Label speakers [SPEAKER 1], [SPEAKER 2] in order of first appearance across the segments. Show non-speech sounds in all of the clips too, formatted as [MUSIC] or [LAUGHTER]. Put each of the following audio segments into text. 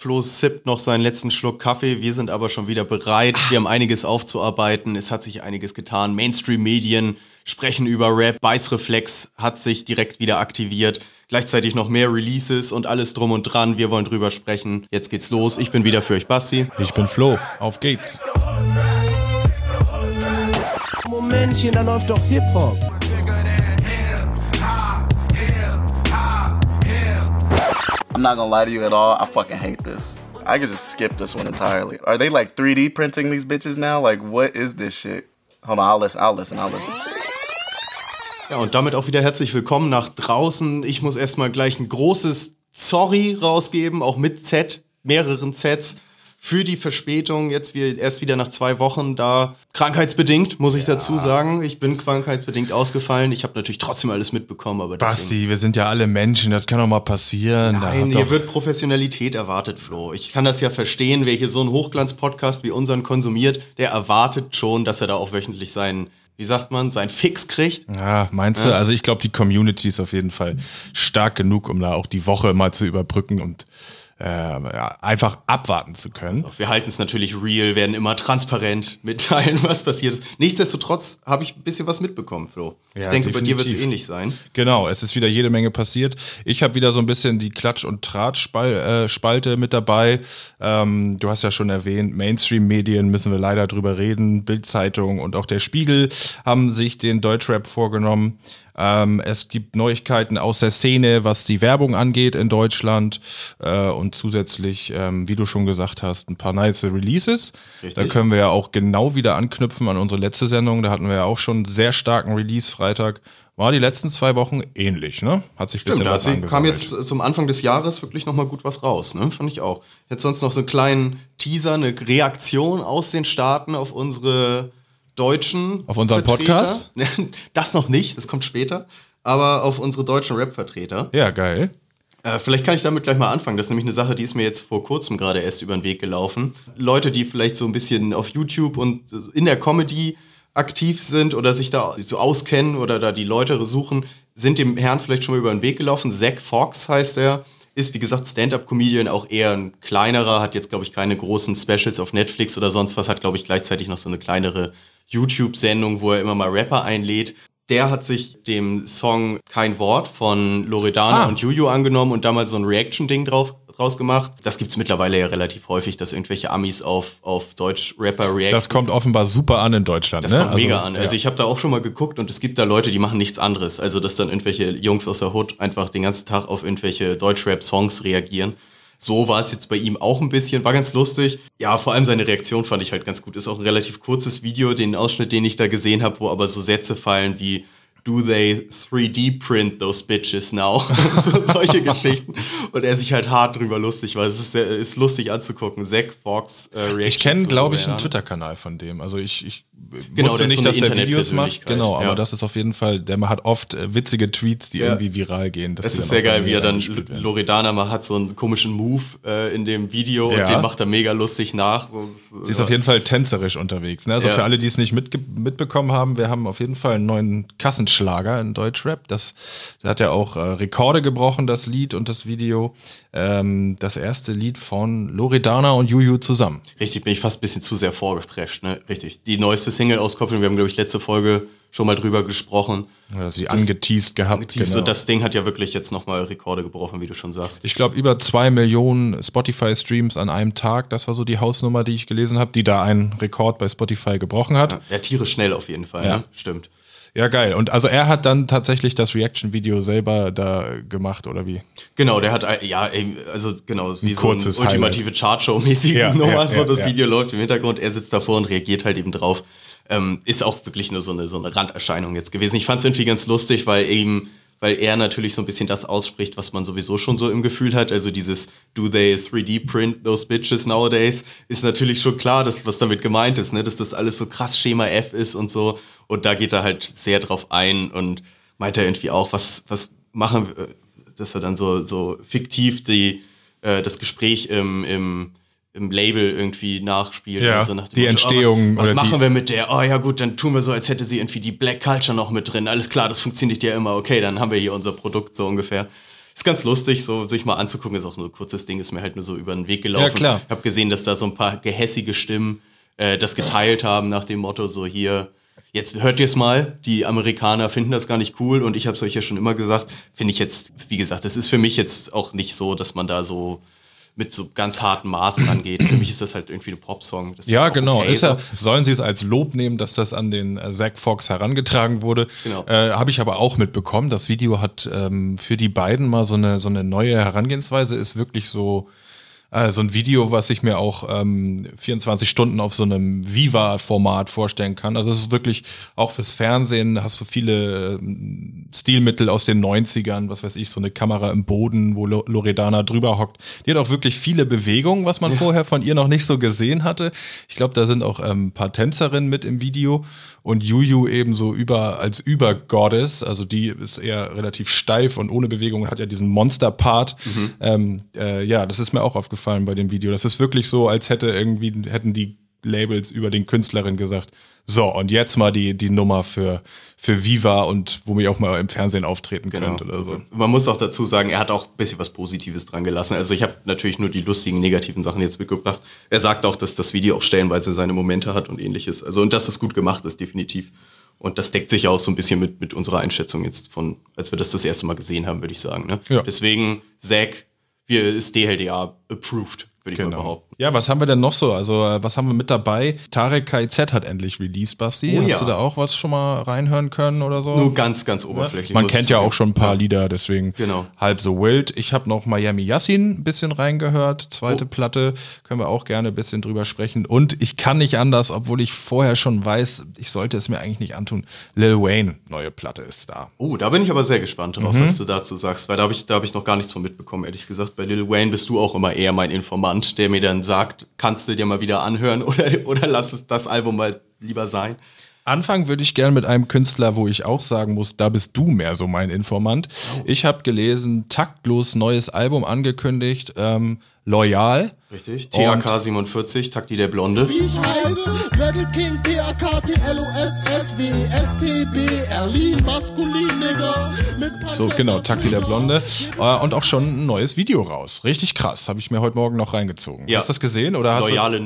[SPEAKER 1] Flo sippt noch seinen letzten Schluck Kaffee. Wir sind aber schon wieder bereit. Wir haben einiges aufzuarbeiten. Es hat sich einiges getan. Mainstream-Medien sprechen über Rap. Beißreflex hat sich direkt wieder aktiviert. Gleichzeitig noch mehr Releases und alles drum und dran. Wir wollen drüber sprechen. Jetzt geht's los. Ich bin wieder für euch Basti.
[SPEAKER 2] Ich bin Flo. Auf geht's.
[SPEAKER 3] Momentchen, da läuft doch Hip-Hop.
[SPEAKER 4] I'm not gonna lie to you at all. I fucking hate this. I could just skip this one entirely. Are they like 3D printing these bitches now? Like, what is this shit? Hold on, I'll listen, I'll listen, I'll listen.
[SPEAKER 1] Ja, und damit auch wieder herzlich willkommen nach draußen. Ich muss erstmal gleich ein großes Sorry rausgeben, auch mit Z, mehreren Zs für die Verspätung. Jetzt wir erst wieder nach zwei Wochen da. Krankheitsbedingt, muss ich ja. dazu sagen. Ich bin krankheitsbedingt ausgefallen. Ich habe natürlich trotzdem alles mitbekommen. Aber
[SPEAKER 2] Basti, wir sind ja alle Menschen, das kann doch mal passieren.
[SPEAKER 1] Nein, hier wird Professionalität erwartet, Flo. Ich kann das ja verstehen, wer hier so einen Hochglanz-Podcast wie unseren konsumiert, der erwartet schon, dass er da auch wöchentlich seinen wie sagt man, sein Fix kriegt.
[SPEAKER 2] Ja, meinst du? Also ich glaube, die Community ist auf jeden Fall stark genug, um da auch die Woche mal zu überbrücken und äh, einfach abwarten zu können.
[SPEAKER 1] Wir halten es natürlich real, werden immer transparent mitteilen, [LAUGHS] was passiert ist. Nichtsdestotrotz habe ich ein bisschen was mitbekommen, Flo. Ja, ich denke, definitiv. bei dir wird es ähnlich sein.
[SPEAKER 2] Genau, es ist wieder jede Menge passiert. Ich habe wieder so ein bisschen die Klatsch- und Tratsch-Spalte mit dabei. Ähm, du hast ja schon erwähnt, Mainstream-Medien müssen wir leider drüber reden. Bildzeitung und auch der Spiegel haben sich den Deutschrap vorgenommen. Ähm, es gibt Neuigkeiten aus der Szene, was die Werbung angeht in Deutschland äh, und zusätzlich, ähm, wie du schon gesagt hast, ein paar nice Releases. Richtig. Da können wir ja auch genau wieder anknüpfen an unsere letzte Sendung. Da hatten wir ja auch schon einen sehr starken Release Freitag. War die letzten zwei Wochen ähnlich, ne? Hat sich
[SPEAKER 1] Stimmt, bisschen was kam jetzt zum Anfang des Jahres wirklich nochmal gut was raus, ne? Fand ich auch. Jetzt sonst noch so einen kleinen Teaser, eine Reaktion aus den Staaten auf unsere deutschen
[SPEAKER 2] Auf unseren Vertreter. Podcast? [LAUGHS]
[SPEAKER 1] Das noch nicht, das kommt später. Aber auf unsere deutschen Rap-Vertreter.
[SPEAKER 2] Ja, geil.
[SPEAKER 1] Äh, vielleicht kann ich damit gleich mal anfangen. Das ist nämlich eine Sache, die ist mir jetzt vor kurzem gerade erst über den Weg gelaufen. Leute, die vielleicht so ein bisschen auf YouTube und in der Comedy aktiv sind oder sich da so auskennen oder da die Leute suchen, sind dem Herrn vielleicht schon mal über den Weg gelaufen. Zack Fox heißt er. Ist, wie gesagt, Stand-up-Comedian, auch eher ein kleinerer, hat jetzt, glaube ich, keine großen Specials auf Netflix oder sonst was, hat, glaube ich, gleichzeitig noch so eine kleinere YouTube-Sendung, wo er immer mal Rapper einlädt. Der hat sich dem Song Kein Wort von Loredana ah. und Juju angenommen und damals so ein Reaction-Ding drauf draus gemacht. Das gibt's mittlerweile ja relativ häufig, dass irgendwelche Amis auf, auf Deutsch-Rapper reagieren.
[SPEAKER 2] Das kommt offenbar super an in Deutschland.
[SPEAKER 1] Das
[SPEAKER 2] ne?
[SPEAKER 1] kommt also, mega an. Also ich habe da auch schon mal geguckt und es gibt da Leute, die machen nichts anderes. Also dass dann irgendwelche Jungs aus der Hood einfach den ganzen Tag auf irgendwelche Deutsch-Rap-Songs reagieren. So war es jetzt bei ihm auch ein bisschen, war ganz lustig. Ja, vor allem seine Reaktion fand ich halt ganz gut. Ist auch ein relativ kurzes Video, den Ausschnitt, den ich da gesehen habe, wo aber so Sätze fallen wie do they 3D print those bitches now? [LAUGHS] so, solche Geschichten. Und er sich halt hart drüber lustig war. Es ist, sehr, ist lustig anzugucken. Zack Fox
[SPEAKER 2] äh, Reaction. Ich kenne, glaube ich, einen Twitter-Kanal von dem. Also ich, ich genau, wusste nicht, so dass der Videos macht. Genau, aber ja. das ist auf jeden Fall, der hat oft äh, witzige Tweets, die ja. irgendwie viral gehen.
[SPEAKER 1] Es ist sehr geil, wie er dann, Loredana mal hat so einen komischen Move äh, in dem Video ja. und den macht er mega lustig nach. So,
[SPEAKER 2] Sie ist auf jeden Fall tänzerisch unterwegs. Ne? Also für alle, die es nicht mitbekommen haben, wir haben auf jeden Fall einen neuen Kassenschlager in Deutschrap. Das, das hat ja auch äh, Rekorde gebrochen, das Lied und das Video. Ähm, das erste Lied von Loredana und Juju zusammen.
[SPEAKER 1] Richtig, bin ich fast ein bisschen zu sehr vorgesprescht, ne? Richtig. Die neueste Single-Auskopplung, wir haben, glaube ich, letzte Folge schon mal drüber gesprochen.
[SPEAKER 2] Ja, sie das, angeteased gehabt.
[SPEAKER 1] Angeteased, genau. Das Ding hat ja wirklich jetzt nochmal Rekorde gebrochen, wie du schon sagst.
[SPEAKER 2] Ich glaube, über zwei Millionen Spotify-Streams an einem Tag, das war so die Hausnummer, die ich gelesen habe, die da einen Rekord bei Spotify gebrochen hat.
[SPEAKER 1] Ja, ja tierisch schnell auf jeden Fall, ja. ne? Stimmt.
[SPEAKER 2] Ja, geil. Und also er hat dann tatsächlich das Reaction-Video selber da gemacht, oder wie?
[SPEAKER 1] Genau, der hat, ja, also genau, wie ein so eine ultimative Chartshow-mäßige ja, Nummer. Ja, so, das ja. Video läuft im Hintergrund, er sitzt davor und reagiert halt eben drauf. Ähm, ist auch wirklich nur so eine, so eine Randerscheinung jetzt gewesen. Ich fand es irgendwie ganz lustig, weil eben, weil er natürlich so ein bisschen das ausspricht, was man sowieso schon so im Gefühl hat. Also dieses Do they 3D print those bitches nowadays? Ist natürlich schon klar, dass, was damit gemeint ist, ne? dass das alles so krass Schema F ist und so. Und da geht er halt sehr drauf ein und meint er irgendwie auch, was, was machen wir, dass er dann so, so fiktiv die, äh, das Gespräch im, im im Label irgendwie nachspielt.
[SPEAKER 2] Ja,
[SPEAKER 1] also
[SPEAKER 2] nach die Motto, Entstehung.
[SPEAKER 1] Oh, was, was machen wir mit der? Oh ja gut, dann tun wir so, als hätte sie irgendwie die Black Culture noch mit drin. Alles klar, das funktioniert ja immer. Okay, dann haben wir hier unser Produkt so ungefähr. ist ganz lustig, so sich mal anzugucken. Ist auch nur ein kurzes Ding, ist mir halt nur so über den Weg gelaufen.
[SPEAKER 2] Ja, klar.
[SPEAKER 1] Ich habe gesehen, dass da so ein paar gehässige Stimmen äh, das geteilt haben nach dem Motto so hier. Jetzt hört ihr es mal, die Amerikaner finden das gar nicht cool und ich habe es euch ja schon immer gesagt, finde ich jetzt, wie gesagt, das ist für mich jetzt auch nicht so, dass man da so mit so ganz harten Maßen [CLEARS THROAT] angeht. Für mich ist das halt irgendwie ein Popsong. Das
[SPEAKER 2] Ja, genau.
[SPEAKER 1] okay
[SPEAKER 2] ist ja,
[SPEAKER 1] so.
[SPEAKER 2] sollen sie es als Lob nehmen, dass das an den äh, Zack Fox herangetragen wurde.
[SPEAKER 1] Genau.
[SPEAKER 2] Äh, Habe ich aber auch mitbekommen. Das Video hat ähm, für die beiden mal so eine, so eine neue Herangehensweise, ist wirklich so. Äh, So ein Video, was ich mir auch ähm, 24 Stunden auf so einem Viva-Format vorstellen kann. Also es ist wirklich auch fürs Fernsehen, hast du viele ähm, Stilmittel aus den 90ern, was weiß ich, so eine Kamera im Boden, wo Lo- Loredana drüber hockt. Die hat auch wirklich viele Bewegungen, was man vorher von ihr noch nicht so gesehen hatte. Ich glaube, da sind auch ähm, ein paar Tänzerinnen mit im Video und Juju eben so über als Übergoddess, also die ist eher relativ steif und ohne Bewegung hat ja diesen Monster-Part. Ähm, äh, ja, das ist mir auch aufgefallen bei dem Video. Das ist wirklich so, als hätte irgendwie hätten die Labels über den Künstlerin gesagt, so und jetzt mal die die Nummer für für Viva und wo mir auch mal im Fernsehen auftreten
[SPEAKER 1] Genau.
[SPEAKER 2] könnt oder so.
[SPEAKER 1] Man muss auch dazu sagen, er hat auch ein bisschen was Positives dran gelassen. Also ich habe natürlich nur die lustigen, negativen Sachen jetzt mitgebracht. Er sagt auch, dass das Video auch stellenweise seine Momente hat und ähnliches. Also und dass das gut gemacht ist, definitiv. Und das deckt sich auch so ein bisschen mit, mit unserer Einschätzung jetzt von, als wir das das erste Mal gesehen haben, würde ich sagen. Ne?
[SPEAKER 2] Ja.
[SPEAKER 1] Deswegen, Zack, wir ist DLDA approved, würde ich mal behaupten.
[SPEAKER 2] Ja, was haben wir denn noch so? Also, äh, was haben wir mit dabei? Tarek KZ hat endlich released, Basti.
[SPEAKER 1] Oh
[SPEAKER 2] Hast
[SPEAKER 1] ja.
[SPEAKER 2] du da auch was schon mal reinhören können oder so?
[SPEAKER 1] Nur ganz, ganz oberflächlich.
[SPEAKER 2] Man
[SPEAKER 1] muss
[SPEAKER 2] kennt ja auch schon ein paar Lieder, deswegen
[SPEAKER 1] Genau.
[SPEAKER 2] halb so wild. Ich habe noch Miami Yassin ein bisschen reingehört, zweite
[SPEAKER 1] Oh.
[SPEAKER 2] Platte, können wir auch gerne ein bisschen drüber sprechen. Und ich kann nicht anders, obwohl ich vorher schon weiß, ich sollte es mir eigentlich nicht antun. Lil Wayne, neue Platte ist da.
[SPEAKER 1] Oh, da bin ich aber sehr gespannt drauf,
[SPEAKER 2] Mhm.
[SPEAKER 1] was du dazu sagst, weil da habe ich, da hab ich noch gar nichts von mitbekommen, ehrlich gesagt. Bei Lil Wayne bist du auch immer eher mein Informant, der mir dann sagt, kannst du dir mal wieder anhören [LAUGHS] oder, oder lass es das Album mal lieber sein.
[SPEAKER 2] Anfangen würde ich gerne mit einem Künstler, wo ich auch sagen muss, da bist du mehr so mein Informant. Ich habe gelesen, taktlos neues Album angekündigt, ähm, Loyal.
[SPEAKER 1] Richtig. THK 47, Takti der Blonde.
[SPEAKER 5] Wie ich heiße, Battle King, TAK, TLOS, SW, STB, Erlin, maskulin, Nigga. Mit
[SPEAKER 2] So, genau, Takti der Blonde. Äh, und auch schon ein neues Video raus. Richtig krass, habe ich mir heute Morgen noch reingezogen.
[SPEAKER 1] Ja.
[SPEAKER 2] Hast du das gesehen? Oder hast
[SPEAKER 1] Loyale
[SPEAKER 2] du,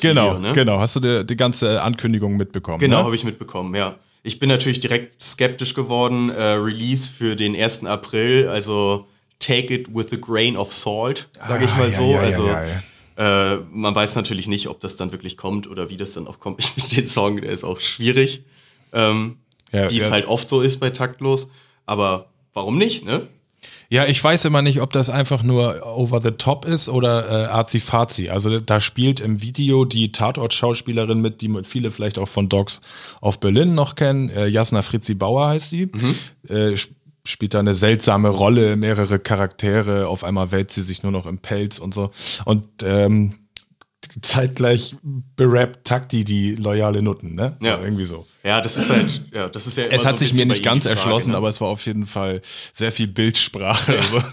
[SPEAKER 2] genau,
[SPEAKER 1] Video, ne?
[SPEAKER 2] genau. Hast du die, die ganze Ankündigung mitbekommen?
[SPEAKER 1] Genau,
[SPEAKER 2] ne?
[SPEAKER 1] habe ich mitbekommen, ja. Ich bin natürlich direkt skeptisch geworden. Äh, Release für den 1. April, also take it with a grain of salt, sage ich
[SPEAKER 2] Ah,
[SPEAKER 1] mal
[SPEAKER 2] ja,
[SPEAKER 1] so.
[SPEAKER 2] ja, ja,
[SPEAKER 1] also
[SPEAKER 2] ja,
[SPEAKER 1] Äh, man weiß natürlich nicht, ob das dann wirklich kommt oder wie das dann auch kommt. [LAUGHS] Ich den Song, der ist auch schwierig, ähm, wie es halt oft so ist bei Taktlos. Aber warum nicht, ne?
[SPEAKER 2] Ja, ich weiß immer nicht, ob das einfach nur over the top ist oder äh, arzi-fazi. Also da spielt im Video die Tatort-Schauspielerin mit, die viele vielleicht auch von Dogs of Berlin noch kennen. Äh, Jasna Fritzi Bauer heißt die. Äh, sp- spielt da eine seltsame Rolle, mehrere Charaktere. Auf einmal wälzt sie sich nur noch im Pelz und so. Und ähm, zeitgleich berappt Takti die loyale Nutten, ne?
[SPEAKER 1] Ja.
[SPEAKER 2] Irgendwie so.
[SPEAKER 1] Ja, das ist halt, ja, das ist ja
[SPEAKER 2] Es
[SPEAKER 1] so
[SPEAKER 2] hat
[SPEAKER 1] ein
[SPEAKER 2] sich mir nicht ganz
[SPEAKER 1] Frage,
[SPEAKER 2] erschlossen,
[SPEAKER 1] ne?
[SPEAKER 2] aber es war auf jeden Fall sehr viel Bildsprache. Also. [LAUGHS]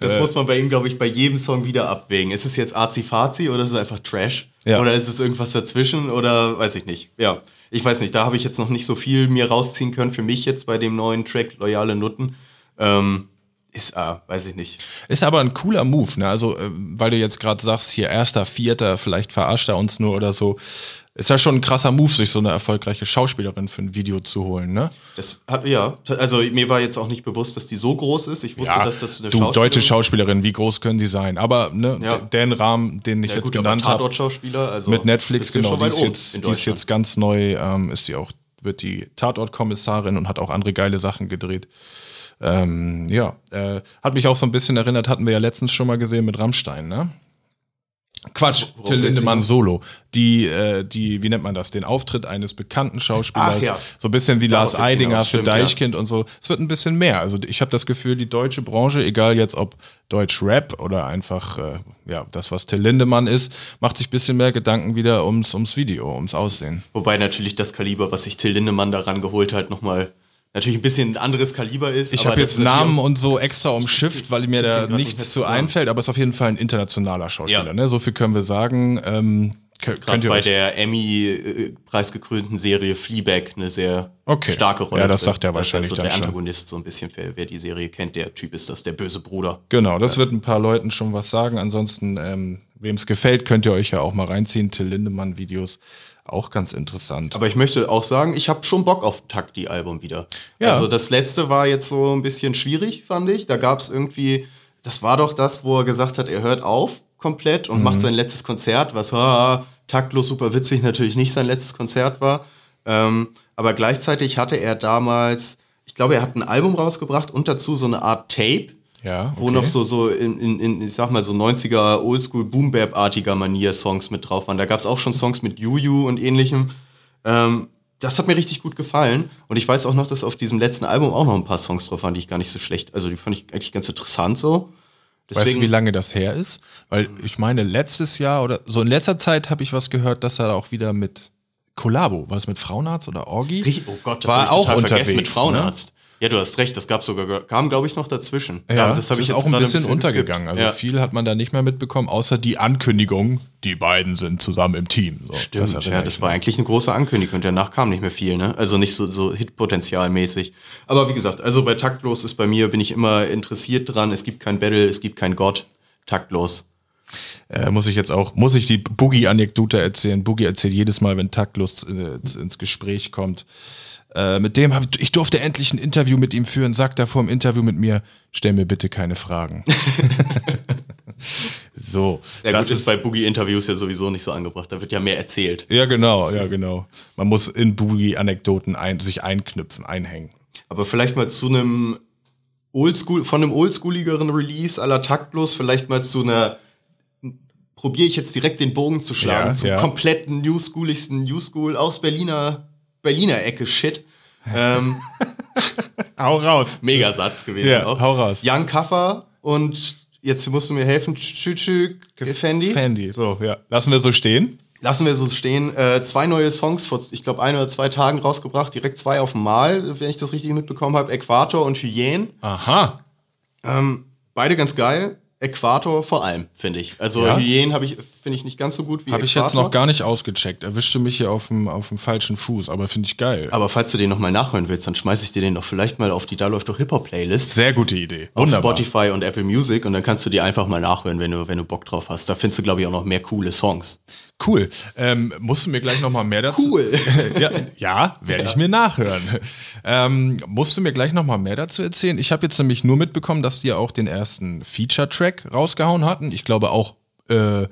[SPEAKER 1] Das muss man bei ihm, glaube ich, bei jedem Song wieder abwägen. Ist es jetzt Azi-Fazi oder ist es einfach Trash?
[SPEAKER 2] Ja.
[SPEAKER 1] Oder ist es irgendwas dazwischen oder weiß ich nicht. Ja, ich weiß nicht. Da habe ich jetzt noch nicht so viel mir rausziehen können für mich jetzt bei dem neuen Track Loyale Nutten. Ähm, ist, ah, weiß ich nicht.
[SPEAKER 2] Ist aber ein cooler Move, ne? Also, äh, weil du jetzt gerade sagst, hier erster, vierter, vielleicht verarscht er uns nur oder so. Ist ja schon ein krasser Move, sich so eine erfolgreiche Schauspielerin für ein Video zu holen, ne?
[SPEAKER 1] Das hat, ja, also mir war jetzt auch nicht bewusst, dass die so groß ist. Ich wusste, dass das eine
[SPEAKER 2] du, deutsche Schauspielerin, wie groß können die sein? Aber ne,
[SPEAKER 1] Ja.
[SPEAKER 2] den Rahmen, den ich
[SPEAKER 1] ja,
[SPEAKER 2] jetzt
[SPEAKER 1] gut,
[SPEAKER 2] genannt habe,
[SPEAKER 1] Tatort-Schauspieler, also
[SPEAKER 2] mit Netflix,
[SPEAKER 1] ja
[SPEAKER 2] genau, die ist, jetzt, die ist jetzt ganz neu, ähm, ist die auch, wird die Tatortkommissarin und hat auch andere geile Sachen gedreht. Ähm, ja, äh, hat mich auch so ein bisschen erinnert, hatten wir ja letztens schon mal gesehen mit Rammstein, ne? Quatsch,
[SPEAKER 1] Worauf
[SPEAKER 2] Till Lindemann? Solo. Die, äh, die, wie nennt man das? Den Auftritt eines bekannten Schauspielers.
[SPEAKER 1] Ach ja.
[SPEAKER 2] So ein bisschen wie
[SPEAKER 1] Darauf
[SPEAKER 2] Lars Eidinger für
[SPEAKER 1] stimmt, ja.
[SPEAKER 2] Deichkind und so. Es wird ein bisschen mehr. Also ich habe das Gefühl, die deutsche Branche, egal jetzt ob Deutsch Rap oder einfach äh, ja das, was Till Lindemann ist, macht sich ein bisschen mehr Gedanken wieder ums, ums Video, ums Aussehen.
[SPEAKER 1] Wobei natürlich das Kaliber, was sich Till Lindemann daran geholt hat, nochmal natürlich ein bisschen ein anderes Kaliber ist.
[SPEAKER 2] Ich habe jetzt Namen und so extra umschifft, weil mir da nichts zu einfällt, aber es ist auf jeden Fall ein internationaler Schauspieler.
[SPEAKER 1] Ja.
[SPEAKER 2] Ne? So viel können wir sagen. Ähm, Kö-
[SPEAKER 1] Gerade
[SPEAKER 2] könnt ihr
[SPEAKER 1] bei
[SPEAKER 2] euch-
[SPEAKER 1] der Emmy-preisgekrönten Serie Fleabag eine sehr
[SPEAKER 2] Okay.
[SPEAKER 1] starke Rolle.
[SPEAKER 2] Ja, das sagt er
[SPEAKER 1] ist
[SPEAKER 2] wahrscheinlich
[SPEAKER 1] also der
[SPEAKER 2] schon.
[SPEAKER 1] Antagonist so ein bisschen, wer, wer die Serie kennt, der Typ ist das, der böse Bruder.
[SPEAKER 2] Genau, das wird ein paar Leuten schon was sagen. Ansonsten, ähm, wem es gefällt, könnt ihr euch ja auch mal reinziehen. Till Lindemann-Videos, auch ganz interessant.
[SPEAKER 1] Aber ich möchte auch sagen, ich habe schon Bock auf Takti-Album wieder.
[SPEAKER 2] Ja.
[SPEAKER 1] Also das letzte war jetzt so ein bisschen schwierig, fand ich. Da gab es irgendwie, das war doch das, wo er gesagt hat, er hört auf komplett und
[SPEAKER 2] Mhm.
[SPEAKER 1] macht sein letztes Konzert, was ha, taktlos super witzig natürlich nicht sein letztes Konzert war. Ähm, aber gleichzeitig hatte er damals, ich glaube, er hat ein Album rausgebracht und dazu so eine Art Tape,
[SPEAKER 2] ja,
[SPEAKER 1] wo noch so, so in, in, in, ich sag mal, so 90er Oldschool Boom Bap-artiger Manier Songs mit drauf waren. Da gab es auch schon Songs mit Juju und ähnlichem. Ähm, das hat mir richtig gut gefallen. Und ich weiß auch noch, dass auf diesem letzten Album auch noch ein paar Songs drauf waren, die ich gar nicht so schlecht, also die fand ich eigentlich ganz interessant so.
[SPEAKER 2] Weißt du, wie lange das her ist? Weil ich meine, letztes Jahr oder so in letzter Zeit habe ich was gehört, dass er auch wieder mit Collabo, war es mit Frauenarzt oder Orgi?
[SPEAKER 1] Richtig, oh Gott, das
[SPEAKER 2] war auch
[SPEAKER 1] total
[SPEAKER 2] unterwegs,
[SPEAKER 1] mit
[SPEAKER 2] Ne?
[SPEAKER 1] Ja, du hast recht, das gab sogar, kam glaube ich noch dazwischen.
[SPEAKER 2] Ja, das,
[SPEAKER 1] hab
[SPEAKER 2] ist auch ein bisschen, untergegangen.
[SPEAKER 1] geskippt.
[SPEAKER 2] Also
[SPEAKER 1] ja.
[SPEAKER 2] viel hat man da nicht mehr mitbekommen, außer die Ankündigung, die beiden sind zusammen im Team. So,
[SPEAKER 1] Stimmt,
[SPEAKER 2] erinnere
[SPEAKER 1] ja, das war eigentlich eine große Ankündigung und danach kam nicht mehr viel, ne? Also nicht so, so Hitpotenzialmäßig. Aber wie gesagt, also bei Taktlos ist bei mir, bin ich immer interessiert dran. Es gibt kein Battle, es gibt kein Gott. Taktlos.
[SPEAKER 2] Äh, muss ich jetzt auch, muss ich die Boogie-Anekdote erzählen. Boogie erzählt jedes Mal, wenn Taktlos äh, ins Gespräch kommt. Äh, mit dem habe ich durfte endlich ein Interview mit ihm führen. Sagt er vor dem Interview mit mir, stell mir bitte keine Fragen. [LAUGHS] so,
[SPEAKER 1] Ja,
[SPEAKER 2] das
[SPEAKER 1] gut, ist bei Boogie-Interviews ja sowieso nicht so angebracht. Da wird ja mehr erzählt.
[SPEAKER 2] ja genau, ja genau. Man muss in Boogie-Anekdoten ein, sich einknüpfen, einhängen.
[SPEAKER 1] Aber vielleicht mal zu einem Oldschool, von einem oldschooligeren Release aller Taktlos, vielleicht mal zu einer probiere ich jetzt direkt den Bogen zu schlagen,
[SPEAKER 2] Ja,
[SPEAKER 1] zum
[SPEAKER 2] ja.
[SPEAKER 1] kompletten newschooligsten Newschool aus Berliner, Berliner Ecke Shit. Ähm, [LAUGHS]
[SPEAKER 2] Hau raus.
[SPEAKER 1] Megasatz gewesen
[SPEAKER 2] Ja,
[SPEAKER 1] auch.
[SPEAKER 2] hau raus.
[SPEAKER 1] Young Kaffer und jetzt musst du mir helfen, Chüchü Fendi.
[SPEAKER 2] Fendi, so, ja. Lassen wir so stehen.
[SPEAKER 1] Lassen wir so stehen. Äh, zwei neue Songs vor, ich glaube, ein oder zwei Tagen rausgebracht, direkt zwei auf Mal, wenn ich das richtig mitbekommen habe. Äquator und Hyänen.
[SPEAKER 2] Aha.
[SPEAKER 1] Ähm, beide ganz geil. Äquator vor allem, finde ich. Also
[SPEAKER 2] Ja?
[SPEAKER 1] Hyänen habe ich, finde ich nicht ganz so gut wie
[SPEAKER 2] Habe ich jetzt noch gar nicht ausgecheckt. Erwischte mich hier auf dem, auf dem falschen Fuß, aber finde ich geil.
[SPEAKER 1] Aber falls du den nochmal nachhören willst, dann schmeiß ich dir den doch vielleicht mal auf die Da läuft doch Hip-Hop-Playlist.
[SPEAKER 2] Sehr gute Idee.
[SPEAKER 1] Auf
[SPEAKER 2] Wunderbar.
[SPEAKER 1] Spotify und Apple Music und dann kannst du die einfach mal nachhören, wenn du, wenn du Bock drauf hast. Da findest du, glaube ich, auch noch mehr coole Songs.
[SPEAKER 2] Cool. Ähm, musst du mir gleich noch mal mehr dazu?
[SPEAKER 1] Cool. [LAUGHS]
[SPEAKER 2] ja, ja werde ich mir nachhören. Ähm, musst du mir gleich noch mal mehr dazu erzählen? Ich habe jetzt nämlich nur mitbekommen, dass die auch den ersten Feature-Track rausgehauen hatten. Ich glaube auch äh,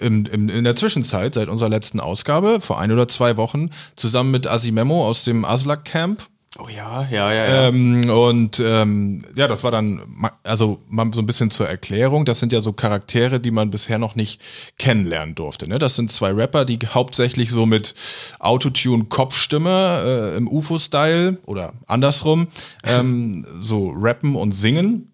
[SPEAKER 2] im, im, in der Zwischenzeit, seit unserer letzten Ausgabe, vor ein oder zwei Wochen, zusammen mit Asimemo aus dem Aslak Camp.
[SPEAKER 1] Oh ja, ja, ja, ja.
[SPEAKER 2] Ähm, und ähm, ja, das war dann, also mal so ein bisschen zur Erklärung, das sind ja so Charaktere, die man bisher noch nicht kennenlernen durfte. Ne? Das sind zwei Rapper, die hauptsächlich so mit Autotune-Kopfstimme äh, im UFO-Style oder andersrum ähm, so rappen und singen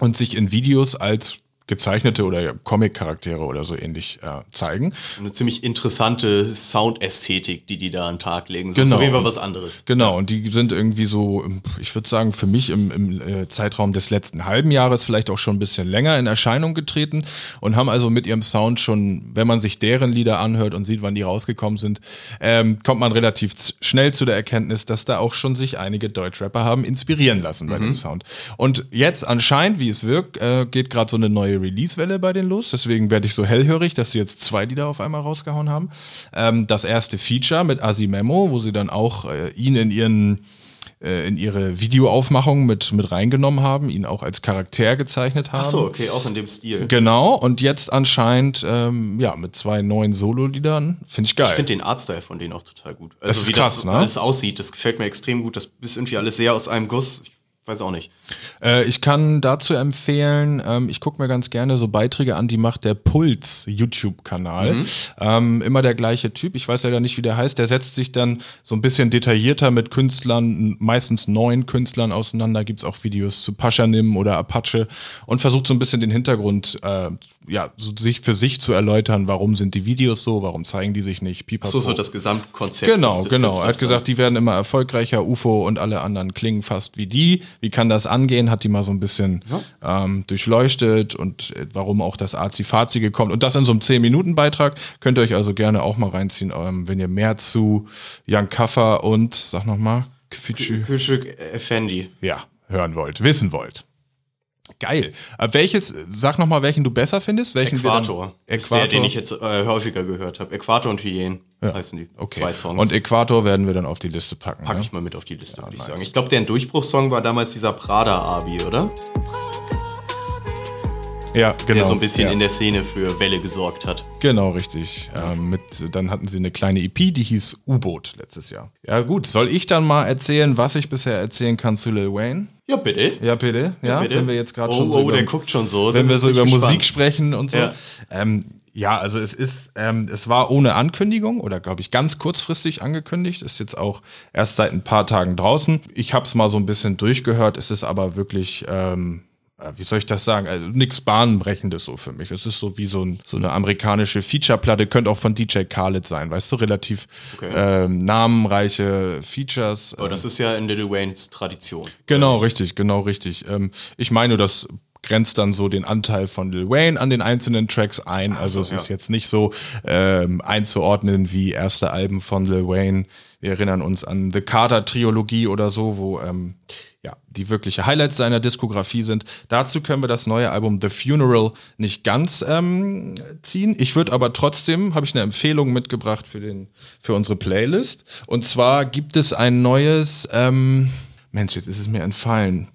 [SPEAKER 2] und sich in Videos als gezeichnete oder Comic-Charaktere oder so ähnlich äh, zeigen.
[SPEAKER 1] Eine ziemlich interessante Soundästhetik, die die da an den Tag legen. So
[SPEAKER 2] Genau.
[SPEAKER 1] auf jeden Fall was anderes.
[SPEAKER 2] Genau, und die sind irgendwie so, ich würde sagen, für mich im, im äh, Zeitraum des letzten halben Jahres vielleicht auch schon ein bisschen länger in Erscheinung getreten und haben also mit ihrem Sound schon, wenn man sich deren Lieder anhört und sieht, wann die rausgekommen sind, ähm, kommt man relativ schnell zu der Erkenntnis, dass da auch schon sich einige Deutschrapper haben inspirieren lassen bei dem Sound. Und jetzt anscheinend, wie es wirkt, äh, geht gerade so eine neue Release-Welle bei denen los. Deswegen werde ich so hellhörig, dass sie jetzt zwei Lieder auf einmal rausgehauen haben. Ähm, das erste Feature mit Asimemo, wo sie dann auch äh, ihn in ihren äh, in ihre Videoaufmachung mit, mit reingenommen haben, ihn auch als Charakter gezeichnet haben.
[SPEAKER 1] Ach so, okay, auch in dem Stil.
[SPEAKER 2] Genau, und jetzt anscheinend ähm, ja, mit zwei neuen Solo-Liedern. Finde ich geil.
[SPEAKER 1] Ich finde den Artstyle von denen auch total gut. Also
[SPEAKER 2] Das ist
[SPEAKER 1] wie
[SPEAKER 2] krass,
[SPEAKER 1] das
[SPEAKER 2] ne?
[SPEAKER 1] alles aussieht, das gefällt mir extrem gut. Das ist irgendwie alles sehr aus einem Guss. Ich weiß auch nicht.
[SPEAKER 2] Äh, ich kann dazu empfehlen, ähm, ich gucke mir ganz gerne so Beiträge an, die macht der Puls YouTube-Kanal.
[SPEAKER 1] Mhm.
[SPEAKER 2] Ähm, immer der gleiche Typ, ich weiß leider nicht, wie der heißt. Der setzt sich dann so ein bisschen detaillierter mit Künstlern, meistens neuen Künstlern auseinander. Gibt's auch Videos zu Paschanim oder Apache und versucht so ein bisschen den Hintergrund äh, ja, so sich für sich zu erläutern, warum sind die Videos so, warum zeigen die sich nicht. Pipapo.
[SPEAKER 1] So, so das Gesamtkonzept.
[SPEAKER 2] Genau, genau. Er hat gesagt, die werden immer erfolgreicher, UFO und alle anderen klingen fast wie die. Wie kann das angehen? Hat die mal so ein bisschen ähm, durchleuchtet und äh, warum auch das Azi-Fazi kommt. Und das in so einem 10-Minuten-Beitrag. Könnt ihr euch also gerne auch mal reinziehen, ähm, wenn ihr mehr zu Jan Kaffer und, sag nochmal,
[SPEAKER 1] Küschük Effendi.
[SPEAKER 2] ja, hören wollt, wissen wollt. Geil. Äh, welches, sag nochmal, welchen du besser findest? Welchen wir dann-
[SPEAKER 1] Äquator.
[SPEAKER 2] Äquator.
[SPEAKER 1] der, den ich jetzt äh, häufiger gehört habe. Äquator und Hyänen heißen die.
[SPEAKER 2] Okay.
[SPEAKER 1] Zwei Songs.
[SPEAKER 2] Und Äquator werden wir dann auf die Liste packen.
[SPEAKER 1] Pack
[SPEAKER 2] ne?
[SPEAKER 1] ich mal mit auf die Liste, würde ich
[SPEAKER 2] nice.
[SPEAKER 1] sagen. Ich glaube, der Durchbruchssong war damals dieser Prada-Abi, oder?
[SPEAKER 2] Ja, genau.
[SPEAKER 1] Der so ein bisschen
[SPEAKER 2] ja.
[SPEAKER 1] in der Szene für Welle gesorgt hat.
[SPEAKER 2] Genau, richtig. Ähm, mit, dann hatten sie eine kleine EP, die hieß U-Boot letztes Jahr. Ja, gut. Soll ich dann mal erzählen, was ich bisher erzählen kann zu Lil Wayne?
[SPEAKER 1] Ja, bitte.
[SPEAKER 2] Ja, bitte. Ja,
[SPEAKER 1] bitte.
[SPEAKER 2] wenn wir jetzt gerade
[SPEAKER 1] oh,
[SPEAKER 2] schon so
[SPEAKER 1] Oh,
[SPEAKER 2] über,
[SPEAKER 1] der guckt schon so.
[SPEAKER 2] wenn wir so über
[SPEAKER 1] gespannt.
[SPEAKER 2] Musik sprechen und so.
[SPEAKER 1] Ja.
[SPEAKER 2] Ähm, ja, also es ist, ähm, es war ohne Ankündigung oder glaube ich ganz kurzfristig angekündigt. Ist jetzt auch erst seit ein paar Tagen draußen. Ich habe es mal so ein bisschen durchgehört. Es ist aber wirklich, ähm, äh, wie soll ich das sagen? Also nichts Bahnbrechendes so für mich. Es ist so wie so, ein, so eine amerikanische Feature-Platte. Könnte auch von DJ Khaled sein, weißt du? Relativ ähm, namenreiche Features.
[SPEAKER 1] Aber das ist ja in Lil Waynes Tradition.
[SPEAKER 2] Genau, richtig, genau richtig. Ähm, ich meine, das grenzt dann so den Anteil von Lil Wayne an den einzelnen Tracks ein. Also es ist jetzt nicht so ähm, einzuordnen wie erste Alben von Lil Wayne. Wir erinnern uns an The Carter Trilogie oder so, wo ähm, ja die wirkliche Highlights seiner Diskografie sind. Dazu können wir das neue Album The Funeral nicht ganz ähm, ziehen. Ich würde aber trotzdem habe ich eine Empfehlung mitgebracht für den für unsere Playlist. Und zwar gibt es ein neues ähm, Mensch, jetzt ist es mir entfallen.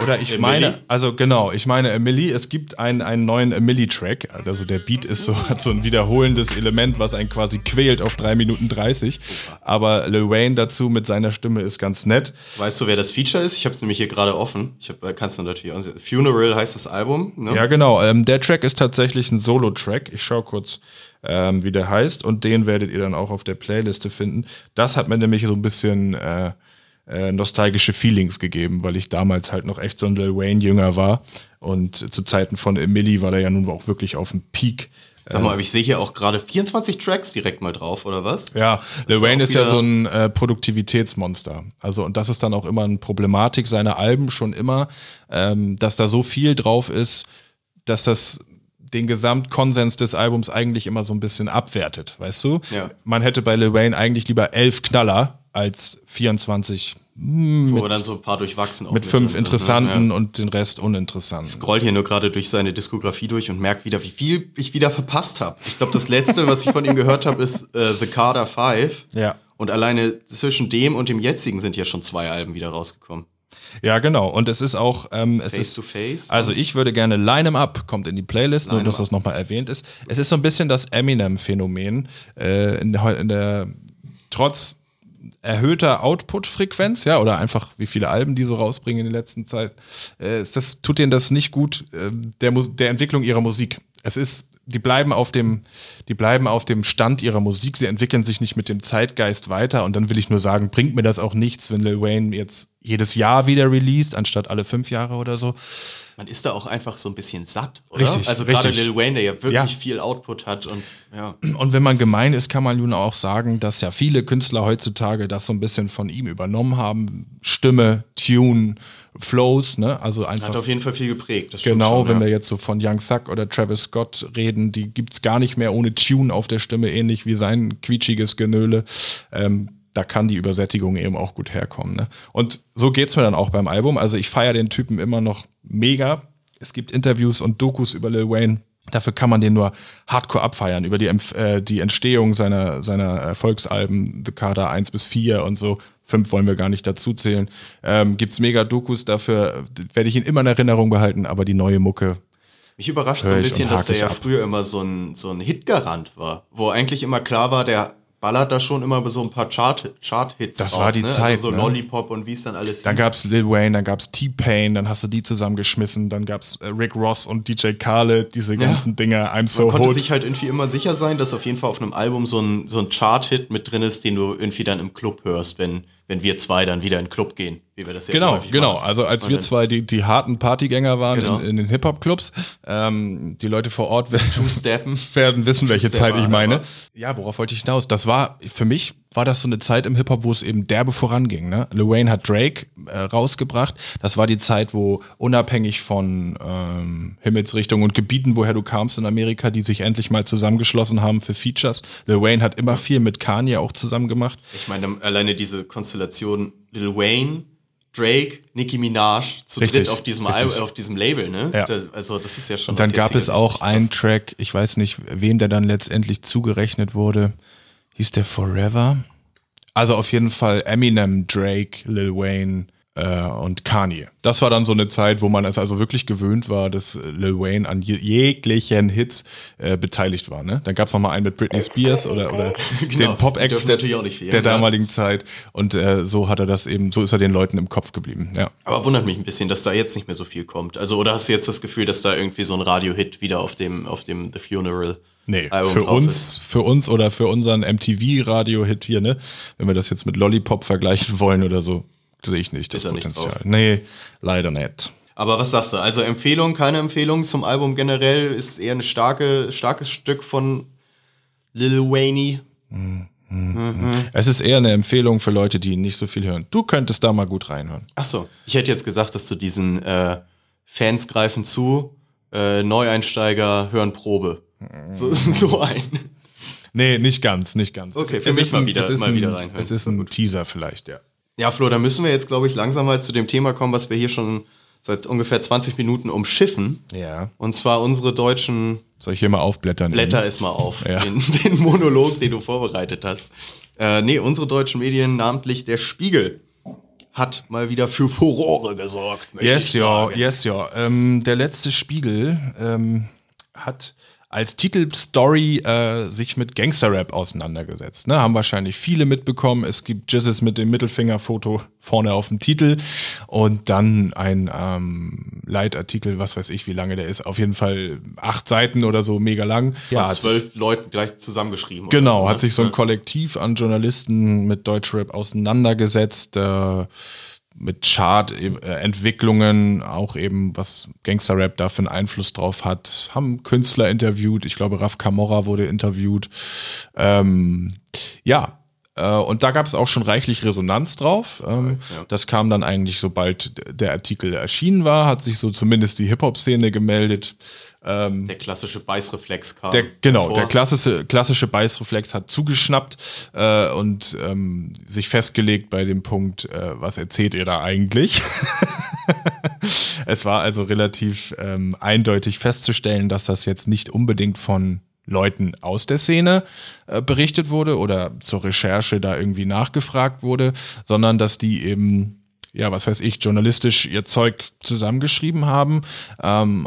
[SPEAKER 2] Oder ich meine, also genau, ich meine Emily, es gibt einen, einen neuen Emily-Track. Also der Beat ist so, [LAUGHS] hat so ein wiederholendes Element, was einen quasi quält auf 3 Minuten 30. Aber Lil Wayne dazu mit seiner Stimme ist ganz nett.
[SPEAKER 1] Weißt du, wer das Feature ist? Ich habe es nämlich hier gerade offen. Ich hab, äh, kannst du natürlich auch sehen. Funeral heißt das Album. Ne?
[SPEAKER 2] Ja, genau. Ähm, der Track ist tatsächlich ein Solo-Track. Ich schaue kurz, ähm, wie der heißt. Und den werdet ihr dann auch auf der Playliste finden. Das hat mir nämlich so ein bisschen äh, äh, nostalgische Feelings gegeben, weil ich damals halt noch echt so ein Lil Wayne-Jünger war. Und zu Zeiten von Emily war der ja nun auch wirklich auf dem Peak.
[SPEAKER 1] Sag mal, aber ich sehe hier auch gerade 24 Tracks direkt mal drauf, oder was?
[SPEAKER 2] Ja, Lil
[SPEAKER 1] ist
[SPEAKER 2] Wayne ist ja so ein äh, Produktivitätsmonster. Also, und das ist dann auch immer eine Problematik seiner Alben schon immer, ähm, dass da so viel drauf ist, dass das den Gesamtkonsens des Albums eigentlich immer so ein bisschen abwertet, weißt du?
[SPEAKER 1] Ja.
[SPEAKER 2] Man hätte bei Lil Wayne eigentlich lieber elf Knaller als 24
[SPEAKER 1] Wo dann so ein paar durchwachsen auch
[SPEAKER 2] mit fünf
[SPEAKER 1] sind,
[SPEAKER 2] interessanten
[SPEAKER 1] Ne? Ja.
[SPEAKER 2] und den Rest uninteressanten.
[SPEAKER 1] Scroll hier nur gerade durch seine Diskografie durch und merke wieder, wie viel ich wieder verpasst habe. Ich glaube, das letzte, was ich von ihm gehört habe, ist äh, The Carter 5.
[SPEAKER 2] Ja.
[SPEAKER 1] Und alleine zwischen dem und dem jetzigen sind ja schon zwei Alben wieder rausgekommen.
[SPEAKER 2] Ja, genau. Und es ist auch, ähm, es
[SPEAKER 1] Face
[SPEAKER 2] ist,
[SPEAKER 1] to Face.
[SPEAKER 2] Also ich würde gerne Line 'em Up kommt in die Playlist, nur
[SPEAKER 1] Line
[SPEAKER 2] dass das nochmal erwähnt ist. Es ist so ein bisschen das Eminem-Phänomen äh, in, in der trotz erhöhter Output-Frequenz, ja, oder einfach wie viele Alben die so rausbringen in der letzten Zeit, äh, ist das tut denen das nicht gut äh, der, der Entwicklung ihrer Musik. Es ist die bleiben auf dem, die bleiben auf dem Stand ihrer Musik, sie entwickeln sich nicht mit dem Zeitgeist weiter und dann will ich nur sagen, bringt mir das auch nichts, wenn Lil Wayne jetzt jedes Jahr wieder released, anstatt alle fünf Jahre oder so.
[SPEAKER 1] Man ist da auch einfach so ein bisschen satt, oder?
[SPEAKER 2] Richtig,
[SPEAKER 1] Also gerade
[SPEAKER 2] richtig.
[SPEAKER 1] Lil Wayne, der ja wirklich
[SPEAKER 2] Ja.
[SPEAKER 1] viel Output hat und ja.
[SPEAKER 2] Und wenn man gemein ist, kann man nun auch sagen, dass ja viele Künstler heutzutage das so ein bisschen von ihm übernommen haben. Stimme, Tune, Flows, ne? Also einfach.
[SPEAKER 1] Hat auf jeden Fall viel geprägt.
[SPEAKER 2] Genau,
[SPEAKER 1] schon,
[SPEAKER 2] wenn
[SPEAKER 1] ja.
[SPEAKER 2] wir jetzt so von Young Thug oder Travis Scott reden, die gibt's gar nicht mehr ohne Tune auf der Stimme, ähnlich wie sein quietschiges Genöle. Ähm, da kann die Übersättigung eben auch gut herkommen. Ne? Und so geht's mir dann auch beim Album. Also ich feiere den Typen immer noch mega. Es gibt Interviews und Dokus über Lil Wayne. Dafür kann man den nur hardcore abfeiern, über die, äh, die Entstehung seiner, seiner Erfolgsalben, The Carter 1 bis 4 und so. Fünf wollen wir gar nicht dazu zählen. Ähm, gibt's mega Dokus, dafür werde ich ihn immer in Erinnerung behalten, aber die neue Mucke,
[SPEAKER 1] Mich überrascht so ein bisschen, dass der ja
[SPEAKER 2] ab.
[SPEAKER 1] früher immer so ein, so ein Hitgarant war, wo eigentlich immer klar war, der ballert da schon immer so ein paar Chart- Chart-Hits
[SPEAKER 2] Das
[SPEAKER 1] raus,
[SPEAKER 2] war die
[SPEAKER 1] ne?
[SPEAKER 2] Zeit,
[SPEAKER 1] Also so
[SPEAKER 2] ne?
[SPEAKER 1] Lollipop und wie es dann alles
[SPEAKER 2] Dann
[SPEAKER 1] hieß.
[SPEAKER 2] gab's Lil Wayne, dann gab's T-Pain, dann hast du die zusammengeschmissen, dann gab's äh, Rick Ross und DJ Khaled, diese ganzen Dinger, I'm so
[SPEAKER 1] Man konnte sich halt irgendwie immer sicher sein, dass auf jeden Fall auf einem Album so ein, so ein Chart-Hit mit drin ist, den du irgendwie dann im Club hörst, wenn wenn wir zwei dann wieder in den Club gehen, wie wir das jetzt
[SPEAKER 2] Genau, genau.
[SPEAKER 1] machen.
[SPEAKER 2] Also als wir zwei die, die harten Partygänger waren
[SPEAKER 1] Genau.
[SPEAKER 2] in, in den Hip-Hop-Clubs, ähm, die Leute vor Ort werden, [LAUGHS] werden wissen, welche Zeit ich meine.
[SPEAKER 1] aber-
[SPEAKER 2] Ja, worauf wollte ich hinaus? Das war, für mich war das so eine Zeit im Hip-Hop, wo es eben derbe voranging. Ne? Lil Wayne hat Drake äh, rausgebracht. Das war die Zeit, wo unabhängig von ähm, Himmelsrichtungen und Gebieten, woher du kamst in Amerika, die sich endlich mal zusammengeschlossen haben für Features. Lil Wayne hat immer viel mit Kanye auch zusammen gemacht.
[SPEAKER 1] Ich meine, alleine diese Konstellation Lil Wayne, Drake, Nicki Minaj zu
[SPEAKER 2] Richtig,
[SPEAKER 1] dritt auf diesem. Al auf diesem Label, ne?
[SPEAKER 2] Ja.
[SPEAKER 1] Da, also das ist ja schon
[SPEAKER 2] Und dann gab es auch einen. Track, ich weiß nicht, wem der dann letztendlich zugerechnet wurde. Hieß der Forever? Also auf jeden Fall Eminem, Drake, Lil Wayne äh, und Kanye. Das war dann so eine Zeit, wo man es also wirklich gewöhnt war, dass Lil Wayne an je jeglichen Hits äh, beteiligt war. Ne? Dann gab es noch mal einen mit Britney Spears oder, oder [LAUGHS]
[SPEAKER 1] Genau,
[SPEAKER 2] den Pop-Acts der,
[SPEAKER 1] fehlen,
[SPEAKER 2] der
[SPEAKER 1] ja.
[SPEAKER 2] damaligen Zeit. Und äh, so hat er das eben, so ist er den Leuten im Kopf geblieben. Ja.
[SPEAKER 1] Aber wundert mich ein bisschen, dass da jetzt nicht mehr so viel kommt. Also, oder hast du jetzt das Gefühl, dass da irgendwie so ein Radio-Hit wieder auf dem, auf dem The Funeral
[SPEAKER 2] Nee,
[SPEAKER 1] Album
[SPEAKER 2] für uns, für uns oder für unseren MTV-Radio-Hit hier, ne? Wenn wir das jetzt mit Lollipop vergleichen wollen oder so, sehe ich nicht das
[SPEAKER 1] Ist nicht
[SPEAKER 2] Potenzial.
[SPEAKER 1] drauf.
[SPEAKER 2] nee, leider nicht.
[SPEAKER 1] Aber was sagst du? Also Empfehlung, keine Empfehlung zum Album generell ist eher ein starke, starkes Stück von Lil Wayne.
[SPEAKER 2] Es ist eher eine Empfehlung für Leute, die nicht so viel hören. Du könntest da mal gut reinhören.
[SPEAKER 1] Ach so, ich hätte jetzt gesagt, dass du diesen äh, Fans greifen zu, äh, Neueinsteiger hören Probe. So, [LAUGHS] so ein.
[SPEAKER 2] Nee, nicht ganz, nicht ganz.
[SPEAKER 1] Okay, für
[SPEAKER 2] es
[SPEAKER 1] mich mal wieder- mal
[SPEAKER 2] ein,
[SPEAKER 1] wieder reinhören.
[SPEAKER 2] Es ist ein Teaser vielleicht, ja.
[SPEAKER 1] Ja, Flo, dann müssen wir jetzt, glaube ich, langsam mal zu dem Thema kommen, was wir hier schon seit ungefähr 20 Minuten umschiffen.
[SPEAKER 2] Ja.
[SPEAKER 1] Und zwar unsere deutschen
[SPEAKER 2] Soll ich hier mal aufblättern?
[SPEAKER 1] Blätter es mal auf,
[SPEAKER 2] Ja.
[SPEAKER 1] den, [LAUGHS] den Monolog, den du vorbereitet hast. Äh, nee, unsere deutschen Medien, namentlich der Spiegel, hat mal wieder für Furore gesorgt.
[SPEAKER 2] Yes, ja, yes, ja. Ähm, der letzte Spiegel ähm, hat als Titelstory äh, sich mit Gangsterrap auseinandergesetzt. Ne? Haben wahrscheinlich viele mitbekommen. Es gibt Jizzes mit dem Mittelfingerfoto vorne auf dem Titel und dann ein ähm, Leitartikel, was weiß ich, wie lange der ist. Auf jeden Fall acht Seiten oder so, mega lang.
[SPEAKER 1] Von
[SPEAKER 2] hat sich-
[SPEAKER 1] zwölf Leuten gleich zusammengeschrieben.
[SPEAKER 2] Genau,
[SPEAKER 1] so,
[SPEAKER 2] hat
[SPEAKER 1] ne?
[SPEAKER 2] sich so ein
[SPEAKER 1] Ja.
[SPEAKER 2] Kollektiv an Journalisten mit Deutschrap auseinandergesetzt, äh, mit Chart-Entwicklungen, auch eben, was Gangsterrap da für einen Einfluss drauf hat, haben Künstler interviewt, ich glaube, Raf Camorra wurde interviewt. Ähm, ja, äh, und da gab es auch schon reichlich Resonanz drauf. Ähm, Das kam dann eigentlich, sobald der Artikel erschienen war, hat sich so zumindest die Hip-Hop-Szene gemeldet.
[SPEAKER 1] Der klassische Beißreflex kam.
[SPEAKER 2] Der, genau,
[SPEAKER 1] hervor.
[SPEAKER 2] der klassische, klassische Beißreflex hat zugeschnappt äh, und ähm, sich festgelegt bei dem Punkt, äh, was erzählt ihr da eigentlich? [LAUGHS] es war also relativ ähm, eindeutig festzustellen, dass das jetzt nicht unbedingt von Leuten aus der Szene äh, berichtet wurde oder zur Recherche da irgendwie nachgefragt wurde, sondern dass die eben ja, was weiß ich, journalistisch ihr Zeug zusammengeschrieben haben, ähm,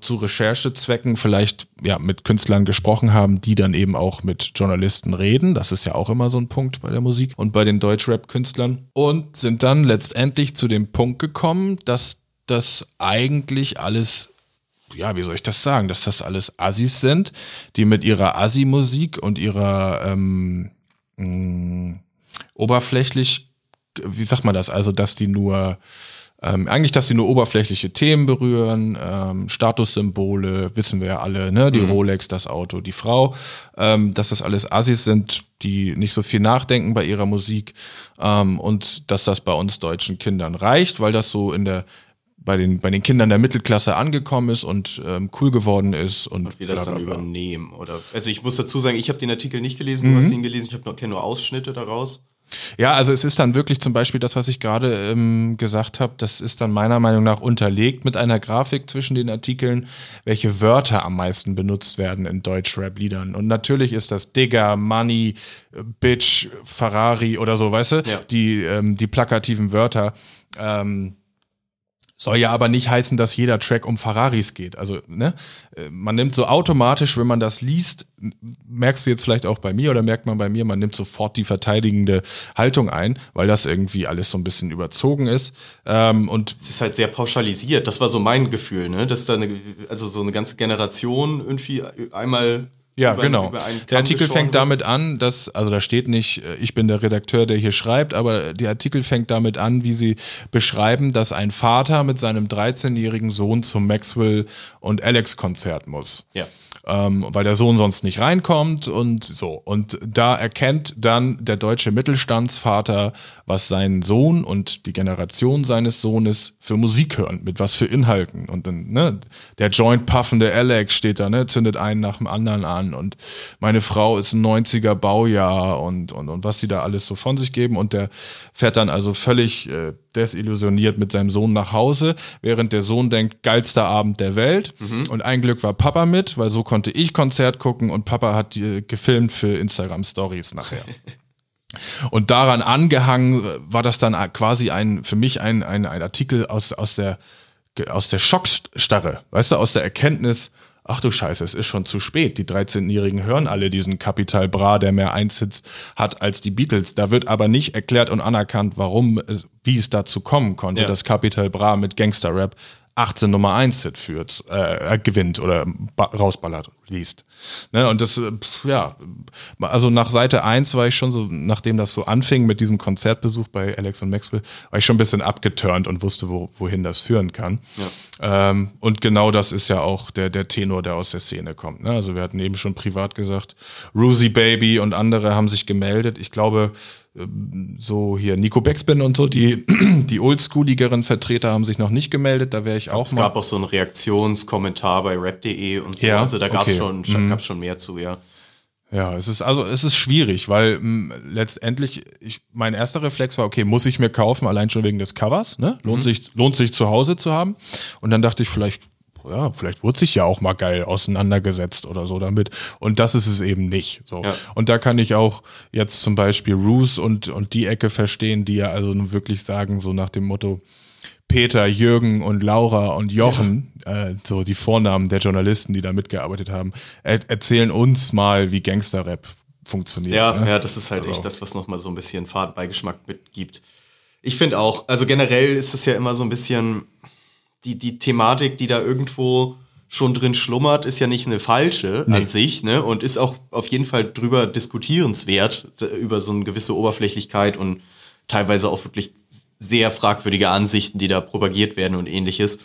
[SPEAKER 2] zu Recherchezwecken vielleicht ja mit Künstlern gesprochen haben, die dann eben auch mit Journalisten reden. Das ist ja auch immer so ein Punkt bei der Musik und bei den Deutschrap-Künstlern. Und sind dann letztendlich zu dem Punkt gekommen, dass das eigentlich alles ja, wie soll ich das sagen, dass das alles Assis sind, die mit ihrer Assi-Musik und ihrer ähm, mh, oberflächlich, wie sagt man das, also dass die nur ähm, eigentlich, dass sie nur oberflächliche Themen berühren, ähm, Statussymbole, wissen wir ja alle, ne? Die Rolex, das Auto, die Frau, ähm, dass das alles Assis sind, die nicht so viel nachdenken bei ihrer Musik ähm, und dass das bei uns deutschen Kindern reicht, weil das so in der bei den, bei den Kindern der Mittelklasse angekommen ist und ähm, cool geworden ist und,
[SPEAKER 1] wir das dann übernehmen. Oder, also ich muss dazu sagen, ich habe den Artikel nicht gelesen,
[SPEAKER 2] Mhm.
[SPEAKER 1] du hast ihn gelesen, ich habe kenne nur Ausschnitte daraus.
[SPEAKER 2] Ja, also es ist dann wirklich zum Beispiel das, was ich gerade ähm, gesagt habe, das ist dann meiner Meinung nach unterlegt mit einer Grafik zwischen den Artikeln, welche Wörter am meisten benutzt werden in Deutschrap-Liedern. Und natürlich ist das Digger, Money, Bitch, Ferrari oder so, weißt du?
[SPEAKER 1] Ja.
[SPEAKER 2] Die, ähm, die plakativen Wörter. Ähm, soll ja aber nicht heißen, dass jeder Track um Ferraris geht. Also, ne? Äh, Man nimmt so automatisch, wenn man das liest, merkst du jetzt vielleicht auch bei mir oder merkt man bei mir, man nimmt sofort die verteidigende Haltung ein, weil das irgendwie alles so ein bisschen überzogen ist. Ähm, und
[SPEAKER 1] Es ist halt sehr pauschalisiert. Das war so mein Gefühl, ne? Dass da eine, also so eine ganze Generation irgendwie einmal
[SPEAKER 2] Ja,
[SPEAKER 1] über-
[SPEAKER 2] genau.
[SPEAKER 1] über
[SPEAKER 2] Der Artikel fängt damit an, dass, also da steht nicht, äh, ich bin der Redakteur, der hier schreibt, aber der Artikel fängt damit an, wie sie beschreiben, dass ein Vater mit seinem 13-jährigen Sohn zum Maxwell und Alex Konzert muss.
[SPEAKER 1] Ja.
[SPEAKER 2] Ähm, weil der Sohn sonst nicht reinkommt und so. Und da erkennt dann der deutsche Mittelstandsvater, was sein Sohn und die Generation seines Sohnes für Musik hören, mit was für Inhalten. Und dann, ne, der Joint puffende Alex steht da, ne, zündet einen nach dem anderen an und meine Frau ist ein 90er Baujahr und, und, und was die da alles so von sich geben. Und der fährt dann also völlig äh, desillusioniert mit seinem Sohn nach Hause, während der Sohn denkt, geilster Abend der Welt. Und ein Glück war Papa mit, weil so konnte ich Konzert gucken und Papa hat die gefilmt für Instagram Stories nachher. [LAUGHS] Und daran angehangen äh, war das dann quasi ein, für mich ein, ein, ein Artikel aus, aus der, aus der Schockstarre, weißt du, aus der Erkenntnis, ach du Scheiße, es ist schon zu spät. Die 13-Jährigen hören alle diesen Capital Bra, der mehr Einhits hat als die Beatles. Da wird aber nicht erklärt und anerkannt, warum, wie es dazu kommen konnte,
[SPEAKER 1] Ja.
[SPEAKER 2] dass Capital Bra mit Gangster Rap 18 Nummer 1 Hit führt, äh, gewinnt oder ba- rausballert, liest. Ne, und das, äh, pf, ja, also nach Seite 1 war ich schon so, nachdem das so anfing mit diesem Konzertbesuch bei Alex und Maxwell, war ich schon ein bisschen abgeturnt und wusste, wo, wohin das führen kann. Ähm, und genau das ist ja auch der, der Tenor, der aus der Szene kommt. Ne? Also wir hatten eben schon privat gesagt, Rosie Baby und andere haben sich gemeldet. Ich glaube, ähm, so hier Nico Beckspin und so, die, [CLEARS THROAT] die oldschooligeren Vertreter haben sich noch nicht gemeldet. Da wäre ich auch
[SPEAKER 1] Es
[SPEAKER 2] mal.
[SPEAKER 1] gab auch so einen Reaktionskommentar bei rap.de und so.
[SPEAKER 2] Ja,
[SPEAKER 1] also da gab es
[SPEAKER 2] okay.
[SPEAKER 1] Schon, schon, gab's schon mehr zu, ja.
[SPEAKER 2] Ja, es ist also es ist schwierig, weil mh, letztendlich ich, mein erster Reflex war, okay, muss ich mir kaufen, allein schon wegen des Covers, ne? Lohnt sich lohnt sich zu Hause zu haben. Und dann dachte ich vielleicht ja, vielleicht wurde sich ja auch mal geil auseinandergesetzt oder so damit. Und das ist es eben nicht. So.
[SPEAKER 1] Ja.
[SPEAKER 2] Und da kann ich auch jetzt zum Beispiel Roos und, und die Ecke verstehen, die ja also nun wirklich sagen, so nach dem Motto, Peter, Jürgen und Laura und Jochen, äh, so die Vornamen der Journalisten, die da mitgearbeitet haben, er erzählen uns mal, wie Gangsterrap funktioniert.
[SPEAKER 1] Ja,
[SPEAKER 2] ne?
[SPEAKER 1] ja, das ist halt
[SPEAKER 2] Also.
[SPEAKER 1] echt das, was nochmal so ein bisschen Fahrtbeigeschmack mitgibt. Ich finde auch, also generell ist es ja immer so ein bisschen, die, die Thematik, die da irgendwo schon drin schlummert, ist ja nicht eine falsche an sich, ne? Und ist auch auf jeden Fall drüber diskutierenswert, über so eine gewisse Oberflächlichkeit und teilweise auch wirklich sehr fragwürdige Ansichten, die da propagiert werden und ähnliches.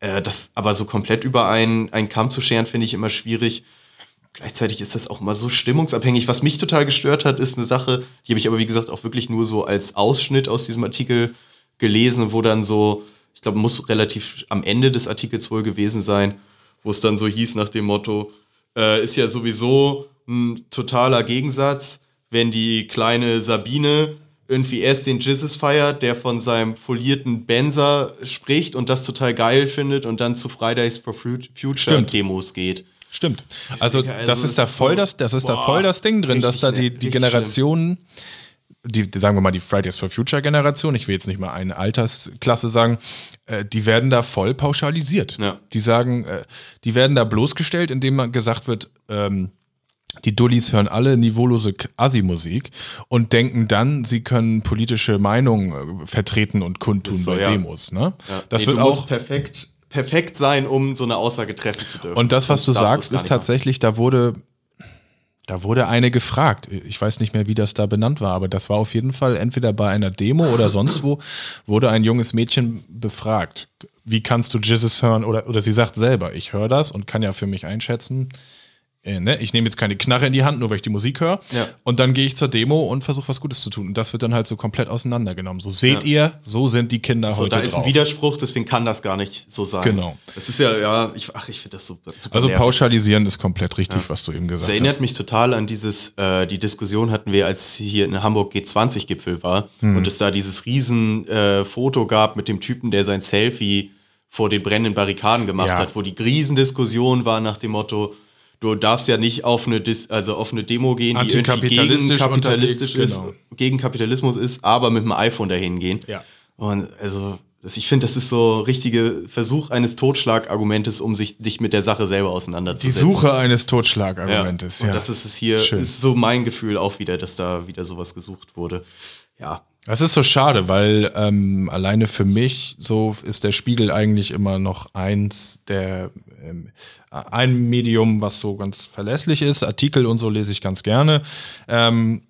[SPEAKER 1] Äh, das aber so komplett über einen, einen Kamm zu scheren, finde ich immer schwierig. Gleichzeitig ist das auch immer so stimmungsabhängig. Was mich total gestört hat, ist eine Sache, die habe ich aber wie gesagt auch wirklich nur so als Ausschnitt aus diesem Artikel gelesen, wo dann so, ich glaube, muss relativ am Ende des Artikels wohl gewesen sein, wo es dann so hieß nach dem Motto, äh, ist ja sowieso ein totaler Gegensatz, wenn die kleine Sabine irgendwie erst den Jizzes feiert, der von seinem folierten Benzer spricht und das total geil findet und dann zu Fridays for Fut- Future
[SPEAKER 2] Stimmt.
[SPEAKER 1] Demos geht.
[SPEAKER 2] Stimmt. Also,
[SPEAKER 1] Also
[SPEAKER 2] das ist da voll
[SPEAKER 1] so-
[SPEAKER 2] das, das ist da
[SPEAKER 1] Boah,
[SPEAKER 2] voll das Ding drin, dass da die, die Generationen, die, die, sagen wir mal, die Fridays for Future Generation, ich will jetzt nicht mal eine Altersklasse sagen, äh, die werden da voll pauschalisiert.
[SPEAKER 1] Ja.
[SPEAKER 2] Die sagen, äh, die werden da bloßgestellt, indem man gesagt wird, ähm, die Dullis hören alle niveaulose Assi-Musik und denken dann, sie können politische Meinungen äh, vertreten und kundtun
[SPEAKER 1] so,
[SPEAKER 2] bei
[SPEAKER 1] ja.
[SPEAKER 2] Demos. Ne?
[SPEAKER 1] Ja.
[SPEAKER 2] Das
[SPEAKER 1] nee,
[SPEAKER 2] wird
[SPEAKER 1] du
[SPEAKER 2] auch
[SPEAKER 1] perfekt, perfekt sein, um so eine Aussage treffen zu dürfen.
[SPEAKER 2] Und das, was du
[SPEAKER 1] Sonst darfst
[SPEAKER 2] sagst, ist tatsächlich, da wurde, da wurde eine gefragt. Ich weiß nicht mehr, wie das da benannt war, aber das war auf jeden Fall entweder bei einer Demo oder sonst wo, wurde ein junges Mädchen befragt. Wie kannst du Jizzes hören? Oder, oder sie sagt selber, ich höre das und kann ja für mich einschätzen. Äh, ne? Ich nehme jetzt keine Knarre in die Hand, nur weil ich die Musik höre.
[SPEAKER 1] Ja.
[SPEAKER 2] Und dann gehe ich zur Demo und versuche was Gutes zu tun. Und das wird dann halt so komplett auseinandergenommen. So seht ihr, so sind die Kinder
[SPEAKER 1] So,
[SPEAKER 2] heute
[SPEAKER 1] da ist
[SPEAKER 2] drauf.
[SPEAKER 1] ein Widerspruch, deswegen kann das gar nicht so sein.
[SPEAKER 2] Genau.
[SPEAKER 1] Das ist ja, ja, ich, ach, ich finde das super. super
[SPEAKER 2] also
[SPEAKER 1] nervig.
[SPEAKER 2] pauschalisieren ist komplett richtig, was du eben gesagt
[SPEAKER 1] Das
[SPEAKER 2] hast.
[SPEAKER 1] erinnert mich total an dieses, äh, die Diskussion hatten wir, als hier in Hamburg G20-Gipfel war
[SPEAKER 2] Hm.
[SPEAKER 1] und es da dieses riesen äh, Foto gab mit dem Typen, der sein Selfie vor den brennenden Barrikaden gemacht
[SPEAKER 2] Ja.
[SPEAKER 1] hat, wo die Riesendiskussion war nach dem Motto, du darfst ja nicht auf eine, Dis also auf eine Demo gehen, die irgendwie gegen kapitalistisch ist,
[SPEAKER 2] genau.
[SPEAKER 1] gegen Kapitalismus ist, aber mit dem iPhone dahin gehen.
[SPEAKER 2] Ja.
[SPEAKER 1] Und also, das, ich finde, das ist so richtige Versuch eines Totschlagargumentes, um sich dich mit der Sache selber
[SPEAKER 2] Die
[SPEAKER 1] auseinanderzusetzen.
[SPEAKER 2] Suche eines Totschlagargumentes.
[SPEAKER 1] Und
[SPEAKER 2] Ja.
[SPEAKER 1] das ist es hier,
[SPEAKER 2] Schön.
[SPEAKER 1] ist so mein Gefühl auch wieder, dass da wieder sowas gesucht wurde. Ja.
[SPEAKER 2] Das ist so schade, weil ähm, alleine für mich so ist der Spiegel eigentlich immer noch eins der ähm, ein Medium, was so ganz verlässlich ist. Artikel und so lese ich ganz gerne. Ähm,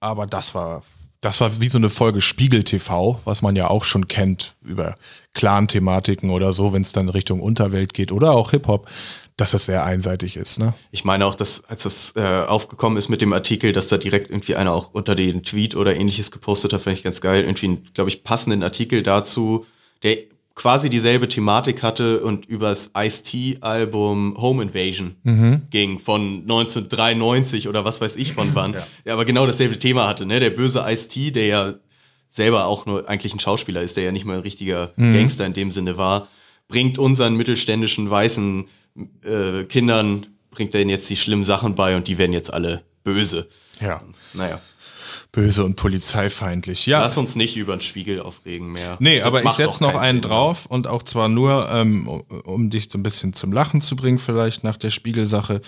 [SPEAKER 2] aber das war das war wie so eine Folge Spiegel TV, was man ja auch schon kennt über Clan-Thematiken oder so, wenn es dann Richtung Unterwelt geht oder auch Hip-Hop, dass das sehr einseitig ist. Ne?
[SPEAKER 1] Ich meine auch, dass als das äh, aufgekommen ist mit dem Artikel, dass da direkt irgendwie einer auch unter den Tweet oder ähnliches gepostet hat, fand ich ganz geil. Irgendwie, einen, glaube ich, passenden Artikel dazu, der quasi dieselbe Thematik hatte und übers Ice-T-Album Home Invasion
[SPEAKER 2] Mhm.
[SPEAKER 1] ging von 1993 oder was weiß ich von [LAUGHS] wann. ja. aber genau dasselbe Thema hatte, ne? Der böse Ice-T, der ja selber auch nur eigentlich ein Schauspieler ist, der ja nicht mal ein richtiger
[SPEAKER 2] Mhm.
[SPEAKER 1] Gangster in dem Sinne war, bringt unseren mittelständischen weißen äh, Kindern, bringt er ihnen jetzt die schlimmen Sachen bei und die werden jetzt alle böse.
[SPEAKER 2] Ja.
[SPEAKER 1] Naja,
[SPEAKER 2] Böse und polizeifeindlich. Ja.
[SPEAKER 1] lass uns nicht über den Spiegel aufregen mehr.
[SPEAKER 2] Nee,
[SPEAKER 1] Das
[SPEAKER 2] aber ich setze noch einen
[SPEAKER 1] Sinn.
[SPEAKER 2] drauf und auch zwar nur, ähm, um- um dich so ein bisschen zum Lachen zu bringen, vielleicht nach der Spiegelsache.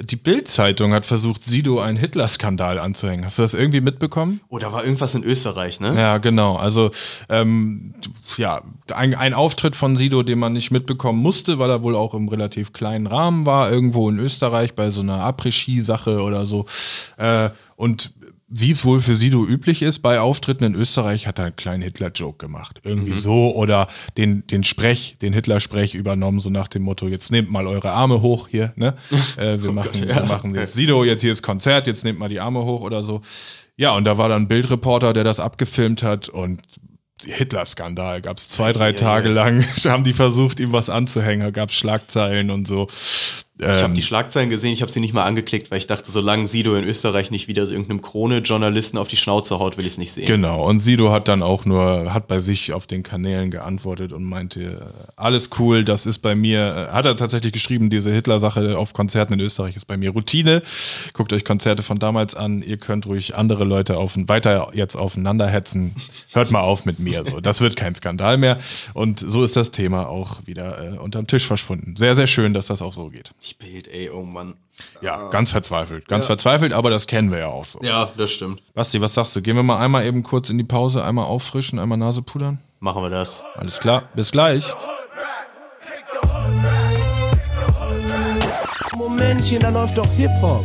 [SPEAKER 2] Die Bild-Zeitung hat versucht, Sido einen Hitler-Skandal anzuhängen. Hast du das irgendwie mitbekommen?
[SPEAKER 1] Oh, da war irgendwas in Österreich, ne?
[SPEAKER 2] Ja, genau. Also ähm, ja, ein, ein Auftritt von Sido, den man nicht mitbekommen musste, weil er wohl auch im relativ kleinen Rahmen war, irgendwo in Österreich bei so einer Après-Ski-Sache oder so. Äh, und wie es wohl für Sido üblich ist, bei Auftritten in Österreich hat er einen kleinen Hitler-Joke gemacht. Irgendwie so. Oder den, den Sprech, den Hitler-Sprech übernommen, so nach dem Motto, jetzt nehmt mal eure Arme hoch hier, ne? [LAUGHS] Äh, wir, machen, wir machen jetzt Sido, jetzt hier ist Konzert, jetzt nehmt mal die Arme hoch oder so. Ja, und da war dann ein Bildreporter, der das abgefilmt hat und Hitler-Skandal gab es zwei, drei Tage lang, [LAUGHS] haben die versucht, ihm was anzuhängen, gab es Schlagzeilen und so.
[SPEAKER 1] Ich habe
[SPEAKER 2] Ähm,
[SPEAKER 1] die Schlagzeilen gesehen, ich habe sie nicht mal angeklickt, weil ich dachte, solange Sido in Österreich nicht wieder so irgendeinem Krone-Journalisten auf die Schnauze haut, will ich es nicht sehen.
[SPEAKER 2] Genau, und Sido hat dann auch nur, hat bei sich auf den Kanälen geantwortet und meinte, äh, alles cool, das ist bei mir, äh, hat er tatsächlich geschrieben, diese Hitler-Sache auf Konzerten in Österreich ist bei mir Routine. Guckt euch Konzerte von damals an, ihr könnt ruhig andere Leute auf, weiter jetzt aufeinander hetzen. Hört mal auf mit mir, so. Das wird kein Skandal mehr. Und so ist das Thema auch wieder äh, unterm Tisch verschwunden. Sehr, sehr schön, dass das auch so geht.
[SPEAKER 1] Die Bild, ey, oh Mann.
[SPEAKER 2] Ja, ganz verzweifelt. Ganz verzweifelt, aber das kennen wir ja auch so.
[SPEAKER 1] Ja, das stimmt.
[SPEAKER 2] Basti, was sagst du? Gehen wir mal einmal eben kurz in die Pause, einmal auffrischen, einmal Nase pudern?
[SPEAKER 1] Machen wir das.
[SPEAKER 2] Alles klar, bis gleich.
[SPEAKER 3] Momentchen, da läuft doch Hip-Hop.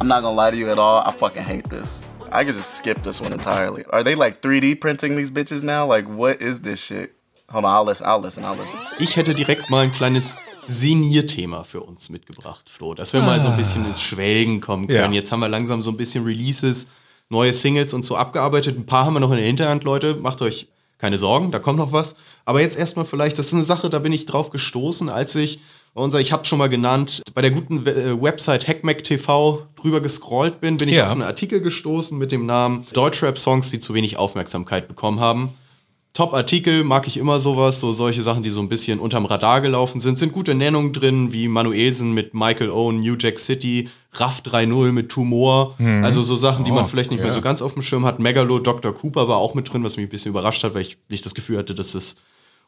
[SPEAKER 4] I'm not gonna lie to you at all. I fucking hate this. I could just skip this one entirely. Are they like 3D printing these bitches now? Like, what is this shit? Hold on, I'll listen. I'll listen. I'll listen.
[SPEAKER 1] Ich hätte direkt mal ein kleines Senierthema für uns mitgebracht, Flo, dass wir mal so ein bisschen ins Schwelgen kommen können.
[SPEAKER 2] Ja.
[SPEAKER 1] Jetzt haben wir langsam so ein bisschen Releases, neue Singles und so abgearbeitet. Ein paar haben wir noch in der Hinterhand, Leute. Macht euch keine Sorgen, da kommt noch was. Aber jetzt erstmal vielleicht, das ist eine Sache, da bin ich drauf gestoßen, als ich bei unser, ich habe schon mal genannt, bei der guten äh, Website Hackmack TV drüber gescrollt bin, bin ich
[SPEAKER 2] Ja.
[SPEAKER 1] auf einen Artikel gestoßen mit dem Namen Deutschrap-Songs, die zu wenig Aufmerksamkeit bekommen haben. Top-Artikel, mag ich immer sowas, so solche Sachen, die so ein bisschen unterm Radar gelaufen sind. Sind gute Nennungen drin, wie Manuelsen mit Michael Owen, New Jack City, Raff 3.0 mit Tumor. Also so Sachen, die man vielleicht nicht mehr so ganz auf dem Schirm hat. Megalo, Dr. Cooper war auch mit drin, was mich ein bisschen überrascht hat, weil ich nicht das Gefühl hatte, dass es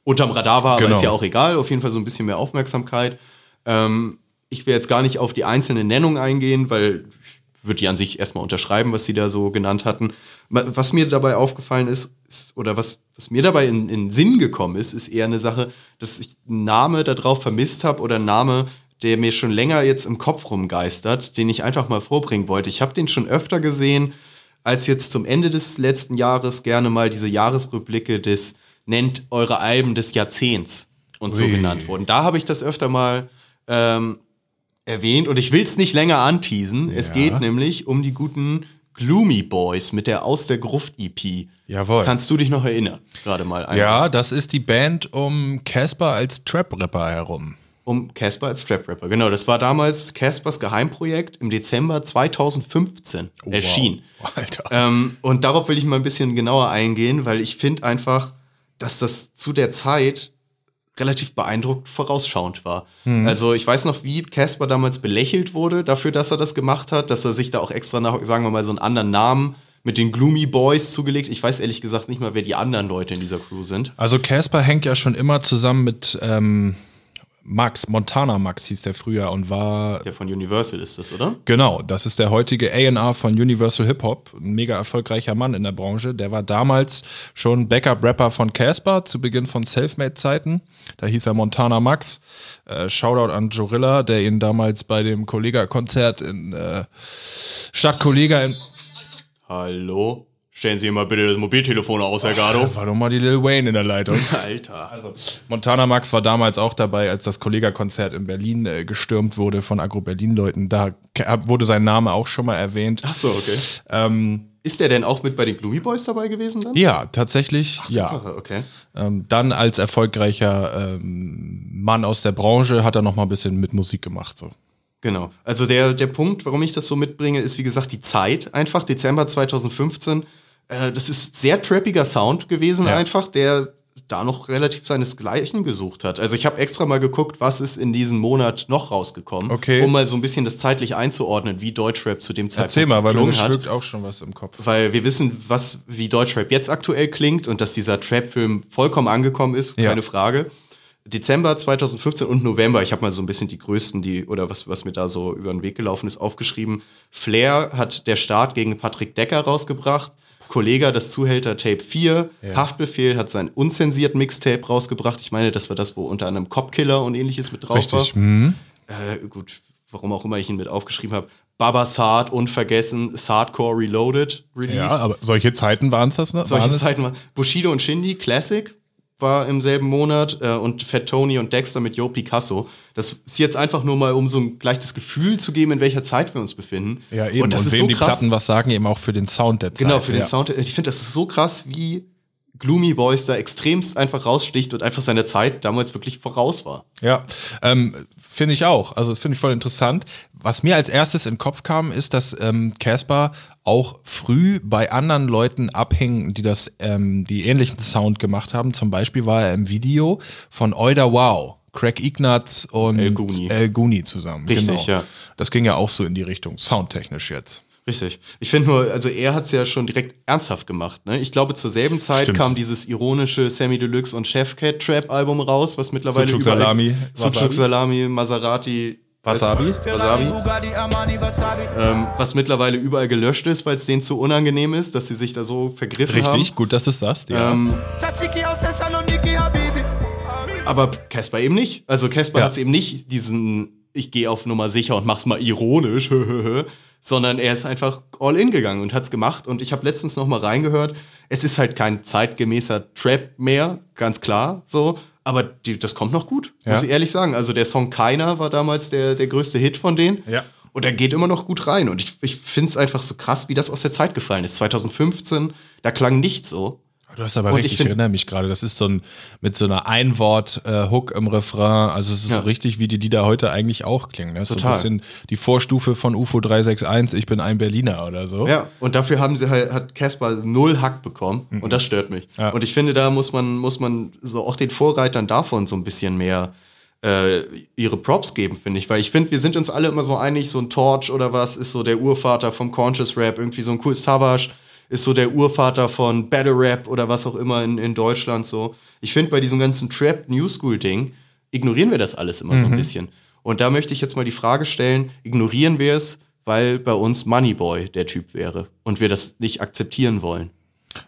[SPEAKER 1] unterm Radar war, aber
[SPEAKER 2] Genau.
[SPEAKER 1] ist ja auch egal. Auf jeden Fall so ein bisschen mehr Aufmerksamkeit. Ähm, ich will jetzt gar nicht auf die einzelnen Nennungen eingehen, weil ich würde die an sich erstmal unterschreiben, was sie da so genannt hatten. Was mir dabei aufgefallen ist oder was, was mir dabei in, in Sinn gekommen ist, ist eher eine Sache, dass ich einen Name darauf vermisst habe oder einen Name, der mir schon länger jetzt im Kopf rumgeistert, den ich einfach mal vorbringen wollte. Ich habe den schon öfter gesehen, als jetzt zum Ende des letzten Jahres gerne mal diese Jahresrückblicke des nennt eure Alben des Jahrzehnts und so
[SPEAKER 2] Ui.
[SPEAKER 1] genannt wurden. Da habe ich das öfter mal ähm, erwähnt und ich will es nicht länger anteasen. Es
[SPEAKER 2] Ja.
[SPEAKER 1] geht nämlich um die guten Gloomy Boys mit der Aus der Gruft EP.
[SPEAKER 2] Jawohl.
[SPEAKER 1] Kannst du dich noch erinnern? Gerade mal ein.
[SPEAKER 2] Ja, das ist die Band um Casper als Trap-Rapper herum.
[SPEAKER 1] Um Casper als Trap-Rapper. Genau, das war damals Caspers Geheimprojekt im Dezember 2015 erschien.
[SPEAKER 2] Wow. [LAUGHS] Alter.
[SPEAKER 1] Ähm, und darauf will ich mal ein bisschen genauer eingehen, weil ich finde einfach, dass das zu der Zeit relativ beeindruckend vorausschauend war. Also ich weiß noch, wie Casper damals belächelt wurde dafür, dass er das gemacht hat, dass er sich da auch extra nach, sagen wir mal, so einen anderen Namen mit den Gloomy Boys zugelegt. Ich weiß ehrlich gesagt nicht mal, wer die anderen Leute in dieser Crew sind.
[SPEAKER 2] Also Casper hängt ja schon immer zusammen mit, ähm, Max, Montana Max hieß der früher und war
[SPEAKER 1] Der von Universal ist das, oder?
[SPEAKER 2] Genau, das ist der heutige A&R von Universal Hip Hop, ein mega erfolgreicher Mann in der Branche. Der war damals schon Backup-Rapper von Casper zu Beginn von Selfmade-Zeiten. Da hieß er Montana Max. Äh, Shoutout an Jorilla, der ihn damals bei dem Kollega-Konzert in äh, Stadt Kollega in
[SPEAKER 1] Hallo? Stellen Sie mal bitte das Mobiltelefon aus, Herr Gardo.
[SPEAKER 2] war doch mal die Lil Wayne in der Leitung. [LAUGHS]
[SPEAKER 1] Alter.
[SPEAKER 2] Also Montana Max war damals auch dabei, als das Kollega-Konzert in Berlin äh, gestürmt wurde von Agro-Berlin-Leuten. Da wurde sein Name auch schon mal erwähnt.
[SPEAKER 1] Ach so, okay.
[SPEAKER 2] Ähm,
[SPEAKER 1] Ist der denn auch mit bei den Gloomy Boys dabei gewesen dann?
[SPEAKER 2] ja, tatsächlich, ja.
[SPEAKER 1] Tatsache, Okay.
[SPEAKER 2] Ähm, dann als erfolgreicher ähm, Mann aus der Branche hat er noch mal ein bisschen mit Musik gemacht. So.
[SPEAKER 1] Genau. Also der, der Punkt, warum ich das so mitbringe, ist wie gesagt die Zeit. Einfach Dezember 2015. Äh, das ist sehr trappiger Sound gewesen,
[SPEAKER 2] Ja.
[SPEAKER 1] einfach, der da noch relativ seinesgleichen gesucht hat. Also ich habe extra mal geguckt, was ist in diesem Monat noch rausgekommen,
[SPEAKER 2] Okay.
[SPEAKER 1] um mal so ein bisschen das zeitlich einzuordnen, wie Deutschrap zu dem Zeitpunkt
[SPEAKER 2] Erzähl mal, weil
[SPEAKER 1] gelungen hat.
[SPEAKER 2] auch schon was im Kopf.
[SPEAKER 1] Weil wir wissen, was, wie Deutschrap jetzt aktuell klingt und dass dieser Trap-Film vollkommen angekommen ist,
[SPEAKER 2] Ja.
[SPEAKER 1] keine Frage. Dezember 2015 und November, ich habe mal so ein bisschen die größten, die, oder was, was mir da so über den Weg gelaufen ist, aufgeschrieben. Flair hat der Start gegen Patrick Decker rausgebracht. Kollega das Zuhälter Tape 4. Haftbefehl hat sein unzensiert Mixtape rausgebracht. Ich meine, das war das, wo unter anderem Copkiller und ähnliches mit drauf
[SPEAKER 2] Richtig.
[SPEAKER 1] war.
[SPEAKER 2] Mhm.
[SPEAKER 1] Äh, gut, warum auch immer ich ihn mit aufgeschrieben habe. Baba Saad, unvergessen, Saadcore Reloaded Release.
[SPEAKER 2] Ja, aber solche Zeiten waren es das, ne?
[SPEAKER 1] Solche
[SPEAKER 2] Waren?
[SPEAKER 1] Zeiten war. Bushido und Shindy, Classic, war im selben Monat äh, und Fat Tony und Dexter mit Yo Picasso. Das ist jetzt einfach nur mal, um so ein gleich das Gefühl zu geben, in welcher Zeit wir uns befinden.
[SPEAKER 2] Ja, eben. Und,
[SPEAKER 1] das ist
[SPEAKER 2] wem
[SPEAKER 1] so
[SPEAKER 2] die
[SPEAKER 1] krass.
[SPEAKER 2] Platten was sagen, eben auch für den Sound der Zeit.
[SPEAKER 1] Genau, für den
[SPEAKER 2] ja.
[SPEAKER 1] Sound. Ich finde, das ist so krass, wie Gloomy Boys da extremst einfach raussticht und einfach seiner Zeit damals wirklich voraus war.
[SPEAKER 2] Ja, ähm, finde ich auch. Also das finde ich voll interessant. Was mir als erstes in den Kopf kam, ist, dass ähm, Casper auch früh bei anderen Leuten abhing, die das, ähm, die ähnlichen Sound gemacht haben. Zum Beispiel war er im Video von Oida Wow. Craig Ignatz und
[SPEAKER 1] El Guni.
[SPEAKER 2] El Guni zusammen.
[SPEAKER 1] Richtig,
[SPEAKER 2] genau.
[SPEAKER 1] ja.
[SPEAKER 2] Das ging ja auch so in die Richtung, soundtechnisch jetzt.
[SPEAKER 1] Richtig. Ich finde nur, also er hat es ja schon direkt ernsthaft gemacht. Ne? Ich glaube, zur selben Zeit
[SPEAKER 2] Stimmt.
[SPEAKER 1] kam dieses ironische Sammy Deluxe und Chef Cat Trap Album raus, was mittlerweile
[SPEAKER 2] Sucuk
[SPEAKER 1] überall-
[SPEAKER 2] Salami,
[SPEAKER 1] Sucuk. Salami, Maserati,
[SPEAKER 2] Wasabi?
[SPEAKER 1] Wasabi. Ähm, was mittlerweile überall gelöscht ist, weil es denen zu unangenehm ist, dass sie sich da so vergriffen haben.
[SPEAKER 2] Richtig, gut, dass du es sagst. Ja.
[SPEAKER 1] Ähm, aber Casper eben nicht. Also Casper
[SPEAKER 2] Ja.
[SPEAKER 1] hat eben nicht diesen, ich gehe auf Nummer sicher und mach's mal ironisch, [LAUGHS] sondern er ist einfach all in gegangen und hat's gemacht. Und ich habe letztens noch mal reingehört. Es ist halt kein zeitgemäßer Trap mehr, ganz klar, so. Aber die, das kommt noch gut, muss
[SPEAKER 2] Ja.
[SPEAKER 1] ich ehrlich sagen. Also der Song Keiner war damals der, der größte Hit von denen.
[SPEAKER 2] Ja.
[SPEAKER 1] Und er geht immer noch gut rein. Und ich, ich finde es einfach so krass, wie das aus der Zeit gefallen ist. 2015, da klang nichts so.
[SPEAKER 2] Du hast aber
[SPEAKER 1] Und
[SPEAKER 2] recht,
[SPEAKER 1] ich find-
[SPEAKER 2] erinnere mich gerade, das ist so ein mit so einer Einwort-Hook im Refrain, also es ist
[SPEAKER 1] Ja.
[SPEAKER 2] so richtig, wie die Lieder heute eigentlich auch klingen. Das ist so
[SPEAKER 1] Total.
[SPEAKER 2] ein bisschen die Vorstufe von UFO 361, ich bin ein Berliner oder so.
[SPEAKER 1] Ja, und dafür haben sie halt, hat Casper null Hack bekommen. Und das stört mich.
[SPEAKER 2] Ja.
[SPEAKER 1] Und ich finde, da muss man, muss man so auch den Vorreitern davon so ein bisschen mehr äh, ihre Props geben, finde ich. Weil ich finde, wir sind uns alle immer so einig, so ein Torch oder was ist so der Urvater vom Conscious Rap, irgendwie so ein cool Savage ist so der Urvater von Battle Rap oder was auch immer in, in Deutschland so. Ich finde, bei diesem ganzen Trap New School Ding ignorieren wir das alles immer so ein bisschen. Und da möchte ich jetzt mal die Frage stellen, ignorieren wir es, weil bei uns Moneyboy der Typ wäre und wir das nicht akzeptieren wollen.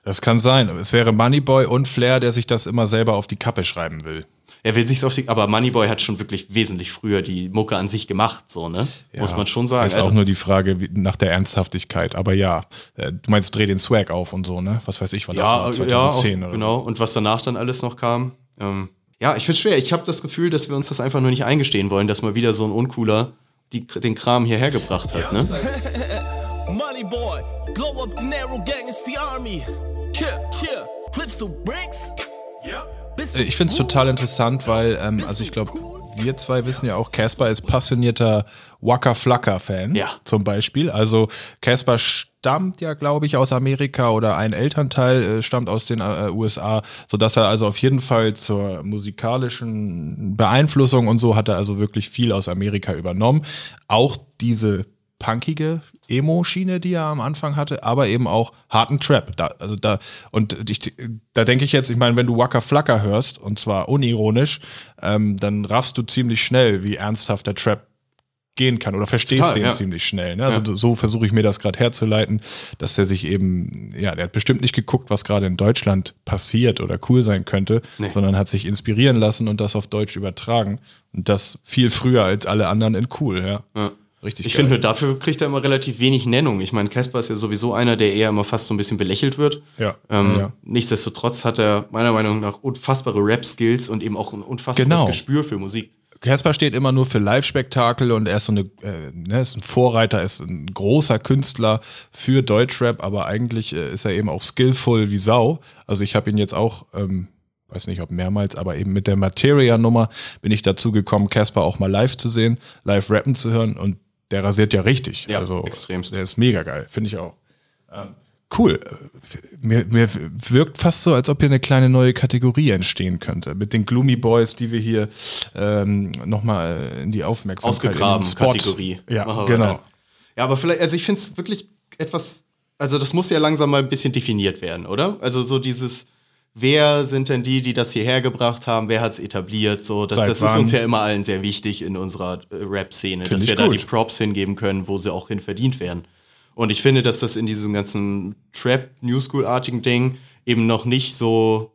[SPEAKER 2] Das kann sein. Es wäre Moneyboy und Flair, der sich das immer selber auf die Kappe schreiben will.
[SPEAKER 1] Er will sich's auf die, aber Moneyboy hat schon wirklich wesentlich früher die Mucke an sich gemacht, so, ne? Muss man schon sagen.
[SPEAKER 2] Ist
[SPEAKER 1] Also,
[SPEAKER 2] auch nur die Frage wie, nach der Ernsthaftigkeit. Aber ja, äh, du meinst, dreh den Swag auf und so, ne? Was weiß ich, wann
[SPEAKER 1] ja,
[SPEAKER 2] das war,
[SPEAKER 1] ja, auch,
[SPEAKER 2] 2010 oder
[SPEAKER 1] genau. Und was danach dann alles noch kam. Ähm, ja, ich find's schwer. Ich habe das Gefühl, dass wir uns das einfach nur nicht eingestehen wollen, dass mal wieder so ein Uncooler die, den Kram hierher gebracht hat, ne? [LAUGHS]
[SPEAKER 3] Money boy, glow up the narrow gang, it's the army. Chill, chill, clips to bricks.
[SPEAKER 2] Äh, Ich finde es total interessant, weil, ähm, also ich glaube, wir zwei wissen ja auch, Casper ist passionierter Waka Flocka-Fan.
[SPEAKER 1] Ja.
[SPEAKER 2] Zum Beispiel. Also Casper stammt ja, glaube ich, aus Amerika oder ein Elternteil äh, stammt aus den äh, USA, sodass er also auf jeden Fall zur musikalischen Beeinflussung und so hat er also wirklich viel aus Amerika übernommen. Auch diese punkige Emo-Schiene, die er am Anfang hatte, aber eben auch harten Trap. Da, also da, und ich, da denke ich jetzt, ich meine, wenn du Waka Flocka hörst, und zwar unironisch, ähm, dann raffst du ziemlich schnell, wie ernsthaft der Trap gehen kann oder verstehst
[SPEAKER 1] Total,
[SPEAKER 2] den
[SPEAKER 1] ja.
[SPEAKER 2] ziemlich schnell. Ne? Also so versuche ich mir das gerade herzuleiten, dass der sich eben, ja, der hat bestimmt nicht geguckt, was gerade in Deutschland passiert oder cool sein könnte,
[SPEAKER 1] Nee.
[SPEAKER 2] sondern hat sich inspirieren lassen und das auf Deutsch übertragen. Und das viel früher als alle anderen in cool, ja.
[SPEAKER 1] Ja.
[SPEAKER 2] Richtig
[SPEAKER 1] Ich finde, nur dafür kriegt er immer relativ wenig Nennung. Ich meine, Casper ist ja sowieso einer, der eher immer fast so ein bisschen belächelt wird.
[SPEAKER 2] Ja.
[SPEAKER 1] Ähm,
[SPEAKER 2] ja.
[SPEAKER 1] Nichtsdestotrotz hat er meiner Meinung nach unfassbare Rap-Skills und eben auch ein unfassbares
[SPEAKER 2] Genau.
[SPEAKER 1] Gespür für Musik.
[SPEAKER 2] Casper steht immer nur für Live-Spektakel und er ist so eine, äh, ne, ist ein Vorreiter, ist ein großer Künstler für Deutschrap, aber eigentlich äh, ist er eben auch skillful wie Sau. Also ich habe ihn jetzt auch, ähm, weiß nicht ob mehrmals, aber eben mit der Materia-Nummer bin ich dazu gekommen, Casper auch mal live zu sehen, live rappen zu hören und der rasiert ja richtig.
[SPEAKER 1] Ja,
[SPEAKER 2] also
[SPEAKER 1] extremst.
[SPEAKER 2] Der ist mega geil, finde ich auch. Ähm, Cool. Mir, mir wirkt fast so, als ob hier eine kleine neue Kategorie entstehen könnte. Mit den Gloomy Boys, die wir hier ähm, nochmal in die Aufmerksamkeit
[SPEAKER 1] Ausgegraben. Kategorie.
[SPEAKER 2] Ja,
[SPEAKER 1] Machen
[SPEAKER 2] genau.
[SPEAKER 1] Ja, aber vielleicht, also ich finde es wirklich etwas, also das muss ja langsam mal ein bisschen definiert werden, oder? Also so dieses, wer sind denn die, die das hierher gebracht haben, wer hat es etabliert, so, das, das ist uns ja immer allen sehr wichtig in unserer äh, Rap-Szene, dass wir da
[SPEAKER 2] gut.
[SPEAKER 1] die Props hingeben können, wo sie auch hin verdient werden. Und ich finde, dass das in diesem ganzen Trap-New School-artigen Ding eben noch nicht so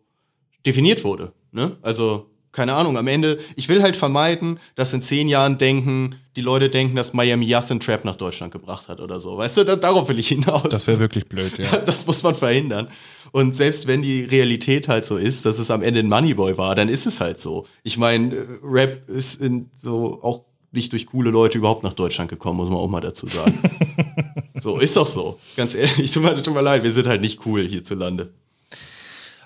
[SPEAKER 1] definiert wurde. Ne? Also, keine Ahnung, am Ende, ich will halt vermeiden, dass in zehn Jahren denken, die Leute denken, dass Miami Yassin Trap nach Deutschland gebracht hat oder so. Weißt du, da, darauf will ich hinaus.
[SPEAKER 2] Das wäre wirklich blöd, ja. [LAUGHS]
[SPEAKER 1] das muss man verhindern. Und selbst wenn die Realität halt so ist, dass es am Ende ein Moneyboy war, dann ist es halt so. Ich meine, äh, Rap ist in so auch nicht durch coole Leute überhaupt nach Deutschland gekommen, muss man auch mal dazu sagen. [LAUGHS] so, ist doch so. Ganz ehrlich, [LAUGHS] tut mir, tut mir leid, wir sind halt nicht cool hierzulande.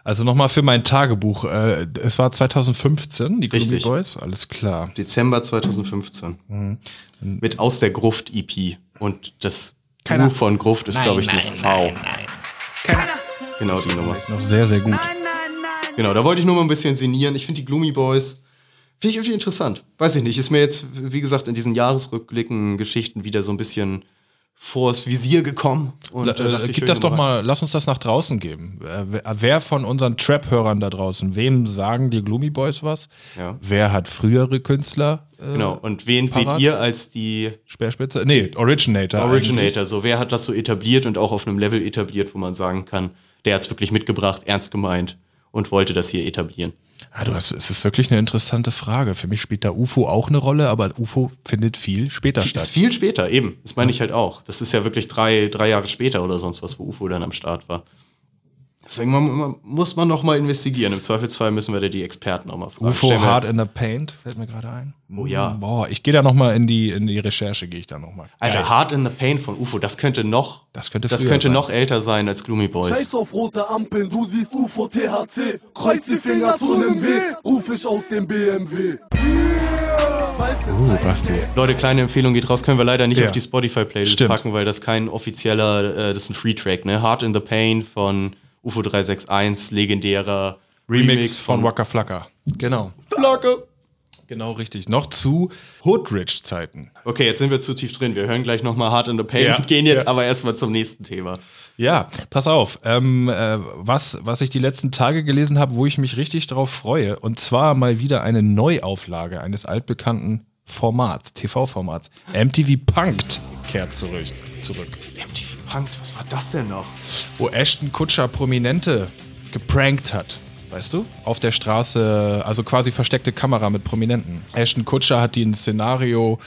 [SPEAKER 2] Also nochmal für mein Tagebuch. Äh, es war 2015, die
[SPEAKER 1] Richtig.
[SPEAKER 2] Boys, alles klar.
[SPEAKER 1] Dezember 2015.
[SPEAKER 2] Mhm.
[SPEAKER 1] Mit Aus der Gruft EP. Und das
[SPEAKER 2] Keiner-
[SPEAKER 1] U von Gruft ist, glaube ich, eine V. Genau die Nummer.
[SPEAKER 2] Noch sehr, sehr gut.
[SPEAKER 1] Genau, da wollte ich nur mal ein bisschen sinnieren. Ich finde die Gloomy Boys, finde ich irgendwie interessant. Weiß ich nicht, ist mir jetzt, wie gesagt, in diesen Jahresrückblicken, Geschichten wieder so ein bisschen vors Visier gekommen. Und
[SPEAKER 2] Äh,
[SPEAKER 1] dachte ich,
[SPEAKER 2] gib das doch
[SPEAKER 1] rein.
[SPEAKER 2] mal, lass uns das nach draußen geben. Wer- von unseren Trap-Hörern da draußen, wem sagen die Gloomy Boys was?
[SPEAKER 1] Ja.
[SPEAKER 2] Wer hat frühere Künstler? Äh,
[SPEAKER 1] Genau, und wen
[SPEAKER 2] Parat?
[SPEAKER 1] seht ihr als die
[SPEAKER 2] Speerspitze? Nee, Originator. eigentlich.
[SPEAKER 1] Originator? So, wer hat das so etabliert und auch auf einem Level etabliert, wo man sagen kann, der hat es wirklich mitgebracht, ernst gemeint und wollte das hier etablieren?
[SPEAKER 2] Ja, du hast, es ist wirklich eine interessante Frage. Für mich spielt da UFO auch eine Rolle, aber UFO findet viel später
[SPEAKER 1] Ist
[SPEAKER 2] statt.
[SPEAKER 1] viel später, eben. Das meine ich halt auch. Das ist ja wirklich drei, drei Jahre später oder sonst was, wo UFO dann am Start war. Deswegen man, man, muss man noch mal investigieren. Im Zweifelsfall müssen wir da die Experten noch mal fragen.
[SPEAKER 2] UFO
[SPEAKER 1] Stellen
[SPEAKER 2] Hard in the Paint, fällt mir gerade ein.
[SPEAKER 1] Oh ja.
[SPEAKER 2] Boah, ich gehe da noch mal in die, in die Recherche, gehe ich da noch mal.
[SPEAKER 1] Alter,
[SPEAKER 2] Geil.
[SPEAKER 1] Hard in the Pain von UFO, das könnte noch,
[SPEAKER 2] Das könnte
[SPEAKER 1] das könnte
[SPEAKER 2] sein.
[SPEAKER 1] noch älter sein als Gloomy Boys.
[SPEAKER 6] Scheiß auf rote Ampeln, du siehst UFO THC. Kreuz die Finger zu nem W, ruf ich aus dem BMW.
[SPEAKER 2] Uh, Basti.
[SPEAKER 1] Leute, kleine Empfehlung geht raus, können wir leider nicht
[SPEAKER 2] Ja.
[SPEAKER 1] auf die Spotify-Playlist packen, weil das kein offizieller, äh, das ist ein Free-Track, ne? Hard in the Pain von UFO 361, legendärer
[SPEAKER 2] Remix, von Waka Flocka. Genau.
[SPEAKER 1] Flagge.
[SPEAKER 2] Genau richtig. Noch zu Hoodrich-Zeiten.
[SPEAKER 1] Okay, jetzt sind wir zu tief drin. Wir hören gleich noch mal Hard in the Pain,
[SPEAKER 2] Ja. [LAUGHS]
[SPEAKER 1] gehen jetzt
[SPEAKER 2] Ja.
[SPEAKER 1] aber erstmal zum nächsten Thema.
[SPEAKER 2] Ja, pass auf. Ähm, äh, was, was ich die letzten Tage gelesen habe, wo ich mich richtig drauf freue, und zwar mal wieder eine Neuauflage eines altbekannten Formats, TV-Formats. MTV Punked kehrt zurück. zurück.
[SPEAKER 1] MTV Punked, was war das denn noch?
[SPEAKER 2] Wo Ashton Kutscher Prominente geprankt hat. Weißt du? Auf der Straße, also quasi versteckte Kamera mit Prominenten. Ashton Kutscher hat die ein Szenario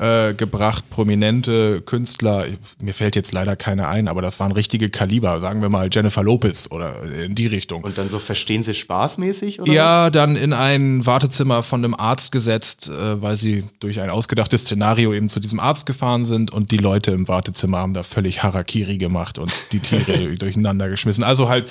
[SPEAKER 2] äh, gebracht, prominente Künstler, mir fällt jetzt leider keine ein, aber das waren richtige Kaliber, sagen wir mal Jennifer Lopez oder in die Richtung.
[SPEAKER 1] Und dann so verstehen sie spaßmäßig oder
[SPEAKER 2] Ja, dann in ein Wartezimmer von einem Arzt gesetzt, äh, weil sie durch ein ausgedachtes Szenario eben zu diesem Arzt gefahren sind und die Leute im Wartezimmer haben da völlig Harakiri gemacht und die Tiere [LAUGHS] durcheinander geschmissen. Also halt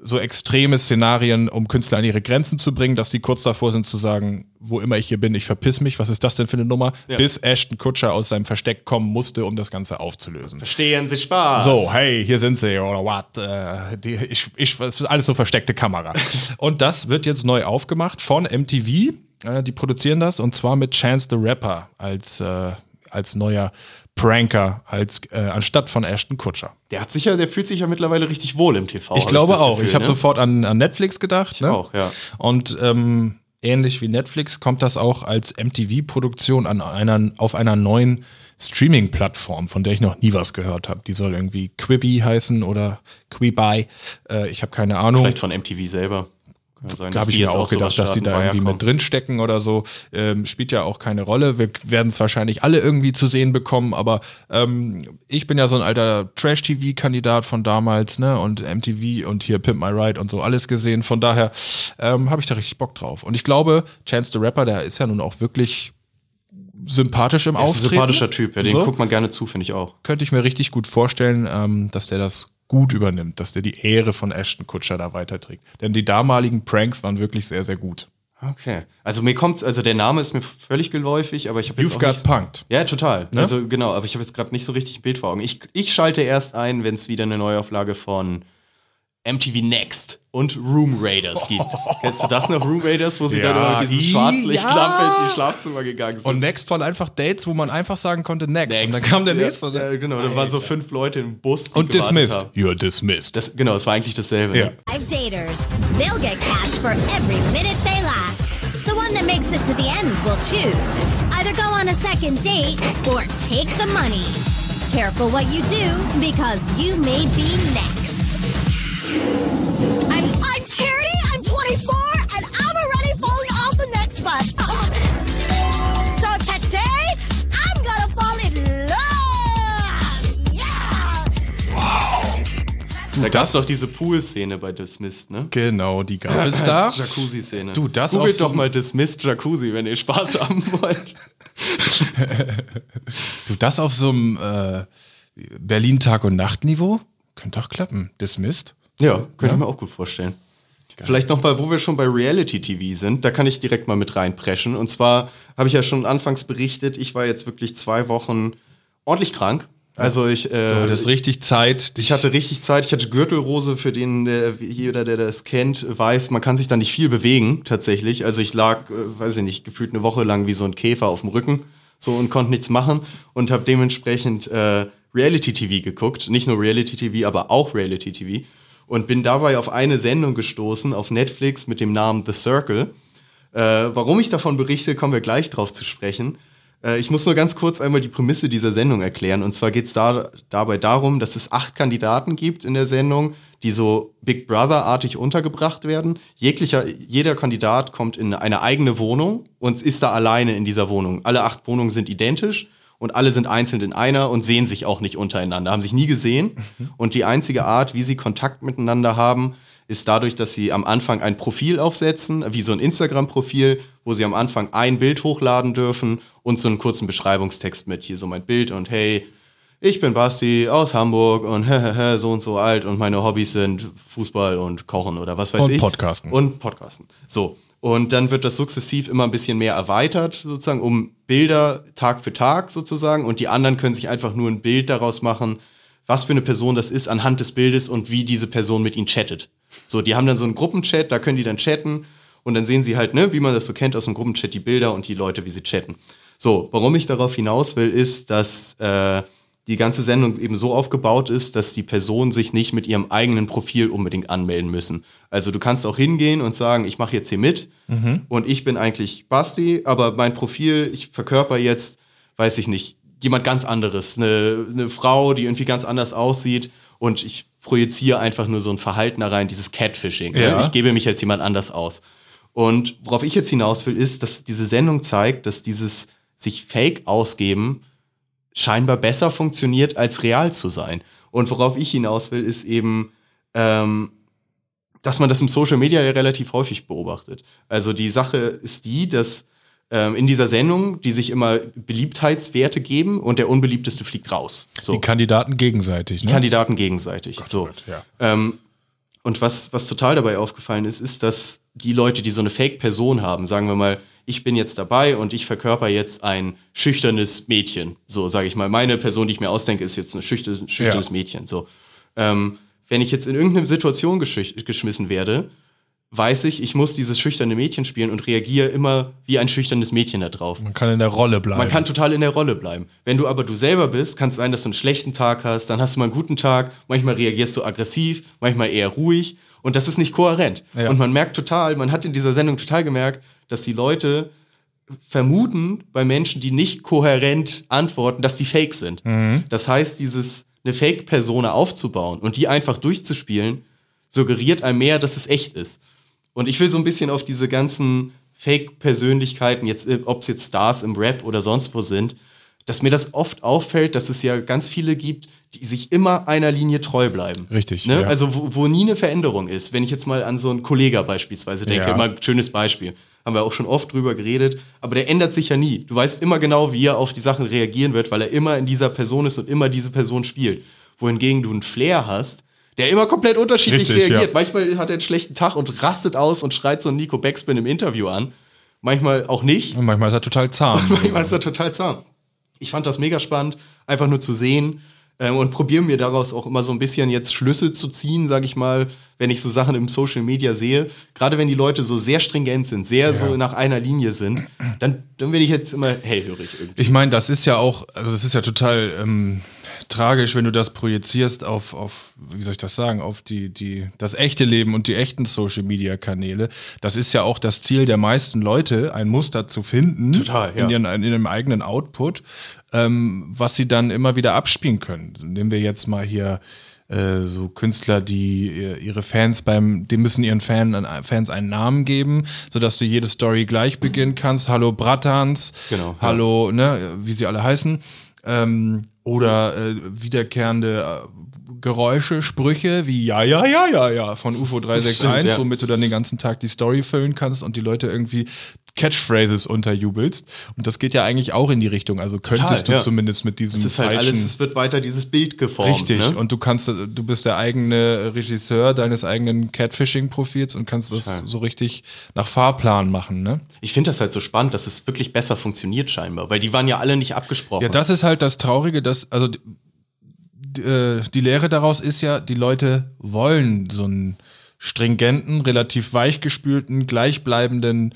[SPEAKER 2] so extreme Szenarien, um Künstler an ihre Grenzen zu bringen, dass die kurz davor sind zu sagen, wo immer ich hier bin, ich verpiss mich, was ist das denn für eine Nummer? Bis Ashton Kutscher aus seinem Versteck kommen musste, um das Ganze aufzulösen.
[SPEAKER 1] Verstehen sie Spaß?
[SPEAKER 2] So, hey, hier sind sie oder what? Äh, die, ich, ich, es ist alles so versteckte Kamera. [LAUGHS] und das wird jetzt neu aufgemacht von MTV. Äh, die produzieren das und zwar mit Chance the Rapper als äh, als neuer Pranker, als äh, anstatt von Ashton Kutscher.
[SPEAKER 1] Der hat sicher, der fühlt sich ja mittlerweile richtig wohl im TV.
[SPEAKER 2] Ich glaube
[SPEAKER 1] das
[SPEAKER 2] auch.
[SPEAKER 1] Gefühl,
[SPEAKER 2] ich habe
[SPEAKER 1] ne?
[SPEAKER 2] sofort an, an Netflix gedacht.
[SPEAKER 1] Ich
[SPEAKER 2] ne?
[SPEAKER 1] auch, ja.
[SPEAKER 2] Und ähm, ähnlich wie Netflix kommt das auch als MTV-Produktion an einer, auf einer neuen Streaming-Plattform, von der ich noch nie was gehört habe. Die soll irgendwie Quibi heißen oder Quibi. Äh, ich habe keine Ahnung.
[SPEAKER 1] Vielleicht von MTV selber. Kann
[SPEAKER 2] habe ich mir
[SPEAKER 1] jetzt
[SPEAKER 2] auch gedacht, dass die da irgendwie
[SPEAKER 1] Viacom.
[SPEAKER 2] mit drinstecken oder so. Ähm, spielt ja auch keine Rolle. Wir werden es wahrscheinlich alle irgendwie zu sehen bekommen, aber ähm, ich bin ja so ein alter Trash-TV-Kandidat von damals, ne? Und MTV und hier Pimp My Ride und so alles gesehen. Von daher ähm, habe ich da richtig Bock drauf. Und ich glaube, Chance the Rapper, der ist ja nun auch wirklich sympathisch im
[SPEAKER 1] ist ein
[SPEAKER 2] Auftreten.
[SPEAKER 1] sympathischer Typ, ja, den
[SPEAKER 2] So.
[SPEAKER 1] guckt man gerne zu, finde ich auch.
[SPEAKER 2] Könnte ich mir richtig gut vorstellen, ähm, dass der das gut übernimmt, dass der die Ehre von Ashton Kutscher da weiterträgt. Denn die damaligen Pranks waren wirklich sehr, sehr gut.
[SPEAKER 1] Okay. Also mir kommt, also der Name ist mir völlig geläufig, aber ich habe jetzt
[SPEAKER 2] You've got
[SPEAKER 1] nicht,
[SPEAKER 2] punked.
[SPEAKER 1] Ja, total.
[SPEAKER 2] Ne?
[SPEAKER 1] Also genau, aber ich habe jetzt gerade nicht so richtig ein Bild vor Augen. Ich, ich schalte erst ein, wenn es wieder eine Neuauflage von MTV Next und Room Raiders gibt. [LAUGHS] Kennst du das noch, Room Raiders, wo sie
[SPEAKER 2] Ja,
[SPEAKER 1] dann immer mit diesem Schwarzlichtlampe
[SPEAKER 2] ja.
[SPEAKER 1] in die Schlafzimmer gegangen sind?
[SPEAKER 2] Und Next waren einfach Dates, wo man einfach sagen konnte Next.
[SPEAKER 1] Next.
[SPEAKER 2] Und dann kam der
[SPEAKER 1] Ja,
[SPEAKER 2] nächste.
[SPEAKER 1] Ja, genau, da waren so fünf Leute im Bus. die
[SPEAKER 2] Und dismissed.
[SPEAKER 1] haben.
[SPEAKER 2] You're dismissed.
[SPEAKER 1] Das, genau, das war eigentlich dasselbe.
[SPEAKER 2] Ja.
[SPEAKER 7] Five daters. They'll get cash for every minute they last. The one that makes it to the end will choose. Either go on a second date or take the money. Careful what you do because you may be next. I'm, I'm Charity, I'm 24, and I'm already falling off the next bus. [LAUGHS] so today, I'm gonna fall in love! Yeah!
[SPEAKER 1] Da gab es doch diese Pool-Szene bei Dismissed, ne?
[SPEAKER 2] Genau, die gab es da. [LAUGHS]
[SPEAKER 1] Jacuzzi-Szene.
[SPEAKER 2] Du, das
[SPEAKER 1] Googelt
[SPEAKER 2] auch so-
[SPEAKER 1] doch mal Dismissed Jacuzzi, wenn ihr Spaß haben [LAUGHS] wollt.
[SPEAKER 2] Du, das auf so einem äh, Berlin-Tag- und Nacht-Niveau? Könnte doch klappen. Dismissed.
[SPEAKER 1] Ja, könnte ich mir auch gut vorstellen. Vielleicht noch mal, wo wir schon bei Reality TV sind, da kann ich direkt mal mit reinpreschen. Und zwar habe ich ja schon anfangs berichtet, ich war jetzt wirklich zwei Wochen ordentlich krank. Also ich, äh,
[SPEAKER 2] Das ist richtig Zeit.
[SPEAKER 1] ich hatte richtig Zeit. Ich hatte Gürtelrose, für den der, jeder, der das kennt, weiß, man kann sich da nicht viel bewegen tatsächlich. Also ich lag, äh, weiß ich nicht, gefühlt eine Woche lang wie so ein Käfer auf dem Rücken so und konnte nichts machen und habe dementsprechend äh, Reality TV geguckt. Nicht nur Reality TV, aber auch Reality TV. Und bin dabei auf eine Sendung gestoßen auf Netflix mit dem Namen The Circle. Äh, warum ich davon berichte, kommen wir gleich drauf zu sprechen. Äh, ich muss nur ganz kurz einmal die Prämisse dieser Sendung erklären. Und zwar geht es da, dabei darum, dass es acht Kandidaten gibt in der Sendung, die so Big Brother-artig untergebracht werden. Jeglicher, jeder Kandidat kommt in eine eigene Wohnung und ist da alleine in dieser Wohnung. Alle acht Wohnungen sind identisch und alle sind einzeln in einer und sehen sich auch nicht untereinander, haben sich nie gesehen. Und die einzige Art, wie sie Kontakt miteinander haben, ist dadurch, dass sie am Anfang ein Profil aufsetzen, wie so ein Instagram-Profil, wo sie am Anfang ein Bild hochladen dürfen und so einen kurzen Beschreibungstext mit hier so mein Bild und hey, ich bin Basti aus Hamburg und [LAUGHS] so und so alt und meine Hobbys sind Fußball und Kochen oder was weiß
[SPEAKER 2] Und
[SPEAKER 1] ich.
[SPEAKER 2] Podcasten.
[SPEAKER 1] Und Podcasten. So. Und dann wird das sukzessiv immer ein bisschen mehr erweitert, sozusagen, um Bilder Tag für Tag sozusagen. Und die anderen können sich einfach nur ein Bild daraus machen, was für eine Person das ist anhand des Bildes und wie diese Person mit ihnen chattet. So, die haben dann so einen Gruppenchat, da können die dann chatten und dann sehen sie halt, ne, wie man das so kennt aus dem Gruppenchat, die Bilder und die Leute, wie sie chatten. So, warum ich darauf hinaus will, ist, dass äh, die ganze Sendung eben so aufgebaut ist, dass die Personen sich nicht mit ihrem eigenen Profil unbedingt anmelden müssen. Also du kannst auch hingehen und sagen, ich mache jetzt hier mit und ich bin eigentlich Basti, aber mein Profil, ich verkörper jetzt, weiß ich nicht, jemand ganz anderes, eine, eine Frau, die irgendwie ganz anders aussieht und ich projiziere einfach nur so ein Verhalten da rein, dieses Catfishing. Ne?
[SPEAKER 2] Ja.
[SPEAKER 1] Ich gebe mich als jemand anders aus. Und worauf ich jetzt hinaus will, ist, dass diese Sendung zeigt, dass dieses sich Fake ausgeben scheinbar besser funktioniert, als real zu sein. Und worauf ich hinaus will, ist eben, ähm, dass man das im Social Media ja relativ häufig beobachtet. Also die Sache ist die, dass ähm, in dieser Sendung, die sich immer Beliebtheitswerte geben und der unbeliebteste fliegt raus. So.
[SPEAKER 2] Die Kandidaten gegenseitig, ne?
[SPEAKER 1] Kandidaten gegenseitig. so.
[SPEAKER 2] Gott, ja.
[SPEAKER 1] Ähm, und was, was total dabei aufgefallen ist, ist, dass die Leute, die so eine Fake-Person haben, sagen wir mal, ich bin jetzt dabei und ich verkörper jetzt ein schüchternes Mädchen. So, sage ich mal. Meine Person, die ich mir ausdenke, ist jetzt ein schüchtern, schüchternes
[SPEAKER 2] Ja.
[SPEAKER 1] Mädchen. So. Ähm, wenn ich jetzt in irgendeine Situation geschmissen werde, weiß ich, ich muss dieses schüchterne Mädchen spielen und reagiere immer wie ein schüchternes Mädchen da drauf.
[SPEAKER 2] Man kann in der Rolle bleiben.
[SPEAKER 1] Man kann total in der Rolle bleiben. Wenn du aber du selber bist, kann es sein, dass du einen schlechten Tag hast, dann hast du mal einen guten Tag, manchmal reagierst du aggressiv, manchmal eher ruhig und das ist nicht kohärent.
[SPEAKER 2] Ja.
[SPEAKER 1] Und man merkt total, man hat in dieser Sendung total gemerkt, dass die Leute vermuten bei Menschen, die nicht kohärent antworten, dass die fake sind. Das heißt, dieses eine Fake-Persona aufzubauen und die einfach durchzuspielen, suggeriert einem mehr, dass es echt ist. Und ich will so ein bisschen auf diese ganzen Fake-Persönlichkeiten, jetzt, äh, ob es jetzt Stars im Rap oder sonst wo sind, dass mir das oft auffällt, dass es ja ganz viele gibt, die sich immer einer Linie treu bleiben.
[SPEAKER 2] Richtig,
[SPEAKER 1] Ne?
[SPEAKER 2] ja.
[SPEAKER 1] Also wo, wo nie eine Veränderung ist. Wenn ich jetzt mal an so einen Kollega beispielsweise denke,
[SPEAKER 2] Ja.
[SPEAKER 1] immer ein schönes Beispiel. Haben wir auch schon oft drüber geredet, aber der ändert sich ja nie. Du weißt immer genau, wie er auf die Sachen reagieren wird, weil er immer in dieser Person ist und immer diese Person spielt. Wohingegen du einen Flair hast, der immer komplett unterschiedlich
[SPEAKER 2] Richtig,
[SPEAKER 1] reagiert.
[SPEAKER 2] ja.
[SPEAKER 1] Manchmal hat er einen schlechten Tag und rastet aus und schreit so einen Nico Backspin im Interview an. Manchmal auch nicht.
[SPEAKER 2] Und manchmal ist er total zahm. [LAUGHS]
[SPEAKER 1] Manchmal ist er total zahm. Ich fand das mega spannend, einfach nur zu sehen ähm, und probiere mir daraus auch immer so ein bisschen jetzt Schlüsse zu ziehen, sage ich mal, wenn ich so Sachen im Social Media sehe. Gerade wenn die Leute so sehr stringent sind, sehr so nach einer Linie sind, dann, dann bin ich jetzt immer hellhörig irgendwie.
[SPEAKER 2] Ich meine, das ist ja auch, also das ist ja total ähm, tragisch, wenn du das projizierst auf, auf, wie soll ich das sagen, auf die, die, das echte Leben und die echten Social Media Kanäle. Das ist ja auch das Ziel der meisten Leute, ein Muster zu finden
[SPEAKER 1] Total, ja.
[SPEAKER 2] in, ihren, in ihrem eigenen Output, ähm, was sie dann immer wieder abspielen können. Nehmen wir jetzt mal hier äh, so Künstler, die ihr- ihre Fans beim, die müssen ihren Fan, Fans einen Namen geben, sodass du jede Story gleich beginnen kannst. Hallo Bratans,
[SPEAKER 1] Genau, ja.
[SPEAKER 2] hallo, ne, wie sie alle heißen. Ähm, oder äh, wiederkehrende äh, Geräusche, Sprüche wie ja, ja, ja, ja, ja von UFO 361,
[SPEAKER 1] Stimmt, ja.
[SPEAKER 2] womit du dann den ganzen Tag die Story füllen kannst und die Leute irgendwie Catchphrases unterjubelst. Und das geht ja eigentlich auch in die Richtung. Also könntest du
[SPEAKER 1] ja.
[SPEAKER 2] zumindest mit diesem
[SPEAKER 1] Es ist halt
[SPEAKER 2] falschen
[SPEAKER 1] alles, es wird weiter dieses Bild geformt.
[SPEAKER 2] Richtig.
[SPEAKER 1] Ne?
[SPEAKER 2] Und du kannst, du bist der eigene Regisseur deines eigenen Catfishing-Profils und kannst das
[SPEAKER 1] Total.
[SPEAKER 2] so richtig nach Fahrplan machen, ne?
[SPEAKER 1] ich finde das halt so spannend, dass es wirklich besser funktioniert scheinbar, weil die waren ja alle nicht abgesprochen.
[SPEAKER 2] Ja, das ist halt das Traurige, dass, also d- d- äh, die Lehre daraus ist ja, die Leute wollen so einen stringenten, relativ weichgespülten, gleichbleibenden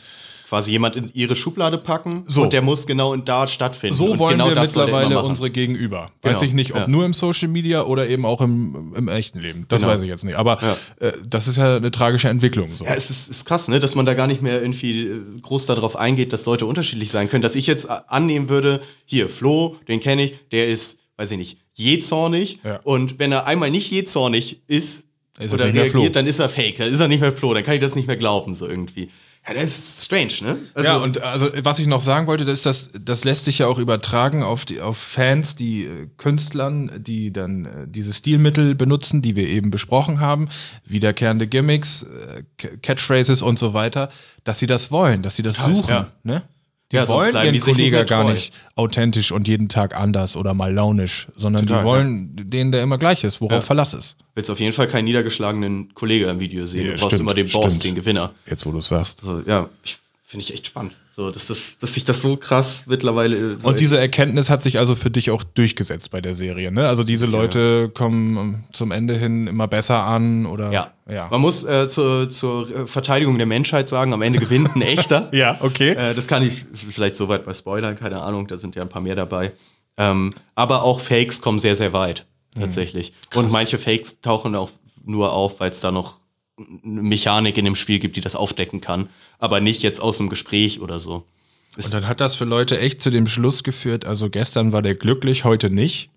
[SPEAKER 1] quasi jemand in ihre Schublade packen
[SPEAKER 2] So.
[SPEAKER 1] und der muss genau in da stattfinden.
[SPEAKER 2] So wollen
[SPEAKER 1] genau
[SPEAKER 2] wir mittlerweile unsere Gegenüber. Weiß
[SPEAKER 1] Genau,
[SPEAKER 2] ich nicht, ob
[SPEAKER 1] ja.
[SPEAKER 2] nur im Social Media oder eben auch im, im echten Leben. Das
[SPEAKER 1] Genau.
[SPEAKER 2] weiß ich jetzt nicht. Aber
[SPEAKER 1] Ja.
[SPEAKER 2] äh, das ist ja eine tragische Entwicklung. So.
[SPEAKER 1] Ja, es ist, ist krass, ne, dass man da gar nicht mehr irgendwie äh, groß darauf eingeht, dass Leute unterschiedlich sein können. Dass ich jetzt a- annehmen würde, hier, Flo, den kenne ich, der ist, weiß ich nicht, jähzornig.
[SPEAKER 2] Ja.
[SPEAKER 1] Und wenn er einmal nicht jähzornig ist,
[SPEAKER 2] Ist er
[SPEAKER 1] oder reagiert, dann ist er fake, dann ist er nicht mehr Flo, dann kann ich das nicht mehr glauben, so irgendwie. Ja, das ist strange, ne? Also,
[SPEAKER 2] ja, und also was ich noch sagen wollte, das ist das, das lässt sich ja auch übertragen auf die auf Fans, die äh, Künstlern, die dann äh, diese Stilmittel benutzen, die wir eben besprochen haben, wiederkehrende Gimmicks, äh, Ca- Catchphrases und so weiter, dass sie das wollen, dass sie das suchen,
[SPEAKER 1] ja.
[SPEAKER 2] ne? Die
[SPEAKER 1] Ja, sonst
[SPEAKER 2] wollen
[SPEAKER 1] bleiben
[SPEAKER 2] ihren Kollegen gar nicht authentisch und jeden Tag anders oder mal launisch, sondern
[SPEAKER 1] Total,
[SPEAKER 2] die wollen den, der immer gleich ist, worauf
[SPEAKER 1] Ja.
[SPEAKER 2] Verlass ist.
[SPEAKER 1] willst auf jeden Fall keinen niedergeschlagenen Kollege im Video sehen.
[SPEAKER 2] Ja,
[SPEAKER 1] du brauchst
[SPEAKER 2] stimmt,
[SPEAKER 1] immer den Boss,
[SPEAKER 2] stimmt.
[SPEAKER 1] den Gewinner.
[SPEAKER 2] Jetzt, wo du es sagst.
[SPEAKER 1] So, ja, ich, finde ich echt spannend. So, dass, das, dass sich das so krass mittlerweile. äh, So
[SPEAKER 2] Und diese Erkenntnis hat sich also für dich auch durchgesetzt bei der Serie, ne? Also diese. Leute kommen ähm, zum Ende hin immer besser an oder
[SPEAKER 1] Ja.
[SPEAKER 2] ja.
[SPEAKER 1] Man muss äh, zur, zur Verteidigung der Menschheit sagen, am Ende gewinnt ein echter. [LAUGHS]
[SPEAKER 2] Ja, okay.
[SPEAKER 1] Äh, das kann ich vielleicht so weit bei Spoilern, keine Ahnung, da sind ja ein paar mehr dabei. Ähm, aber auch Fakes kommen sehr, sehr weit, tatsächlich. Und manche Fakes tauchen auch nur auf, weil es da noch Mechanik in dem Spiel gibt, die das aufdecken kann. Aber nicht jetzt aus dem Gespräch oder so.
[SPEAKER 2] Und dann hat das für Leute echt zu dem Schluss geführt, also gestern war der glücklich, heute nicht.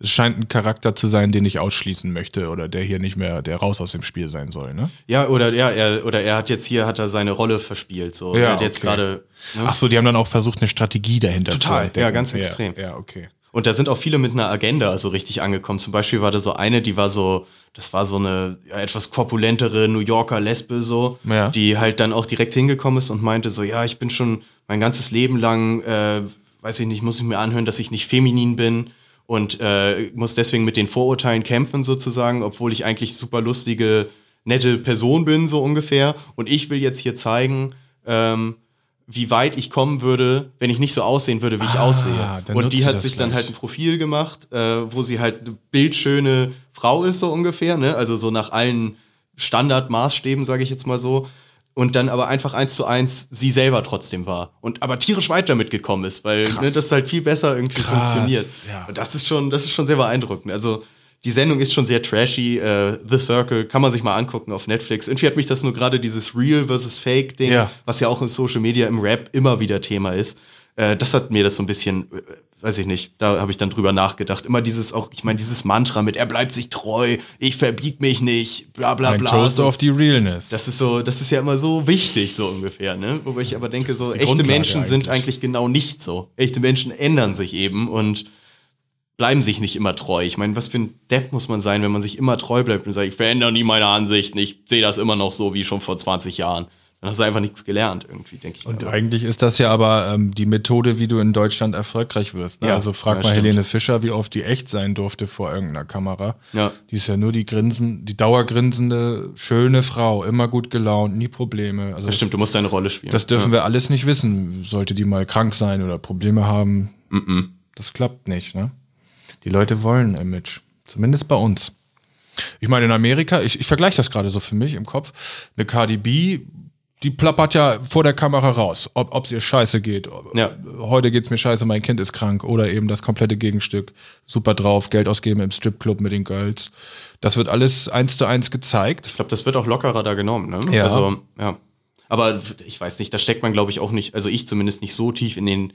[SPEAKER 2] Es scheint ein Charakter zu sein, den ich ausschließen möchte oder der hier nicht mehr, der raus aus dem Spiel sein soll, ne?
[SPEAKER 1] Ja, oder ja, er, oder er hat jetzt hier hat er seine Rolle verspielt. So. er hat jetzt
[SPEAKER 2] okay.
[SPEAKER 1] gerade. Ne?
[SPEAKER 2] Ach so, die haben dann auch versucht, eine Strategie dahinter
[SPEAKER 1] Total,
[SPEAKER 2] zu entdecken.
[SPEAKER 1] ja, ganz extrem.
[SPEAKER 2] Ja, okay.
[SPEAKER 1] Und da sind auch viele mit einer Agenda so richtig angekommen. Zum Beispiel war da so eine, die war so, das war so eine ja, etwas korpulentere New Yorker Lesbe so,
[SPEAKER 2] Ja.
[SPEAKER 1] die halt dann auch direkt hingekommen ist und meinte so, ja, ich bin schon mein ganzes Leben lang, äh, weiß ich nicht, muss ich mir anhören, dass ich nicht feminin bin und äh, muss deswegen mit den Vorurteilen kämpfen sozusagen, obwohl ich eigentlich super lustige, nette Person bin so ungefähr. Und ich will jetzt hier zeigen, ähm, wie weit ich kommen würde, wenn ich nicht so aussehen würde, wie ich
[SPEAKER 2] Ah,
[SPEAKER 1] aussehe.
[SPEAKER 2] dann
[SPEAKER 1] Und die hat sich dann
[SPEAKER 2] gleich.
[SPEAKER 1] halt ein Profil gemacht, äh, wo sie halt eine bildschöne Frau ist, so ungefähr, ne? Also so nach allen Standardmaßstäben, sage ich jetzt mal so. Und dann aber einfach eins zu eins sie selber trotzdem war. Und aber tierisch weit damit gekommen ist, weil ne, das halt viel besser irgendwie
[SPEAKER 2] Krass,
[SPEAKER 1] funktioniert.
[SPEAKER 2] ja.
[SPEAKER 1] Und das ist schon, das ist schon sehr beeindruckend. Also die Sendung ist schon sehr trashy. Äh, The Circle kann man sich mal angucken auf Netflix. Irgendwie hat mich das nur gerade dieses Real versus Fake Ding,
[SPEAKER 2] Ja.
[SPEAKER 1] was ja auch in Social Media im Rap immer wieder Thema ist. Äh, das hat mir das so ein bisschen, äh, weiß ich nicht, da habe ich dann drüber nachgedacht. Immer dieses auch, ich meine, dieses Mantra mit, er bleibt sich treu, ich verbieg mich nicht, bla bla
[SPEAKER 2] Ein
[SPEAKER 1] bla.
[SPEAKER 2] Toast
[SPEAKER 1] So,
[SPEAKER 2] auf die Realness.
[SPEAKER 1] das ist so, das ist ja immer so wichtig, so ungefähr, ne? Wobei ich aber denke, so echte
[SPEAKER 2] Grundlage
[SPEAKER 1] Menschen sind
[SPEAKER 2] eigentlich.
[SPEAKER 1] eigentlich genau nicht so. Echte Menschen ändern sich eben und bleiben sich nicht immer treu. Ich meine, was für ein Depp muss man sein, wenn man sich immer treu bleibt und sagt, ich verändere nie meine Ansichten, ich sehe das immer noch so wie schon vor 20 Jahren. Dann hast du einfach nichts gelernt irgendwie, denke ich.
[SPEAKER 2] Und
[SPEAKER 1] mir.
[SPEAKER 2] eigentlich ist das ja aber ähm, die Methode, wie du in Deutschland erfolgreich wirst. Ne?
[SPEAKER 1] Ja,
[SPEAKER 2] also frag
[SPEAKER 1] ja,
[SPEAKER 2] mal
[SPEAKER 1] stimmt.
[SPEAKER 2] Helene Fischer, wie oft die echt sein durfte vor irgendeiner Kamera.
[SPEAKER 1] Ja.
[SPEAKER 2] Die ist ja nur die grinsen, die dauergrinsende, schöne Frau, immer gut gelaunt, nie Probleme. Also
[SPEAKER 1] das stimmt, du musst deine Rolle spielen.
[SPEAKER 2] das dürfen wir alles nicht wissen. Sollte die mal krank sein oder Probleme haben, das klappt nicht. Ne? Die Leute wollen Image, zumindest bei uns. Ich meine, in Amerika, ich, ich vergleiche das gerade so für mich im Kopf. Eine Cardi B, die plappert ja vor der Kamera raus, ob es ihr scheiße geht.
[SPEAKER 1] Ja.
[SPEAKER 2] Heute geht's mir scheiße, mein Kind ist krank. Oder eben das komplette Gegenstück. Super drauf, Geld ausgeben im Stripclub mit den Girls. Das wird alles eins zu eins gezeigt.
[SPEAKER 1] Ich glaube, das wird auch lockerer da genommen, ne?
[SPEAKER 2] Ja.
[SPEAKER 1] Also, ja. Aber ich weiß nicht, da steckt man, glaube ich, auch nicht, also ich zumindest nicht so tief in den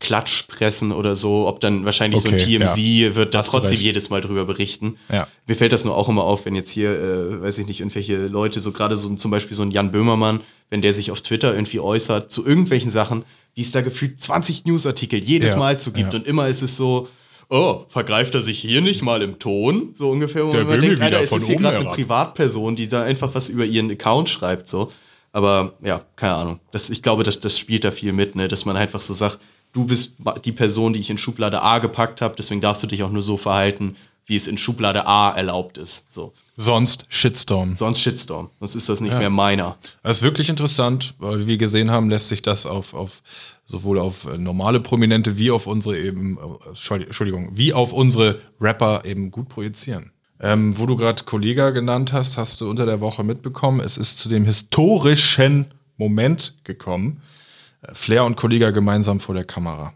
[SPEAKER 1] Klatschpressen oder so, ob dann wahrscheinlich so ein
[SPEAKER 2] Okay,
[SPEAKER 1] TMZ wird da
[SPEAKER 2] Hast
[SPEAKER 1] trotzdem jedes Mal drüber berichten.
[SPEAKER 2] Ja.
[SPEAKER 1] Mir fällt das nur auch immer auf, wenn jetzt hier, äh, weiß ich nicht, irgendwelche Leute, so gerade so zum Beispiel so ein Jan Böhmermann, wenn der sich auf Twitter irgendwie äußert zu irgendwelchen Sachen, wie es da gefühlt 20 Newsartikel jedes
[SPEAKER 2] Ja,
[SPEAKER 1] Mal zu gibt
[SPEAKER 2] ja.
[SPEAKER 1] und immer ist es so, oh, vergreift er sich hier nicht mal im Ton? So ungefähr, wo
[SPEAKER 2] Der
[SPEAKER 1] man denkt, Alter, es ist hier gerade eine. Privatperson, die da einfach was über ihren Account schreibt, so. Aber ja, keine Ahnung. Das, ich glaube, das, das spielt da viel mit, ne? dass man einfach so sagt, du bist die Person, die ich in Schublade A gepackt habe, deswegen darfst du dich auch nur so verhalten, wie es in Schublade A erlaubt ist. So.
[SPEAKER 2] Sonst Shitstorm.
[SPEAKER 1] Sonst Shitstorm. Sonst ist das nicht mehr meiner.
[SPEAKER 2] Das ist wirklich interessant, weil wie wir gesehen haben, lässt sich das auf, auf sowohl auf äh, normale Prominente wie auf unsere eben, äh, Entschuldi- Entschuldigung, wie auf unsere Rapper eben gut projizieren. Ähm, wo du gerade Kollega genannt hast, hast du unter der Woche mitbekommen, es ist zu dem historischen Moment gekommen. Flair und Kollega gemeinsam vor der Kamera.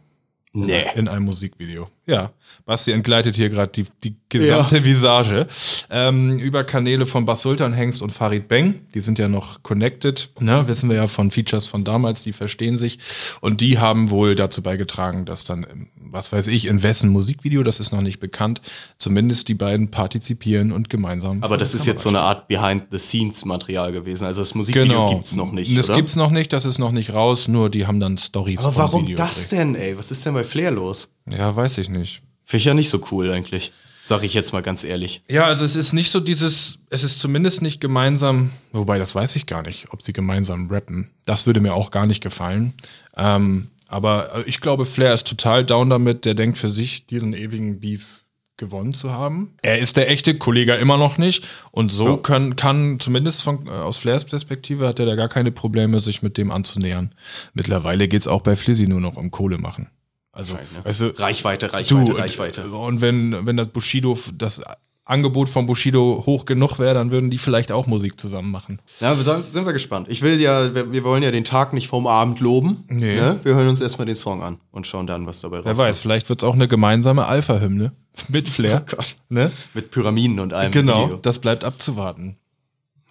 [SPEAKER 1] Nee.
[SPEAKER 2] In einem Musikvideo. Ja. Basti entgleitet hier gerade die, die gesamte Visage. Ähm, über Kanäle von Bas Sultan, Hengst und Farid Beng. Die sind ja noch connected. Ne? Wissen wir ja von Features von damals, die verstehen sich. Und die haben wohl dazu beigetragen, dass dann, ähm, was weiß ich, in wessen Musikvideo, das ist noch nicht bekannt, zumindest die beiden partizipieren und gemeinsam.
[SPEAKER 1] Aber das ist
[SPEAKER 2] Kamera
[SPEAKER 1] jetzt so eine Art Behind-the-Scenes-Material gewesen. Also das Musikvideo
[SPEAKER 2] Genau.
[SPEAKER 1] gibt's noch nicht.
[SPEAKER 2] Das
[SPEAKER 1] oder?
[SPEAKER 2] gibt's noch nicht, das ist noch nicht raus, nur die haben dann Stories
[SPEAKER 1] Aber
[SPEAKER 2] vom
[SPEAKER 1] warum
[SPEAKER 2] Video
[SPEAKER 1] das denn, ey? Was ist denn bei Flair los?
[SPEAKER 2] Ja, weiß ich nicht.
[SPEAKER 1] Finde ich ja nicht so cool eigentlich. Sag ich jetzt mal ganz ehrlich.
[SPEAKER 2] Ja, also es ist nicht so dieses, es ist zumindest nicht gemeinsam, wobei das weiß ich gar nicht, ob sie gemeinsam rappen. Das würde mir auch gar nicht gefallen. Ähm, aber äh, ich glaube, Flair ist total down damit, der denkt für sich, diesen ewigen Beef gewonnen zu haben. Er ist der echte Kollege immer noch nicht und so können, kann zumindest von, äh, aus Flairs Perspektive hat er da gar keine Probleme, sich mit dem anzunähern. Mittlerweile geht's auch bei Flizzy nur noch um Kohle machen. Also, weißt du,
[SPEAKER 1] Reichweite, Reichweite,
[SPEAKER 2] Du,
[SPEAKER 1] Reichweite.
[SPEAKER 2] Und wenn, wenn das Bushido, das Angebot von Bushido hoch genug wäre, dann würden die vielleicht auch Musik zusammen machen.
[SPEAKER 1] Ja, wir sind, wir gespannt. Ich will ja, wir, wollen ja den Tag nicht vom Abend loben.
[SPEAKER 2] Nee.
[SPEAKER 1] Ne? Wir hören uns erstmal den Song an und schauen dann, was dabei rauskommt.
[SPEAKER 2] Wer weiß, vielleicht wird's auch eine gemeinsame Alpha-Hymne [LAUGHS] mit Flair.
[SPEAKER 1] Oh Gott.
[SPEAKER 2] Ne?
[SPEAKER 1] Mit Pyramiden und allem.
[SPEAKER 2] Genau,
[SPEAKER 1] Video.
[SPEAKER 2] das bleibt abzuwarten.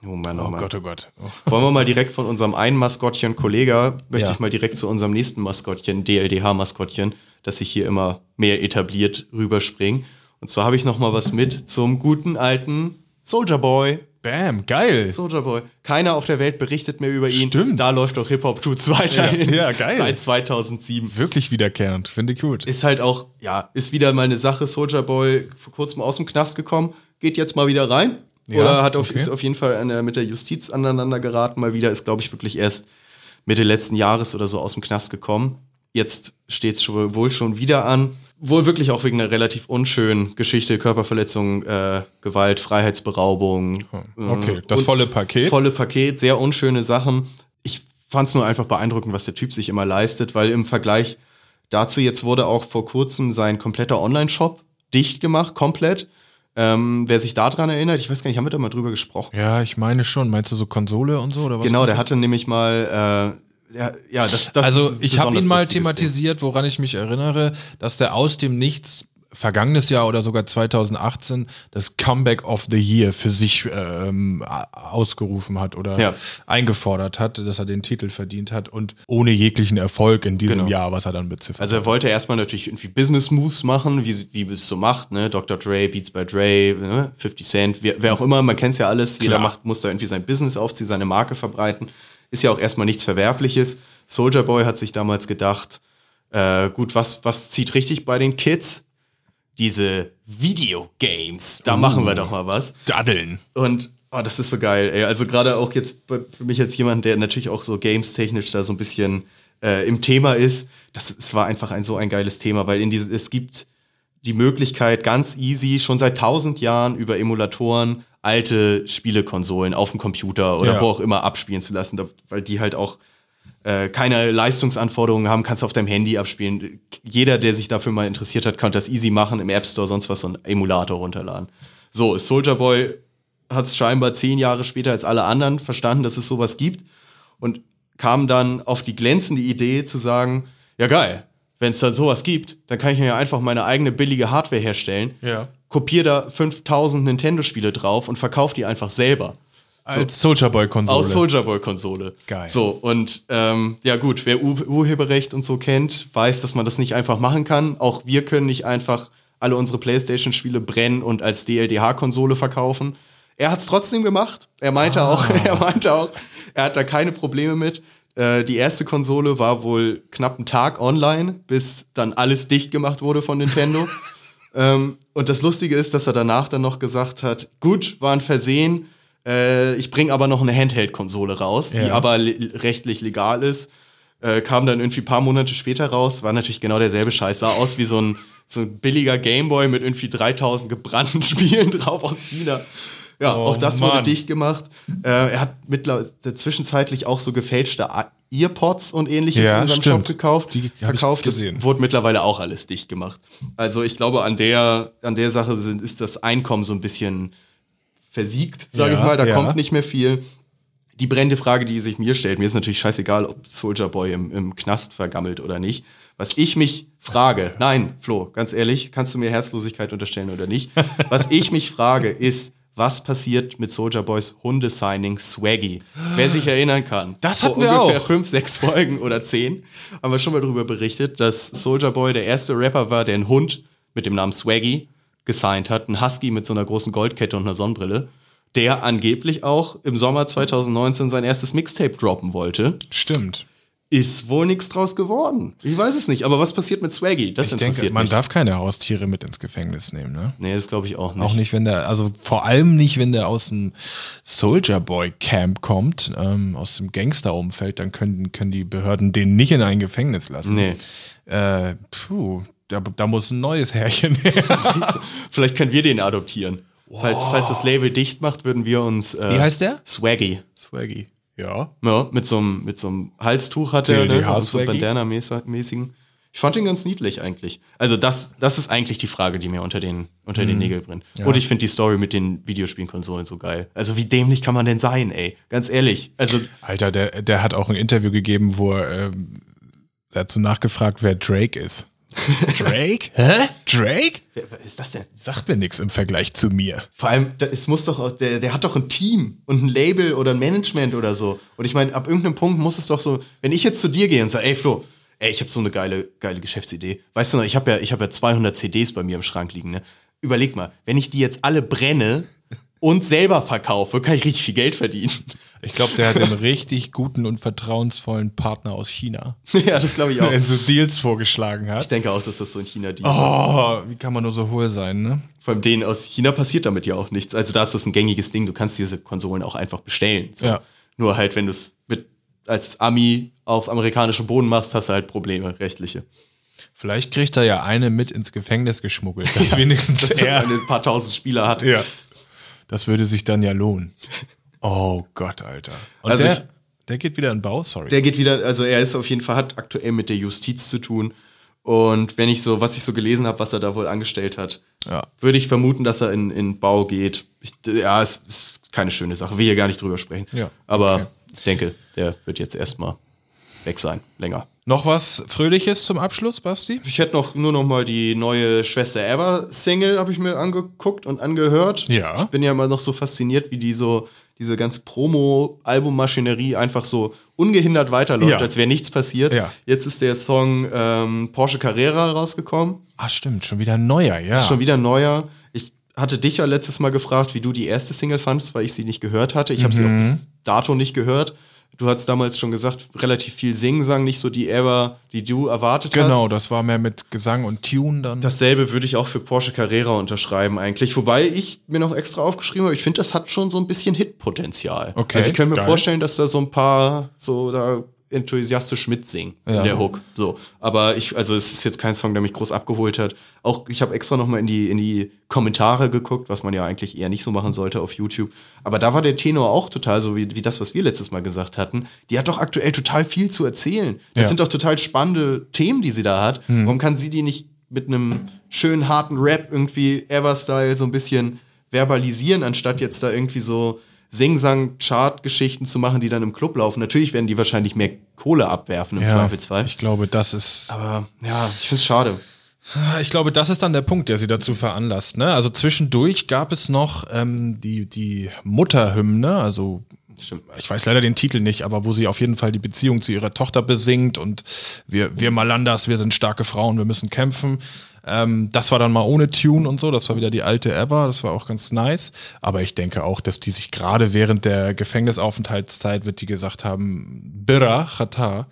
[SPEAKER 1] Oh Mann, oh,
[SPEAKER 2] Oh
[SPEAKER 1] Mann.
[SPEAKER 2] Gott, oh Gott. Oh.
[SPEAKER 1] Wollen wir mal direkt von unserem einen Maskottchen Kollega, möchte
[SPEAKER 2] Ja.
[SPEAKER 1] ich mal direkt zu unserem nächsten Maskottchen, DLDH-Maskottchen, das sich hier immer mehr etabliert, rüberspringen. Und zwar habe ich noch mal was mit zum guten alten Soldier Boy.
[SPEAKER 2] Bam, geil.
[SPEAKER 1] Soldier Boy. Keiner auf der Welt berichtet mehr über ihn.
[SPEAKER 2] Stimmt.
[SPEAKER 1] Da läuft doch Hip-Hop Tuts weiterhin.
[SPEAKER 2] Ja, ja, geil.
[SPEAKER 1] Seit 2007.
[SPEAKER 2] Wirklich wiederkehrend, finde ich gut.
[SPEAKER 1] Ist halt auch, ja, ist wieder mal eine Sache. Soldier Boy vor kurzem aus dem Knast gekommen, geht jetzt mal wieder rein.
[SPEAKER 2] Ja,
[SPEAKER 1] Oder hat auf,
[SPEAKER 2] okay.
[SPEAKER 1] ist auf jeden Fall der, mit der Justiz aneinander geraten. Mal wieder ist, glaube ich, wirklich erst Mitte letzten Jahres oder so aus dem Knast gekommen. Jetzt steht es wohl schon wieder an. Wohl wirklich auch wegen einer relativ unschönen Geschichte, Körperverletzung, äh, Gewalt, Freiheitsberaubung.
[SPEAKER 2] Okay,
[SPEAKER 1] äh,
[SPEAKER 2] das volle Paket.
[SPEAKER 1] Volle Paket, sehr unschöne Sachen. Ich fand es nur einfach beeindruckend, was der Typ sich immer leistet, weil im Vergleich dazu jetzt wurde auch vor kurzem sein kompletter Online-Shop dicht gemacht, komplett. Ähm, wer sich daran erinnert, ich weiß gar nicht, haben wir da mal drüber gesprochen?
[SPEAKER 2] Ja, ich meine schon. Meinst du so Konsole und so oder was?
[SPEAKER 1] Genau, der hatte nämlich mal, äh, ja, ja, das, das
[SPEAKER 2] Also ich habe ihn mal thematisiert, woran ich mich erinnere, dass der aus dem Nichts vergangenes Jahr oder sogar 2018 das Comeback of the Year für sich ähm, ausgerufen hat oder
[SPEAKER 1] Ja.
[SPEAKER 2] eingefordert hat, dass er den Titel verdient hat und ohne jeglichen Erfolg in diesem
[SPEAKER 1] Genau.
[SPEAKER 2] Jahr, was er dann beziffert.
[SPEAKER 1] Also er wollte erstmal natürlich irgendwie Business Moves machen, wie, wie es so macht, ne? Dr. Dre, Beats by Dre, ne? 50 Cent, wer, wer auch immer, man kennt ja alles, jeder
[SPEAKER 2] Klar.
[SPEAKER 1] macht, muss da irgendwie sein Business aufziehen, seine Marke verbreiten. Ist ja auch erstmal nichts Verwerfliches. Soldier Boy hat sich damals gedacht, äh, gut, was, was zieht richtig bei den Kids? Diese Videogames, da machen wir doch mal was.
[SPEAKER 2] Daddeln.
[SPEAKER 1] Und oh, das ist so geil, ey. Also gerade auch jetzt für mich jetzt jemand, der natürlich auch so games-technisch da so ein bisschen äh, im Thema ist, das, es war einfach ein so ein geiles Thema, weil in diese, es gibt die Möglichkeit, ganz easy, schon seit tausend Jahren über Emulatoren alte Spielekonsolen auf dem Computer oder
[SPEAKER 2] Ja.
[SPEAKER 1] wo auch immer abspielen zu lassen, da, weil die halt auch äh, keine Leistungsanforderungen haben, kannst du auf deinem Handy abspielen. Jeder, der sich dafür mal interessiert hat, kann das easy machen, im App Store, sonst was, so ein Emulator runterladen. So, Soldier Boy hat es scheinbar zehn Jahre später als alle anderen verstanden, dass es sowas gibt und kam dann auf die glänzende Idee zu sagen, ja geil, wenn es dann sowas gibt, dann kann ich mir ja einfach meine eigene billige Hardware herstellen,
[SPEAKER 2] Ja.
[SPEAKER 1] kopiere da 5000 Nintendo-Spiele drauf und verkaufe die einfach selber.
[SPEAKER 2] Als Soldier Boy Konsole.
[SPEAKER 1] Aus Soldier Boy Konsole.
[SPEAKER 2] Geil.
[SPEAKER 1] So, und ähm, ja gut, wer Ur Urheberrecht und so kennt, weiß, dass man das nicht einfach machen kann. Auch wir können nicht einfach alle unsere Playstation-Spiele brennen und als DLDH-Konsole verkaufen. Er hat es trotzdem gemacht. Er meinte
[SPEAKER 2] Ah.
[SPEAKER 1] auch, [LAUGHS] er meinte auch, er hat da keine Probleme mit. Äh, die erste Konsole war wohl knapp einen Tag online, bis dann alles dicht gemacht wurde von Nintendo. [LAUGHS] Ähm, und das Lustige ist, dass er danach dann noch gesagt hat, gut, war ein Versehen, äh, ich bringe aber noch eine Handheld-Konsole raus, die
[SPEAKER 2] Ja.
[SPEAKER 1] aber le rechtlich legal ist. Äh, kam dann irgendwie ein paar Monate später raus, war natürlich genau derselbe Scheiß, sah aus wie so ein, so ein billiger Gameboy mit irgendwie 3000 gebrannten [LAUGHS] Spielen drauf aus China. Ja,
[SPEAKER 2] Oh,
[SPEAKER 1] auch das wurde
[SPEAKER 2] Mann.
[SPEAKER 1] dicht gemacht. Äh, er hat mittlerweile zwischenzeitlich auch so gefälschte Earpods und ähnliches
[SPEAKER 2] Ja,
[SPEAKER 1] in seinem
[SPEAKER 2] stimmt.
[SPEAKER 1] Shop gekauft.
[SPEAKER 2] Die
[SPEAKER 1] verkauft. Das wurde mittlerweile auch alles dicht gemacht. Also ich glaube, an der, an der Sache sind, ist das Einkommen so ein bisschen versiegt, sage
[SPEAKER 2] Ja,
[SPEAKER 1] ich mal. Da
[SPEAKER 2] ja.
[SPEAKER 1] kommt nicht mehr viel. Die brennende Frage, die sich mir stellt, mir ist natürlich scheißegal, ob Soldier Boy im, im Knast vergammelt oder nicht. Was ich mich frage, nein, Flo, ganz ehrlich, kannst du mir Herzlosigkeit unterstellen oder nicht? [LAUGHS] Was ich mich frage, ist, was passiert mit Soldier Boys Hundesigning Swaggy? Wer sich erinnern kann.
[SPEAKER 2] Das
[SPEAKER 1] vor
[SPEAKER 2] hatten wir
[SPEAKER 1] ungefähr
[SPEAKER 2] auch.
[SPEAKER 1] fünf, sechs Folgen oder zehn haben wir schon mal darüber berichtet, dass Soldier Boy der erste Rapper war, der einen Hund mit dem Namen Swaggy gesigned hat. Ein Husky mit so einer großen Goldkette und einer Sonnenbrille. Der angeblich auch im Sommer 2019 sein erstes Mixtape droppen wollte.
[SPEAKER 2] Stimmt.
[SPEAKER 1] Ist wohl nichts draus geworden. Ich weiß es nicht. Aber was passiert mit Swaggy? Das
[SPEAKER 2] Ich
[SPEAKER 1] interessiert
[SPEAKER 2] denke, man
[SPEAKER 1] mich.
[SPEAKER 2] darf keine Haustiere mit ins Gefängnis nehmen, ne?
[SPEAKER 1] nee, das glaube ich auch nicht.
[SPEAKER 2] Auch nicht, wenn der, also vor allem nicht, wenn der aus dem Soldier Boy Camp kommt, ähm, aus dem Gangster-Umfeld, dann können, können die Behörden den nicht in ein Gefängnis lassen.
[SPEAKER 1] Nee.
[SPEAKER 2] Äh, puh, da, da muss ein neues Härchen her. [LAUGHS]
[SPEAKER 1] Vielleicht können wir den adoptieren. Falls, falls das Label dicht macht, würden wir uns. Äh,
[SPEAKER 2] Wie heißt der?
[SPEAKER 1] Swaggy.
[SPEAKER 2] Swaggy. Ja.
[SPEAKER 1] Ja, mit so einem mit so einem Halstuch hat er, ne? So, so? Bandana-mäßigen. Ich fand ihn ganz niedlich eigentlich. Also das, das ist eigentlich die Frage, die mir unter den, unter
[SPEAKER 2] Mhm.
[SPEAKER 1] den Nägeln brennt. Und ich finde die Story mit den Videospielkonsolen so geil. Also wie dämlich kann man denn sein, ey? Ganz ehrlich. Also
[SPEAKER 2] Alter, der, der hat auch ein Interview gegeben, wo er ähm, dazu nachgefragt, wer Drake ist. Drake? [LAUGHS] Hä? Drake?
[SPEAKER 1] wer, wer ist das denn?
[SPEAKER 2] Sagt mir nichts im Vergleich zu mir.
[SPEAKER 1] Vor allem, da- es muss doch, auch- der, der hat doch ein Team und ein Label oder ein Management oder so. Und ich meine, ab irgendeinem Punkt muss es doch so, wenn ich jetzt zu dir gehe und sage, ey Flo, ey, ich habe so eine geile, geile Geschäftsidee. Weißt du noch, ich habe ja, ich habe ja 200 CDs bei mir im Schrank liegen. Ne? Überleg mal, wenn ich die jetzt alle brenne und selber verkaufe, kann ich richtig viel Geld verdienen.
[SPEAKER 2] Ich glaube, der hat einen [LAUGHS] richtig guten und vertrauensvollen Partner aus China, [LAUGHS]
[SPEAKER 1] ja, das glaube ich auch.
[SPEAKER 2] der so Deals vorgeschlagen
[SPEAKER 1] Ich
[SPEAKER 2] hat.
[SPEAKER 1] denke auch, dass das so in China die.
[SPEAKER 2] Oh, wie kann man nur so hohl sein, ne?
[SPEAKER 1] Vor allem denen aus China passiert damit ja auch nichts. Also da ist das ein gängiges Ding. Du kannst diese Konsolen auch einfach bestellen. So.
[SPEAKER 2] Ja.
[SPEAKER 1] Nur halt, wenn du es als Ami auf amerikanischem Boden machst, hast du halt Probleme, rechtliche.
[SPEAKER 2] Vielleicht kriegt er ja eine mit ins Gefängnis geschmuggelt. Das [LAUGHS] wenigstens
[SPEAKER 1] Dass
[SPEAKER 2] er.
[SPEAKER 1] er ein paar tausend Spieler hat.
[SPEAKER 2] Ja. Das würde sich dann ja lohnen. Oh Gott, Alter. Und
[SPEAKER 1] Also
[SPEAKER 2] der,
[SPEAKER 1] ich-
[SPEAKER 2] der geht wieder in Bau, sorry.
[SPEAKER 1] Der geht wieder, also er ist auf jeden Fall, hat aktuell mit der Justiz zu tun. Und wenn ich so, was ich so gelesen habe, was er da wohl angestellt hat,
[SPEAKER 2] Ja.
[SPEAKER 1] würde ich vermuten, dass er in, in Bau geht. Ich, ja, es ist keine schöne Sache. Will hier gar nicht drüber sprechen.
[SPEAKER 2] Ja.
[SPEAKER 1] Aber
[SPEAKER 2] Okay.
[SPEAKER 1] ich denke, der wird jetzt erstmal weg sein, länger.
[SPEAKER 2] Noch was Fröhliches zum Abschluss, Basti?
[SPEAKER 1] Ich hätte noch nur noch mal die neue Schwester Ever Single habe ich mir angeguckt und angehört.
[SPEAKER 2] Ja.
[SPEAKER 1] Ich bin ja immer noch so fasziniert, wie die so diese ganz Promo Albummaschinerie einfach so ungehindert weiterläuft,
[SPEAKER 2] Ja.
[SPEAKER 1] als wäre nichts passiert.
[SPEAKER 2] Ja.
[SPEAKER 1] Jetzt ist der Song ähm, Porsche Carrera rausgekommen.
[SPEAKER 2] Ah, stimmt, schon wieder neuer, ja.
[SPEAKER 1] Ist schon wieder neuer. Ich hatte dich ja letztes Mal gefragt, wie du die erste Single fandest, weil ich sie nicht gehört hatte. Ich habe sie auch
[SPEAKER 2] Mhm.
[SPEAKER 1] bis dato nicht gehört. Du hast damals schon gesagt, relativ viel Singsang, nicht so die Ever, die du erwartet hast.
[SPEAKER 2] Genau, das war mehr mit Gesang und Tune dann.
[SPEAKER 1] Dasselbe würde ich auch für Porsche Carrera unterschreiben eigentlich. Wobei ich mir noch extra aufgeschrieben habe, ich finde, das hat schon so ein bisschen Hitpotenzial.
[SPEAKER 2] Okay,
[SPEAKER 1] Also ich könnte mir
[SPEAKER 2] geil.
[SPEAKER 1] vorstellen, dass da so ein paar so da enthusiastisch mitsingen
[SPEAKER 2] Ja.
[SPEAKER 1] in der Hook. So, aber ich, also es ist jetzt kein Song, der mich groß abgeholt hat. Auch ich habe extra noch mal in die in die Kommentare geguckt, was man ja eigentlich eher nicht so machen sollte auf YouTube. Aber da war der Tenor auch total so wie, wie das, was wir letztes Mal gesagt hatten. Die hat doch aktuell total viel zu erzählen. Das
[SPEAKER 2] Ja.
[SPEAKER 1] sind doch total spannende Themen, die sie da hat. Warum kann sie die nicht mit einem schönen harten Rap irgendwie Ever-Style so ein bisschen verbalisieren, anstatt jetzt da irgendwie so Sing-Sang-Chart-Geschichten zu machen, die dann im Club laufen. Natürlich werden die wahrscheinlich mehr Kohle abwerfen im
[SPEAKER 2] ja,
[SPEAKER 1] Zweifelsfall.
[SPEAKER 2] Ich glaube, das ist.
[SPEAKER 1] Aber ja, ich find's schade.
[SPEAKER 2] Ich glaube, das ist dann der Punkt, der sie dazu veranlasst. Ne? Also zwischendurch gab es noch ähm, die, die Mutterhymne, also ich weiß leider den Titel nicht, aber wo sie auf jeden Fall die Beziehung zu ihrer Tochter besingt und wir, wir Malandas, wir sind starke Frauen, wir müssen kämpfen. Ähm, das war dann mal ohne Tune und so, das war wieder die alte Ever, das war auch ganz nice. Aber ich denke auch, dass die sich gerade während der Gefängnisaufenthaltszeit, wird die gesagt haben, Birra, Chata,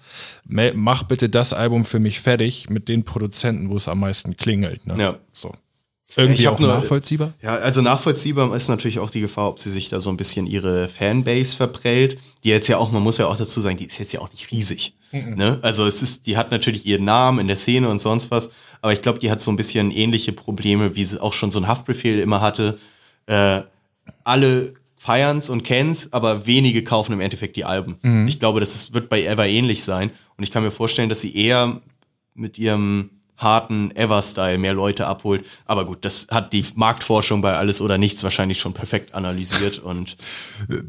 [SPEAKER 2] mach bitte das Album für mich fertig mit den Produzenten, wo es am meisten klingelt. Ne?
[SPEAKER 1] Ja.
[SPEAKER 2] So. Irgendwie
[SPEAKER 1] Ich
[SPEAKER 2] auch
[SPEAKER 1] nur-
[SPEAKER 2] nachvollziehbar?
[SPEAKER 1] Ja, also nachvollziehbar ist natürlich auch die Gefahr, ob sie sich da so ein bisschen ihre Fanbase verprellt. Die jetzt ja auch, man muss ja auch dazu sagen, die ist jetzt ja auch nicht riesig. Ne? Also es ist, die hat natürlich ihren Namen in der Szene und sonst was, aber ich glaube, die hat so ein bisschen ähnliche Probleme, wie sie auch schon so ein Haftbefehl immer hatte. Äh, alle feiern's und kennen's, aber wenige kaufen im Endeffekt die Alben. Ich glaube, das ist, wird bei Ever ähnlich sein. Und ich kann mir vorstellen, dass sie eher mit ihrem harten Ever-Style mehr Leute abholt. Aber gut, das hat die Marktforschung bei Alles oder Nichts wahrscheinlich schon perfekt analysiert und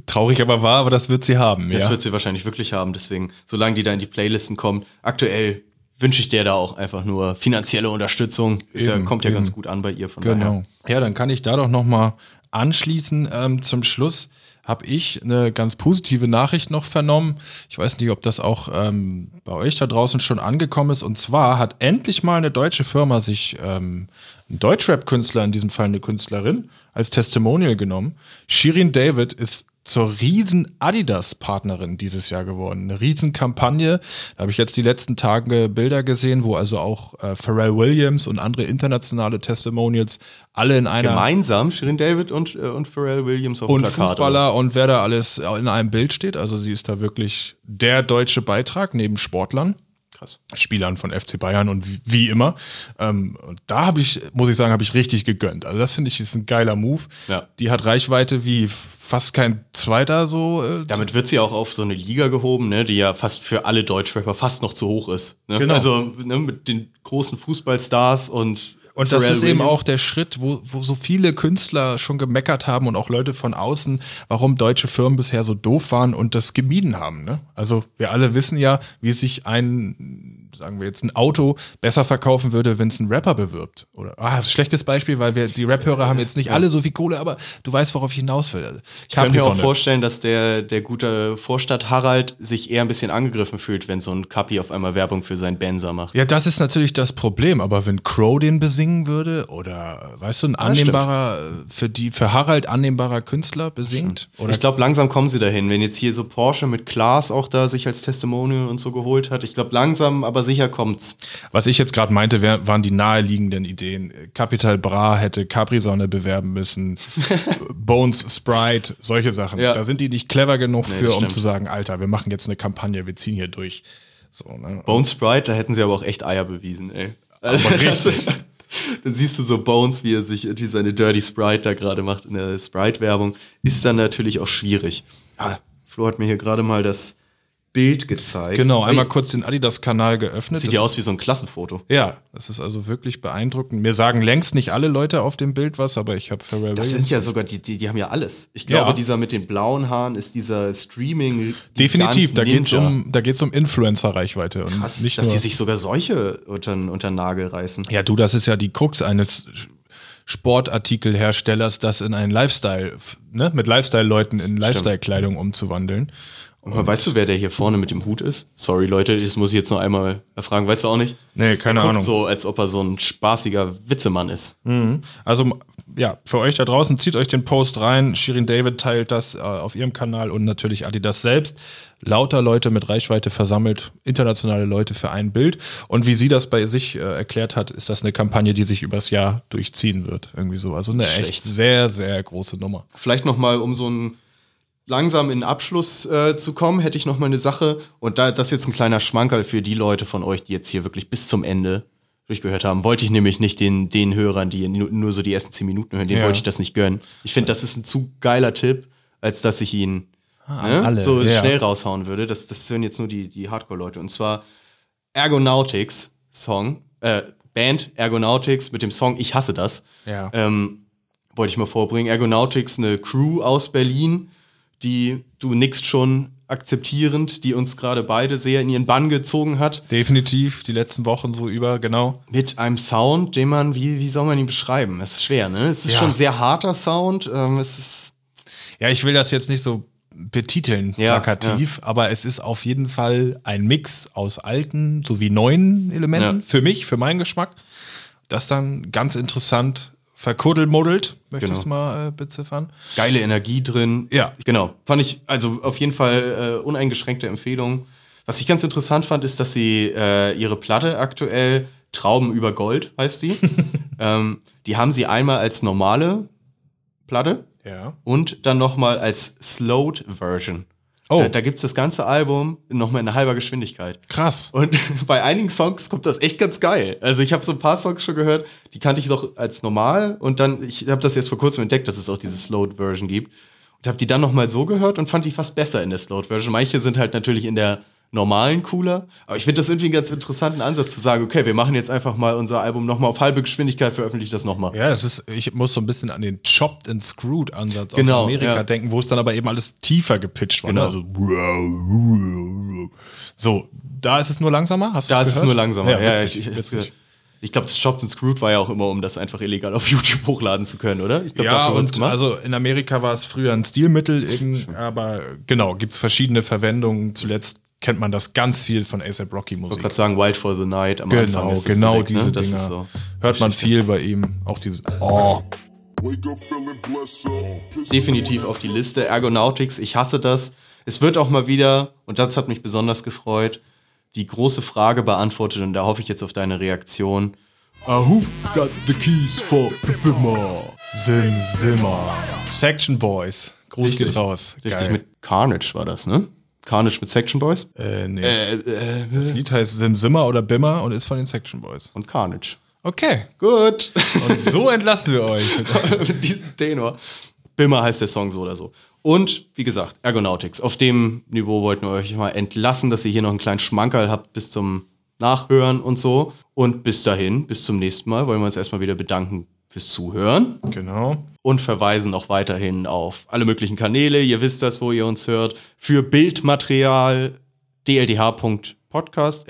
[SPEAKER 2] Traurig aber wahr, aber das wird sie haben.
[SPEAKER 1] das
[SPEAKER 2] ja.
[SPEAKER 1] wird sie wahrscheinlich wirklich haben. Deswegen, solange die da in die Playlisten kommt, aktuell wünsche ich der da auch einfach nur finanzielle Unterstützung. Ist ja,
[SPEAKER 2] Eben,
[SPEAKER 1] kommt ja ganz
[SPEAKER 2] eben.
[SPEAKER 1] gut an bei ihr. Von
[SPEAKER 2] Genau.
[SPEAKER 1] daher.
[SPEAKER 2] Ja, dann kann ich da doch noch mal anschließen. Ähm, zum Schluss habe ich eine ganz positive Nachricht noch vernommen. Ich weiß nicht, ob das auch ähm, bei euch da draußen schon angekommen ist. Und zwar hat endlich mal eine deutsche Firma sich ähm, einen Deutschrap-Künstler, in diesem Fall eine Künstlerin, als Testimonial genommen. Shirin David ist zur riesen Adidas-Partnerin dieses Jahr geworden. Eine riesen Kampagne. Da habe ich jetzt die letzten Tage Bilder gesehen, wo also auch äh, Pharrell Williams und andere internationale Testimonials alle in einer
[SPEAKER 1] Gemeinsam Shirin David und, äh, und Pharrell Williams auf dem
[SPEAKER 2] und. Fußballer und wer da alles in einem Bild steht. Also sie ist da wirklich der deutsche Beitrag neben Sportlern.
[SPEAKER 1] Krass.
[SPEAKER 2] Spielern von FC Bayern und wie, wie immer. Ähm, und da habe ich, muss ich sagen, habe ich richtig gegönnt. Also das finde ich ist ein geiler Move.
[SPEAKER 1] Ja.
[SPEAKER 2] Die hat Reichweite wie fast kein zweiter so. Äh,
[SPEAKER 1] Damit wird sie auch auf so eine Liga gehoben, ne, die ja fast für alle Deutschrapper fast noch zu hoch ist. Ne?
[SPEAKER 2] Genau.
[SPEAKER 1] Also ne, mit den großen Fußballstars und
[SPEAKER 2] Und das
[SPEAKER 1] Pharrell
[SPEAKER 2] ist eben auch der Schritt, wo, wo so viele Künstler schon gemeckert haben und auch Leute von außen, warum deutsche Firmen bisher so doof waren und das gemieden haben. Ne? Also wir alle wissen ja, wie sich ein, sagen wir jetzt, ein Auto besser verkaufen würde, wenn es ein Rapper bewirbt. Oder ah, schlechtes Beispiel, weil wir die Rap-Hörer haben jetzt nicht alle so viel Kohle, aber du weißt, worauf ich hinaus will. Also,
[SPEAKER 1] Ich könnte mir auch vorstellen, dass der, der gute Vorstadt Harald sich eher ein bisschen angegriffen fühlt, wenn so ein Kapi auf einmal Werbung für seinen Benzer macht.
[SPEAKER 2] Ja, das ist natürlich das Problem, aber wenn Crow den besingen würde oder weißt du, ein annehmbarer für die für Harald annehmbarer Künstler besingt oder
[SPEAKER 1] ich glaube, langsam kommen sie dahin. Wenn jetzt hier so Porsche mit Klaas auch da sich als Testimonial und so geholt hat, ich glaube, langsam, aber sicher kommt's.
[SPEAKER 2] Was ich jetzt gerade meinte, wär, waren die naheliegenden Ideen. Capital Bra hätte Capri-Sonne bewerben müssen, [LAUGHS] Bones Sprite, solche Sachen.
[SPEAKER 1] Ja.
[SPEAKER 2] Da sind die nicht clever genug für,
[SPEAKER 1] das
[SPEAKER 2] um zu sagen, Alter, wir machen jetzt eine Kampagne, wir ziehen hier durch. So, ne?
[SPEAKER 1] Bone Sprite, da hätten sie aber auch echt Eier bewiesen, ey. Also,
[SPEAKER 2] richtig. [LAUGHS]
[SPEAKER 1] dann siehst du so Bones, wie er sich irgendwie seine Dirty Sprite da gerade macht in der Sprite-Werbung. Ist dann natürlich auch schwierig. Ah, Flo hat mir hier gerade mal das Bild gezeigt.
[SPEAKER 2] Genau, einmal kurz den Adidas-Kanal geöffnet.
[SPEAKER 1] Sieht
[SPEAKER 2] Das
[SPEAKER 1] ja aus wie so ein Klassenfoto.
[SPEAKER 2] Ja, das ist also wirklich beeindruckend. Mir sagen längst nicht alle Leute auf dem Bild was, aber ich habe Pharrell
[SPEAKER 1] Das sind ja sogar, die, die, die haben ja alles. Ich glaube,
[SPEAKER 2] Ja.
[SPEAKER 1] dieser mit den blauen Haaren ist dieser Streaming.
[SPEAKER 2] Definitiv, da geht's
[SPEAKER 1] Ninja.
[SPEAKER 2] um, da geht's um Influencer-Reichweite und
[SPEAKER 1] Krass,
[SPEAKER 2] nicht
[SPEAKER 1] dass
[SPEAKER 2] nur.
[SPEAKER 1] die sich sogar solche unter, unter den Nagel reißen.
[SPEAKER 2] ja, du, das ist ja die Krux eines Sportartikelherstellers, das in einen Lifestyle, ne, mit Lifestyle-Leuten in Lifestyle-Kleidung umzuwandeln.
[SPEAKER 1] Aber weißt du, wer der hier vorne mit dem Hut ist? Sorry, Leute, das muss ich jetzt noch einmal erfragen. Weißt du auch nicht?
[SPEAKER 2] Nee, keine Ahnung.
[SPEAKER 1] so, als ob er so ein spaßiger Witzemann ist.
[SPEAKER 2] Also ja, für euch da draußen, zieht euch den Post rein. Shirin David teilt das äh, auf ihrem Kanal und natürlich Adidas selbst. Lauter Leute mit Reichweite versammelt, internationale Leute für ein Bild. Und wie sie das bei sich äh, erklärt hat, ist das eine Kampagne, die sich übers Jahr durchziehen wird. Irgendwie so. Also eine echt
[SPEAKER 1] Schlecht.
[SPEAKER 2] sehr, sehr große Nummer.
[SPEAKER 1] Vielleicht noch mal, um so ein langsam in den Abschluss äh, zu kommen, hätte ich noch mal eine Sache. Und da das ist jetzt ein kleiner Schmankerl für die Leute von euch, die jetzt hier wirklich bis zum Ende durchgehört haben. Wollte ich nämlich nicht den, den Hörern, die nur, nur so die ersten zehn Minuten hören, denen
[SPEAKER 2] Ja.
[SPEAKER 1] wollte ich das nicht gönnen. Ich finde, das ist ein zu geiler Tipp, als dass ich ihn ne,
[SPEAKER 2] alle,
[SPEAKER 1] so
[SPEAKER 2] ja.
[SPEAKER 1] schnell raushauen würde. Das, das hören jetzt nur die, die Hardcore-Leute. Und zwar Ergonautics Song, äh, Band Ergonautics mit dem Song Ich hasse das.
[SPEAKER 2] Ja.
[SPEAKER 1] Ähm, wollte ich mal vorbringen. Ergonautics, eine Crew aus Berlin, die du nickst schon akzeptierend, die uns gerade beide sehr in ihren Bann gezogen hat.
[SPEAKER 2] Definitiv die letzten Wochen so über, genau.
[SPEAKER 1] Mit einem Sound, den man, wie, wie soll man ihn beschreiben? Es ist schwer, ne? Es ist
[SPEAKER 2] Ja.
[SPEAKER 1] schon sehr harter Sound. Ähm, es ist
[SPEAKER 2] Ja, ich will das jetzt nicht so betiteln,
[SPEAKER 1] Ja,
[SPEAKER 2] plakativ, aber es ist auf jeden Fall ein Mix aus alten sowie neuen Elementen,
[SPEAKER 1] Ja.
[SPEAKER 2] für mich, für meinen Geschmack, das dann ganz interessant verkuddelmuddelt, möchte ich
[SPEAKER 1] Genau.
[SPEAKER 2] es mal äh, beziffern.
[SPEAKER 1] geile Energie drin.
[SPEAKER 2] Ja.
[SPEAKER 1] Genau. Fand ich, also auf jeden Fall äh, uneingeschränkte Empfehlung. Was ich ganz interessant fand, ist, dass sie äh, ihre Platte aktuell Trauben über Gold heißt die. [LAUGHS] ähm, die haben sie einmal als normale Platte
[SPEAKER 2] Ja.
[SPEAKER 1] und dann nochmal als Slowed Version.
[SPEAKER 2] Oh.
[SPEAKER 1] Da, da gibt es das ganze Album nochmal in halber Geschwindigkeit.
[SPEAKER 2] Krass.
[SPEAKER 1] Und [LAUGHS] bei einigen Songs kommt das echt ganz geil. Also ich habe so ein paar Songs schon gehört, die kannte ich doch als normal und dann, ich habe das jetzt vor kurzem entdeckt, dass es auch diese Slowed-Version gibt und habe die dann nochmal so gehört und fand die fast besser in der Slowed-Version. Manche sind halt natürlich in der normalen cooler, aber ich finde das irgendwie einen ganz interessanten Ansatz zu sagen, okay, wir machen jetzt einfach mal unser Album nochmal auf halbe Geschwindigkeit, veröffentliche das nochmal.
[SPEAKER 2] Ja, das ist, ich muss so ein bisschen an den Chopped and Screwed Ansatz
[SPEAKER 1] Genau,
[SPEAKER 2] aus Amerika
[SPEAKER 1] ja.
[SPEAKER 2] denken, wo es dann aber eben alles tiefer gepitcht war.
[SPEAKER 1] Genau.
[SPEAKER 2] Also, so, da ist es nur langsamer, hast du
[SPEAKER 1] Da ist es
[SPEAKER 2] gehört?
[SPEAKER 1] nur langsamer.
[SPEAKER 2] Ja,
[SPEAKER 1] Ja,
[SPEAKER 2] witzig,
[SPEAKER 1] ich ich,
[SPEAKER 2] witzig.
[SPEAKER 1] ich glaube, das Chopped and Screwed war ja auch immer, um das einfach illegal auf [LAUGHS] YouTube hochladen zu können, oder? Ich glaube,
[SPEAKER 2] Ja,
[SPEAKER 1] dafür
[SPEAKER 2] und also in Amerika war es früher ein Stilmittel, aber genau, gibt es verschiedene Verwendungen. Zuletzt kennt man das ganz viel von ASAP Rocky
[SPEAKER 1] Ich wollte
[SPEAKER 2] Musik.
[SPEAKER 1] gerade sagen, Wild for the Night am Anfang
[SPEAKER 2] Genau,
[SPEAKER 1] ist das
[SPEAKER 2] genau
[SPEAKER 1] direkt,
[SPEAKER 2] diese
[SPEAKER 1] ne?
[SPEAKER 2] Dinger.
[SPEAKER 1] ist so.
[SPEAKER 2] Hört man viel bei ihm. Auch diese. Oh,
[SPEAKER 1] definitiv auf die Liste. Ergonautics, ich hasse das. Es wird auch mal wieder, und das hat mich besonders gefreut, die große Frage beantwortet und da hoffe ich jetzt auf deine Reaktion. Uh, who got the keys for the Bimmer?
[SPEAKER 2] Sim Simmer. Section Boys. Gruß
[SPEAKER 1] Richtig.
[SPEAKER 2] geht raus.
[SPEAKER 1] Richtig,
[SPEAKER 2] Geil.
[SPEAKER 1] mit Carnage war das, ne? Carnage mit Section Boys?
[SPEAKER 2] Äh, nee.
[SPEAKER 1] Äh,
[SPEAKER 2] das Lied heißt Sim Simmer oder Bimmer und ist von den Section Boys.
[SPEAKER 1] Und Carnage.
[SPEAKER 2] Okay.
[SPEAKER 1] Gut.
[SPEAKER 2] Und so entlassen wir euch. [LAUGHS]
[SPEAKER 1] mit diesem Tenor. Bimmer heißt der Song so oder so. Und wie gesagt, Ergonautics. Auf dem Niveau wollten wir euch mal entlassen, dass ihr hier noch einen kleinen Schmankerl habt bis zum Nachhören und so. Und bis dahin, bis zum nächsten Mal, wollen wir uns erstmal wieder bedanken fürs Zuhören
[SPEAKER 2] Genau.
[SPEAKER 1] und verweisen auch weiterhin auf alle möglichen Kanäle. Ihr wisst das, wo ihr uns hört. Für Bildmaterial dldh.podcast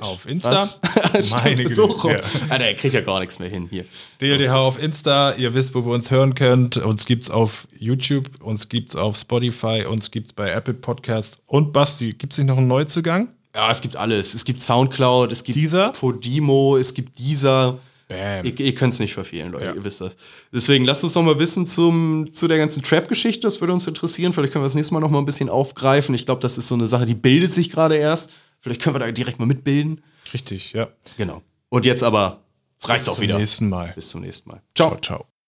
[SPEAKER 2] Auf Insta. [LAUGHS] Meine
[SPEAKER 1] so rum.
[SPEAKER 2] ja.
[SPEAKER 1] Alter, er kriegt ja gar nichts mehr hin hier.
[SPEAKER 2] DLDH auf Insta, ihr wisst, wo wir uns hören könnt. Uns gibt's auf YouTube, uns gibt's auf Spotify, uns gibt's bei Apple Podcasts. Und Basti, gibt's nicht noch einen Neuzugang?
[SPEAKER 1] Ja, es gibt alles. Es gibt Soundcloud, es gibt
[SPEAKER 2] Deezer?
[SPEAKER 1] Podimo, es gibt dieser.
[SPEAKER 2] Bam.
[SPEAKER 1] Ihr, ihr könnt es nicht verfehlen, Leute,
[SPEAKER 2] Ja.
[SPEAKER 1] ihr wisst das. Deswegen lasst uns noch mal wissen zum, zu der ganzen Trap-Geschichte. Das würde uns interessieren. Vielleicht können wir das nächste Mal noch mal ein bisschen aufgreifen. Ich glaube, das ist so eine Sache, die bildet sich gerade erst. Vielleicht können wir da direkt mal mitbilden.
[SPEAKER 2] Richtig, ja.
[SPEAKER 1] Genau. Und jetzt aber, es reicht
[SPEAKER 2] Bis
[SPEAKER 1] auch
[SPEAKER 2] zum
[SPEAKER 1] wieder.
[SPEAKER 2] nächsten Mal.
[SPEAKER 1] Bis zum nächsten Mal. Ciao.
[SPEAKER 2] Ciao, ciao.